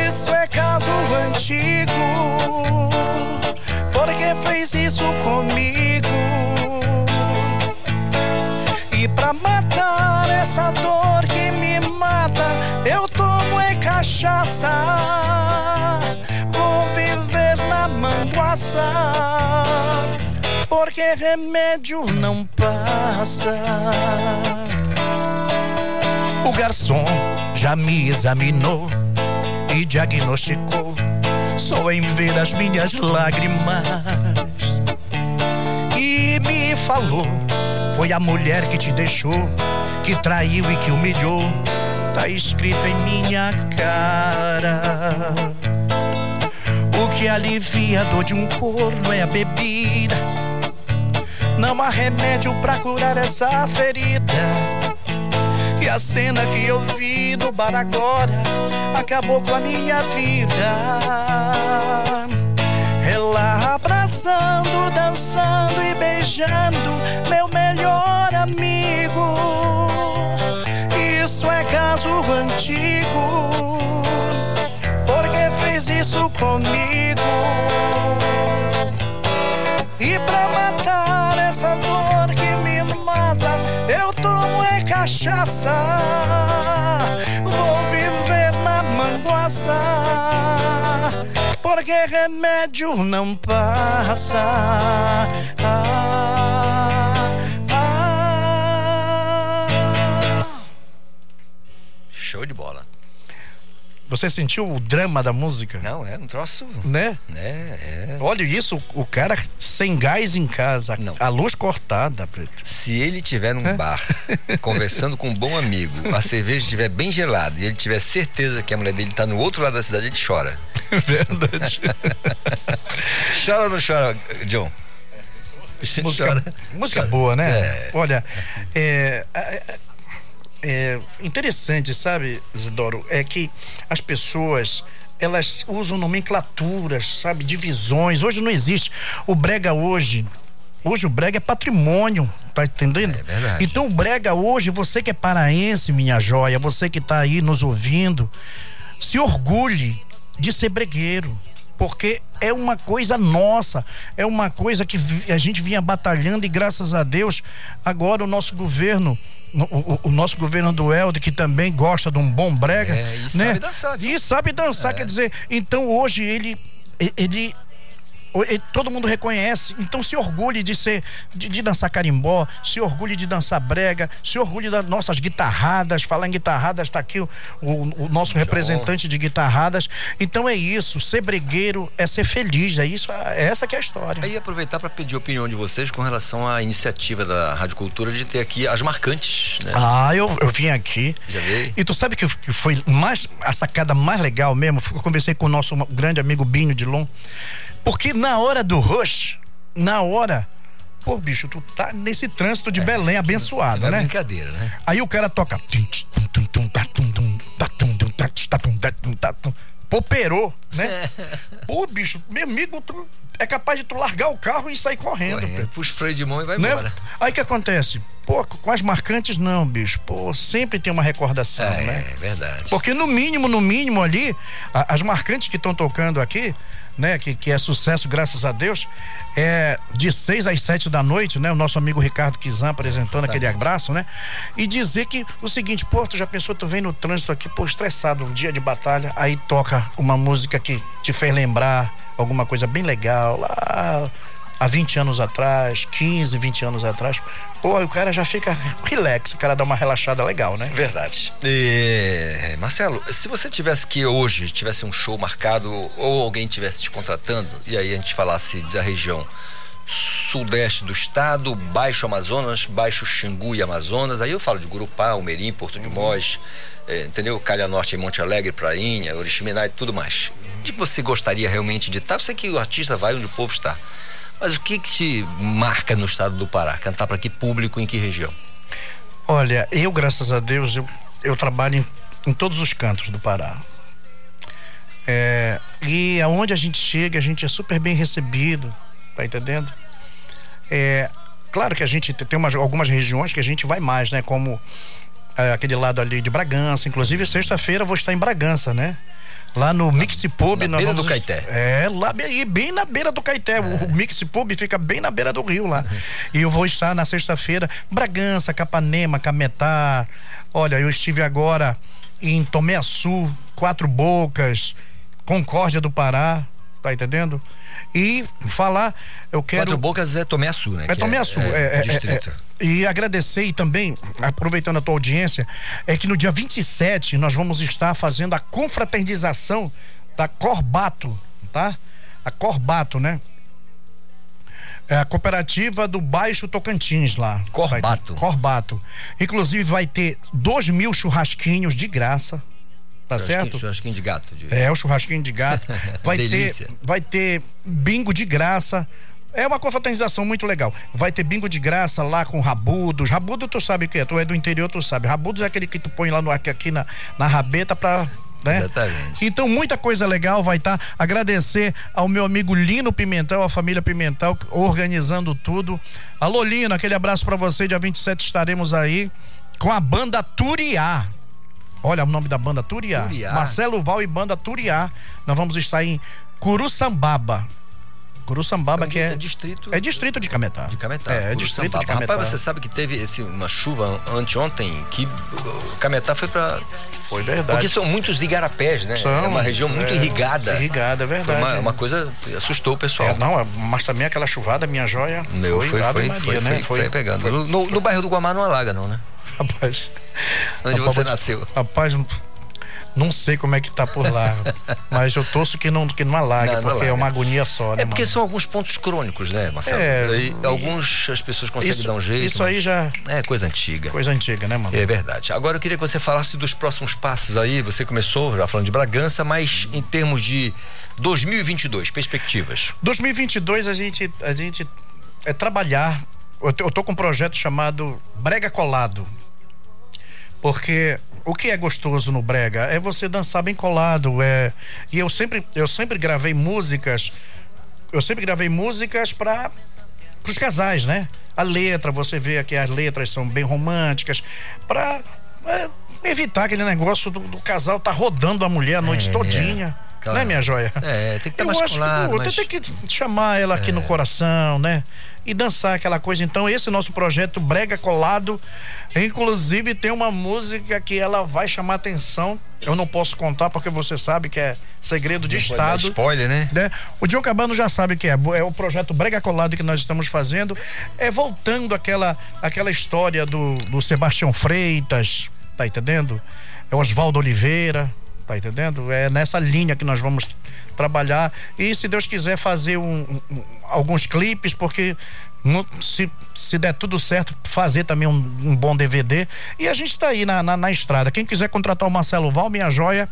Isso é caso antigo. Porque fez isso comigo? E pra matar essa dor que me mata, eu é cachaça. Vou viver na manguaça, porque remédio não passa. O garçom já me examinou e diagnosticou. Só em ver as minhas lágrimas e me falou foi a mulher que te deixou, que traiu e que humilhou. Tá escrito em minha cara. O que alivia a dor de um corno é a bebida. Não há remédio para curar essa ferida. E a cena que eu vi no bar agora acabou com a minha vida. Ela abraçando, dançando e beijando meu melhor caso antigo, porque fez isso comigo. E pra matar essa dor que me mata, eu tomo é cachaça. Vou viver na manguaça porque remédio não passa. Ah, de bola. Você sentiu o drama da música? Não, é um troço. Né? É, é. Olha isso, o cara sem gás em casa, Não. a luz cortada, Preto. Se ele tiver num é? bar, conversando com um bom amigo, a cerveja estiver bem gelada e ele tiver certeza que a mulher dele está no outro lado da cidade, ele chora. Verdade. chora ou não chora, John? Música, música boa, né? É. Olha, é, é interessante, sabe, Isidoro, é que as pessoas elas usam nomenclaturas, sabe, divisões. Hoje não existe. O brega hoje, hoje o brega é patrimônio, tá entendendo? É verdade. Então o brega hoje, você que é paraense, minha joia, você que tá aí nos ouvindo, se orgulhe de ser bregueiro porque é uma coisa nossa, é uma coisa que a gente vinha batalhando e graças a Deus agora o nosso governo o, o, nosso governo do Helder, que também gosta de um bom brega, é, e né? sabe dançar. Viu? E sabe dançar, é. quer dizer, então hoje ele ele todo mundo reconhece, então se orgulhe de ser, de, de, dançar carimbó, se orgulhe de dançar brega, se orgulhe das nossas guitarradas, falar em guitarradas, está aqui o, o, o nosso representante de guitarradas, então é isso, ser bregueiro é ser feliz, é isso, é essa que é a história. Aí aproveitar para pedir a opinião de vocês com relação à iniciativa da Rádio Cultura de ter aqui as marcantes, né? Ah, eu, eu vim aqui. Já veio? E tu sabe que, que foi mais, a sacada mais legal mesmo, eu conversei com o nosso grande amigo Binho de Lom, porque na hora do rush, na hora. Pô, bicho, tu tá nesse trânsito de é, Belém abençoado, é né? brincadeira, né? Aí o cara toca. Poperou, né? Pô, bicho, meu amigo, tu é capaz de tu largar o carro e sair correndo. correndo puxa o freio de mão e vai né? embora. Aí que acontece? Pô, com as marcantes não, bicho. Pô, sempre tem uma recordação, é, né? É verdade. Porque no mínimo, no mínimo ali, as marcantes que estão tocando aqui, né, que, que é sucesso, graças a Deus, é de seis às sete da noite, né? O nosso amigo Ricardo Kizan apresentando aquele abraço, né? E dizer que o seguinte, tu já pensou, tu vem no trânsito aqui, pô, estressado, um dia de batalha, aí toca uma música que te fez lembrar alguma coisa bem legal, lá há 20 anos atrás, 15, 20 anos atrás, pô, o cara já fica relax, o cara dá uma relaxada legal, né? Verdade. E, Marcelo, se você tivesse que hoje, tivesse um show marcado ou alguém tivesse te contratando, e aí a gente falasse da região sudeste do estado, Baixo Amazonas, Baixo Xingu e Amazonas, aí eu falo de Gurupá, Almerim, Porto de Mós, é, entendeu? Calha Norte Monte Alegre, Prainha, Oriximiná e tudo mais. Onde você gostaria realmente de estar? Sei que o artista vai onde o povo está. Mas o que, que te marca no estado do Pará? Cantar para que público, em que região? Olha, eu, graças a Deus, eu, eu trabalho em, em todos os cantos do Pará. É, e aonde a gente chega, a gente é super bem recebido, tá entendendo? É, claro que a gente tem umas, algumas regiões que a gente vai mais, né? Como é, aquele lado ali de Bragança. Inclusive, sexta-feira vou estar em Bragança, né? Lá no Mix Pub. Na beira do Caeté. É, lá bem, bem na beira do Caeté. É. O Mix Pub fica bem na beira do rio lá. Uhum. E eu vou estar na sexta-feira, Bragança, Capanema, Cametá. Olha, eu estive agora em Tomé Sul, Quatro Bocas, Concórdia do Pará, tá entendendo? E falar, eu quero. Quatro Bocas é Tomé Sul, né? É Tomé Sul, é, é, é, distrito. É, e agradecer e também, aproveitando a tua audiência, é que no dia 27 nós vamos estar fazendo a confraternização da Corbato, tá? A Corbato, né? É a cooperativa do Baixo Tocantins lá. Corbato. Corbato. Inclusive vai ter dois mil churrasquinhos de graça. Tá certo? Churrasquinho de gato. De... É, o churrasquinho de gato. Vai ter, vai ter bingo de graça. É uma confraternização muito legal. Vai ter bingo de graça lá com rabudos. Rabudo tu sabe o que é, tu é do interior, tu sabe. Rabudos é aquele que tu põe lá no aqui na, na rabeta pra né? Exatamente. Então, muita coisa legal vai estar. Tá. Agradecer ao meu amigo Lino Pimentel, a família Pimentel, organizando tudo. Alô, Lino, aquele abraço para você. Dia 27 estaremos aí com a banda Turiá. Olha o nome da banda Turiá. Turiá. Marcelo Val e banda Turiá. Nós vamos estar em Curuçambaba. Curuçambaba, é, que é, é distrito. É distrito de Cametá. De Cametá. É, é distrito de Cametá. Rapaz, você sabe que teve assim, uma chuva anteontem que Cametá foi para Foi verdade. Porque são muitos igarapés, né? São, é uma região muito é, irrigada. Irrigada, é verdade. Foi uma, uma coisa assustou o pessoal. É, não, mas também aquela chuvada, minha joia. Meu, foi, foi, foi, Maria, foi, né? foi, foi, pegando. Foi, no, no bairro do Guamá não alaga, não, né? Rapaz. Onde rapaz, você nasceu? Rapaz, Não sei como é que tá por lá. mas eu torço que não, que não alague, não, porque não é uma agonia só, né? É porque mano? são alguns pontos crônicos, né, Marcelo? É, e, alguns as pessoas conseguem isso, dar um jeito. Isso aí já. É coisa antiga. Coisa antiga, né, mano? É verdade. Agora eu queria que você falasse dos próximos passos aí. Você começou já falando de Bragança, mas em termos de 2022, perspectivas. 2022 a gente, a gente é trabalhar. Eu tô, eu tô com um projeto chamado Brega Colado. Porque o que é gostoso no brega é você dançar bem colado, é. E eu sempre, eu sempre gravei músicas, eu sempre gravei músicas para os casais, né? A letra, você vê que as letras são bem românticas, para é, evitar aquele negócio do, do, casal tá rodando a mulher a noite é, todinha. É. Claro. Né, minha joia? É, tem que estar mais acho colado, que, mas... tem que chamar ela aqui é. no coração, né? E dançar aquela coisa. Então, esse nosso projeto Brega Colado, inclusive tem uma música que ela vai chamar atenção. Eu não posso contar porque você sabe que é segredo de não Estado. spoiler, né? né? O Diogo Cabano já sabe que é. É o projeto Brega Colado que nós estamos fazendo. É voltando aquela, aquela história do, do Sebastião Freitas, tá entendendo? É Oswaldo Oliveira, tá entendendo? É nessa linha que nós vamos trabalhar e se Deus quiser fazer um, um, alguns clipes, porque se, se der tudo certo, fazer também um, um bom DVD. E a gente tá aí na, na, na, estrada. Quem quiser contratar o Marcelo Val, minha joia,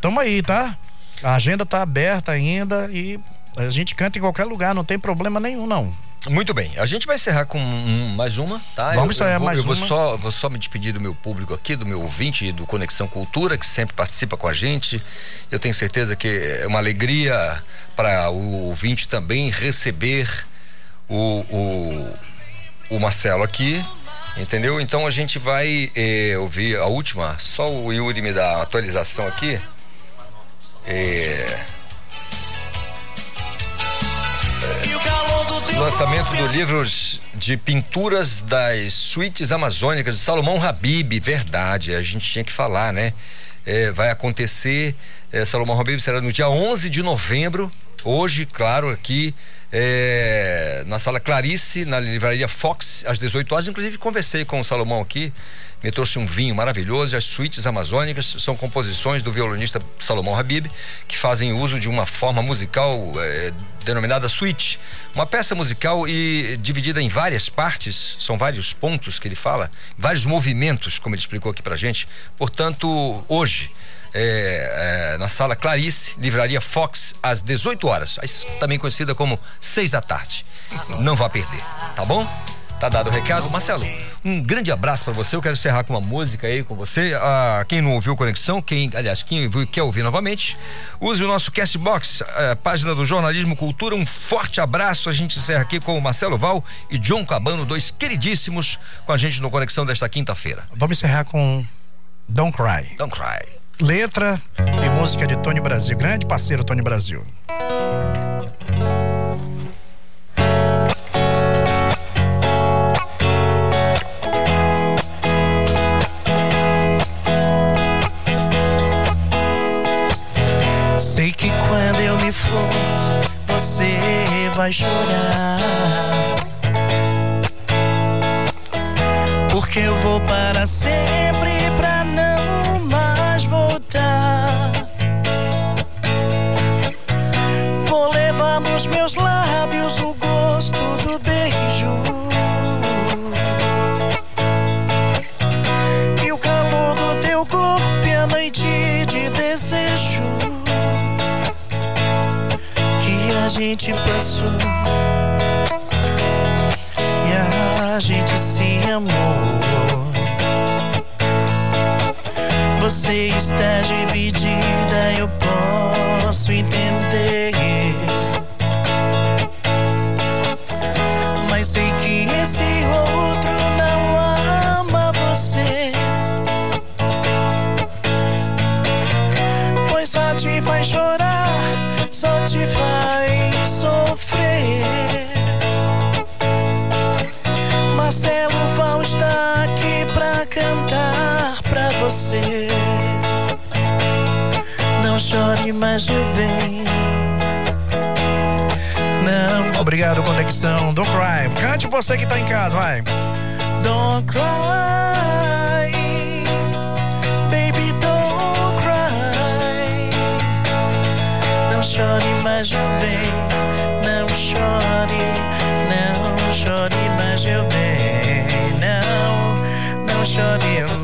tamo aí, tá? A agenda tá aberta ainda e a gente canta em qualquer lugar, não tem problema nenhum, não. Muito bem, a gente vai encerrar com um, mais uma, tá? Vamos encerrar mais eu vou uma. Só, vou só me despedir do meu público aqui, do meu ouvinte do Conexão Cultura, que sempre participa com a gente. Eu tenho certeza que é uma alegria para o ouvinte também receber o, o, o Marcelo aqui. Entendeu? Então a gente vai eh, ouvir a última. Só o Yuri me dá a atualização aqui. Eh, Lançamento do livro de pinturas das suítes amazônicas de Salomão Habib, verdade, a gente tinha que falar, né? É, vai acontecer, é, Salomão Habib será no dia 11 de novembro, hoje, claro, aqui é, na sala Clarice, na livraria Fox, às 18 horas. Inclusive, conversei com o Salomão aqui, me trouxe um vinho maravilhoso. As suítes amazônicas são composições do violonista Salomão Habib, que fazem uso de uma forma musical é, denominada suíte. Uma peça musical e dividida em várias partes, são vários pontos que ele fala, vários movimentos, como ele explicou aqui pra gente. Portanto, hoje é, é, na sala Clarice, Livraria Fox, às 18 horas, também conhecida como 6 da tarde. Não vá perder, tá bom? Tá dado o recado. Marcelo, um grande abraço para você. Eu quero encerrar com uma música aí com você. Ah, quem não ouviu Conexão, quem, aliás, quem ouviu, quer ouvir novamente, use o nosso Castbox, eh, página do Jornalismo Cultura. Um forte abraço. A gente encerra aqui com o Marcelo Val e John Cabano, dois queridíssimos, com a gente no Conexão desta quinta-feira. Vamos encerrar com Don't Cry. Don't Cry letra e música de Tony Brasil, grande parceiro Tony Brasil. Sei que quando eu me for, você vai chorar. Porque eu vou para sempre pra nos meus lábios o gosto do beijo. E o calor do teu corpo e a noite de desejo que a gente passou. E a gente se amou. Você está dividida, eu posso entender. Você. Não chore mais, meu bem. Não. Obrigado, conexão. Don't cry. Cante você que tá em casa, vai. Don't cry. Baby, don't cry. chore mais meu bem, não chore, não chore mais meu bem, não, não chore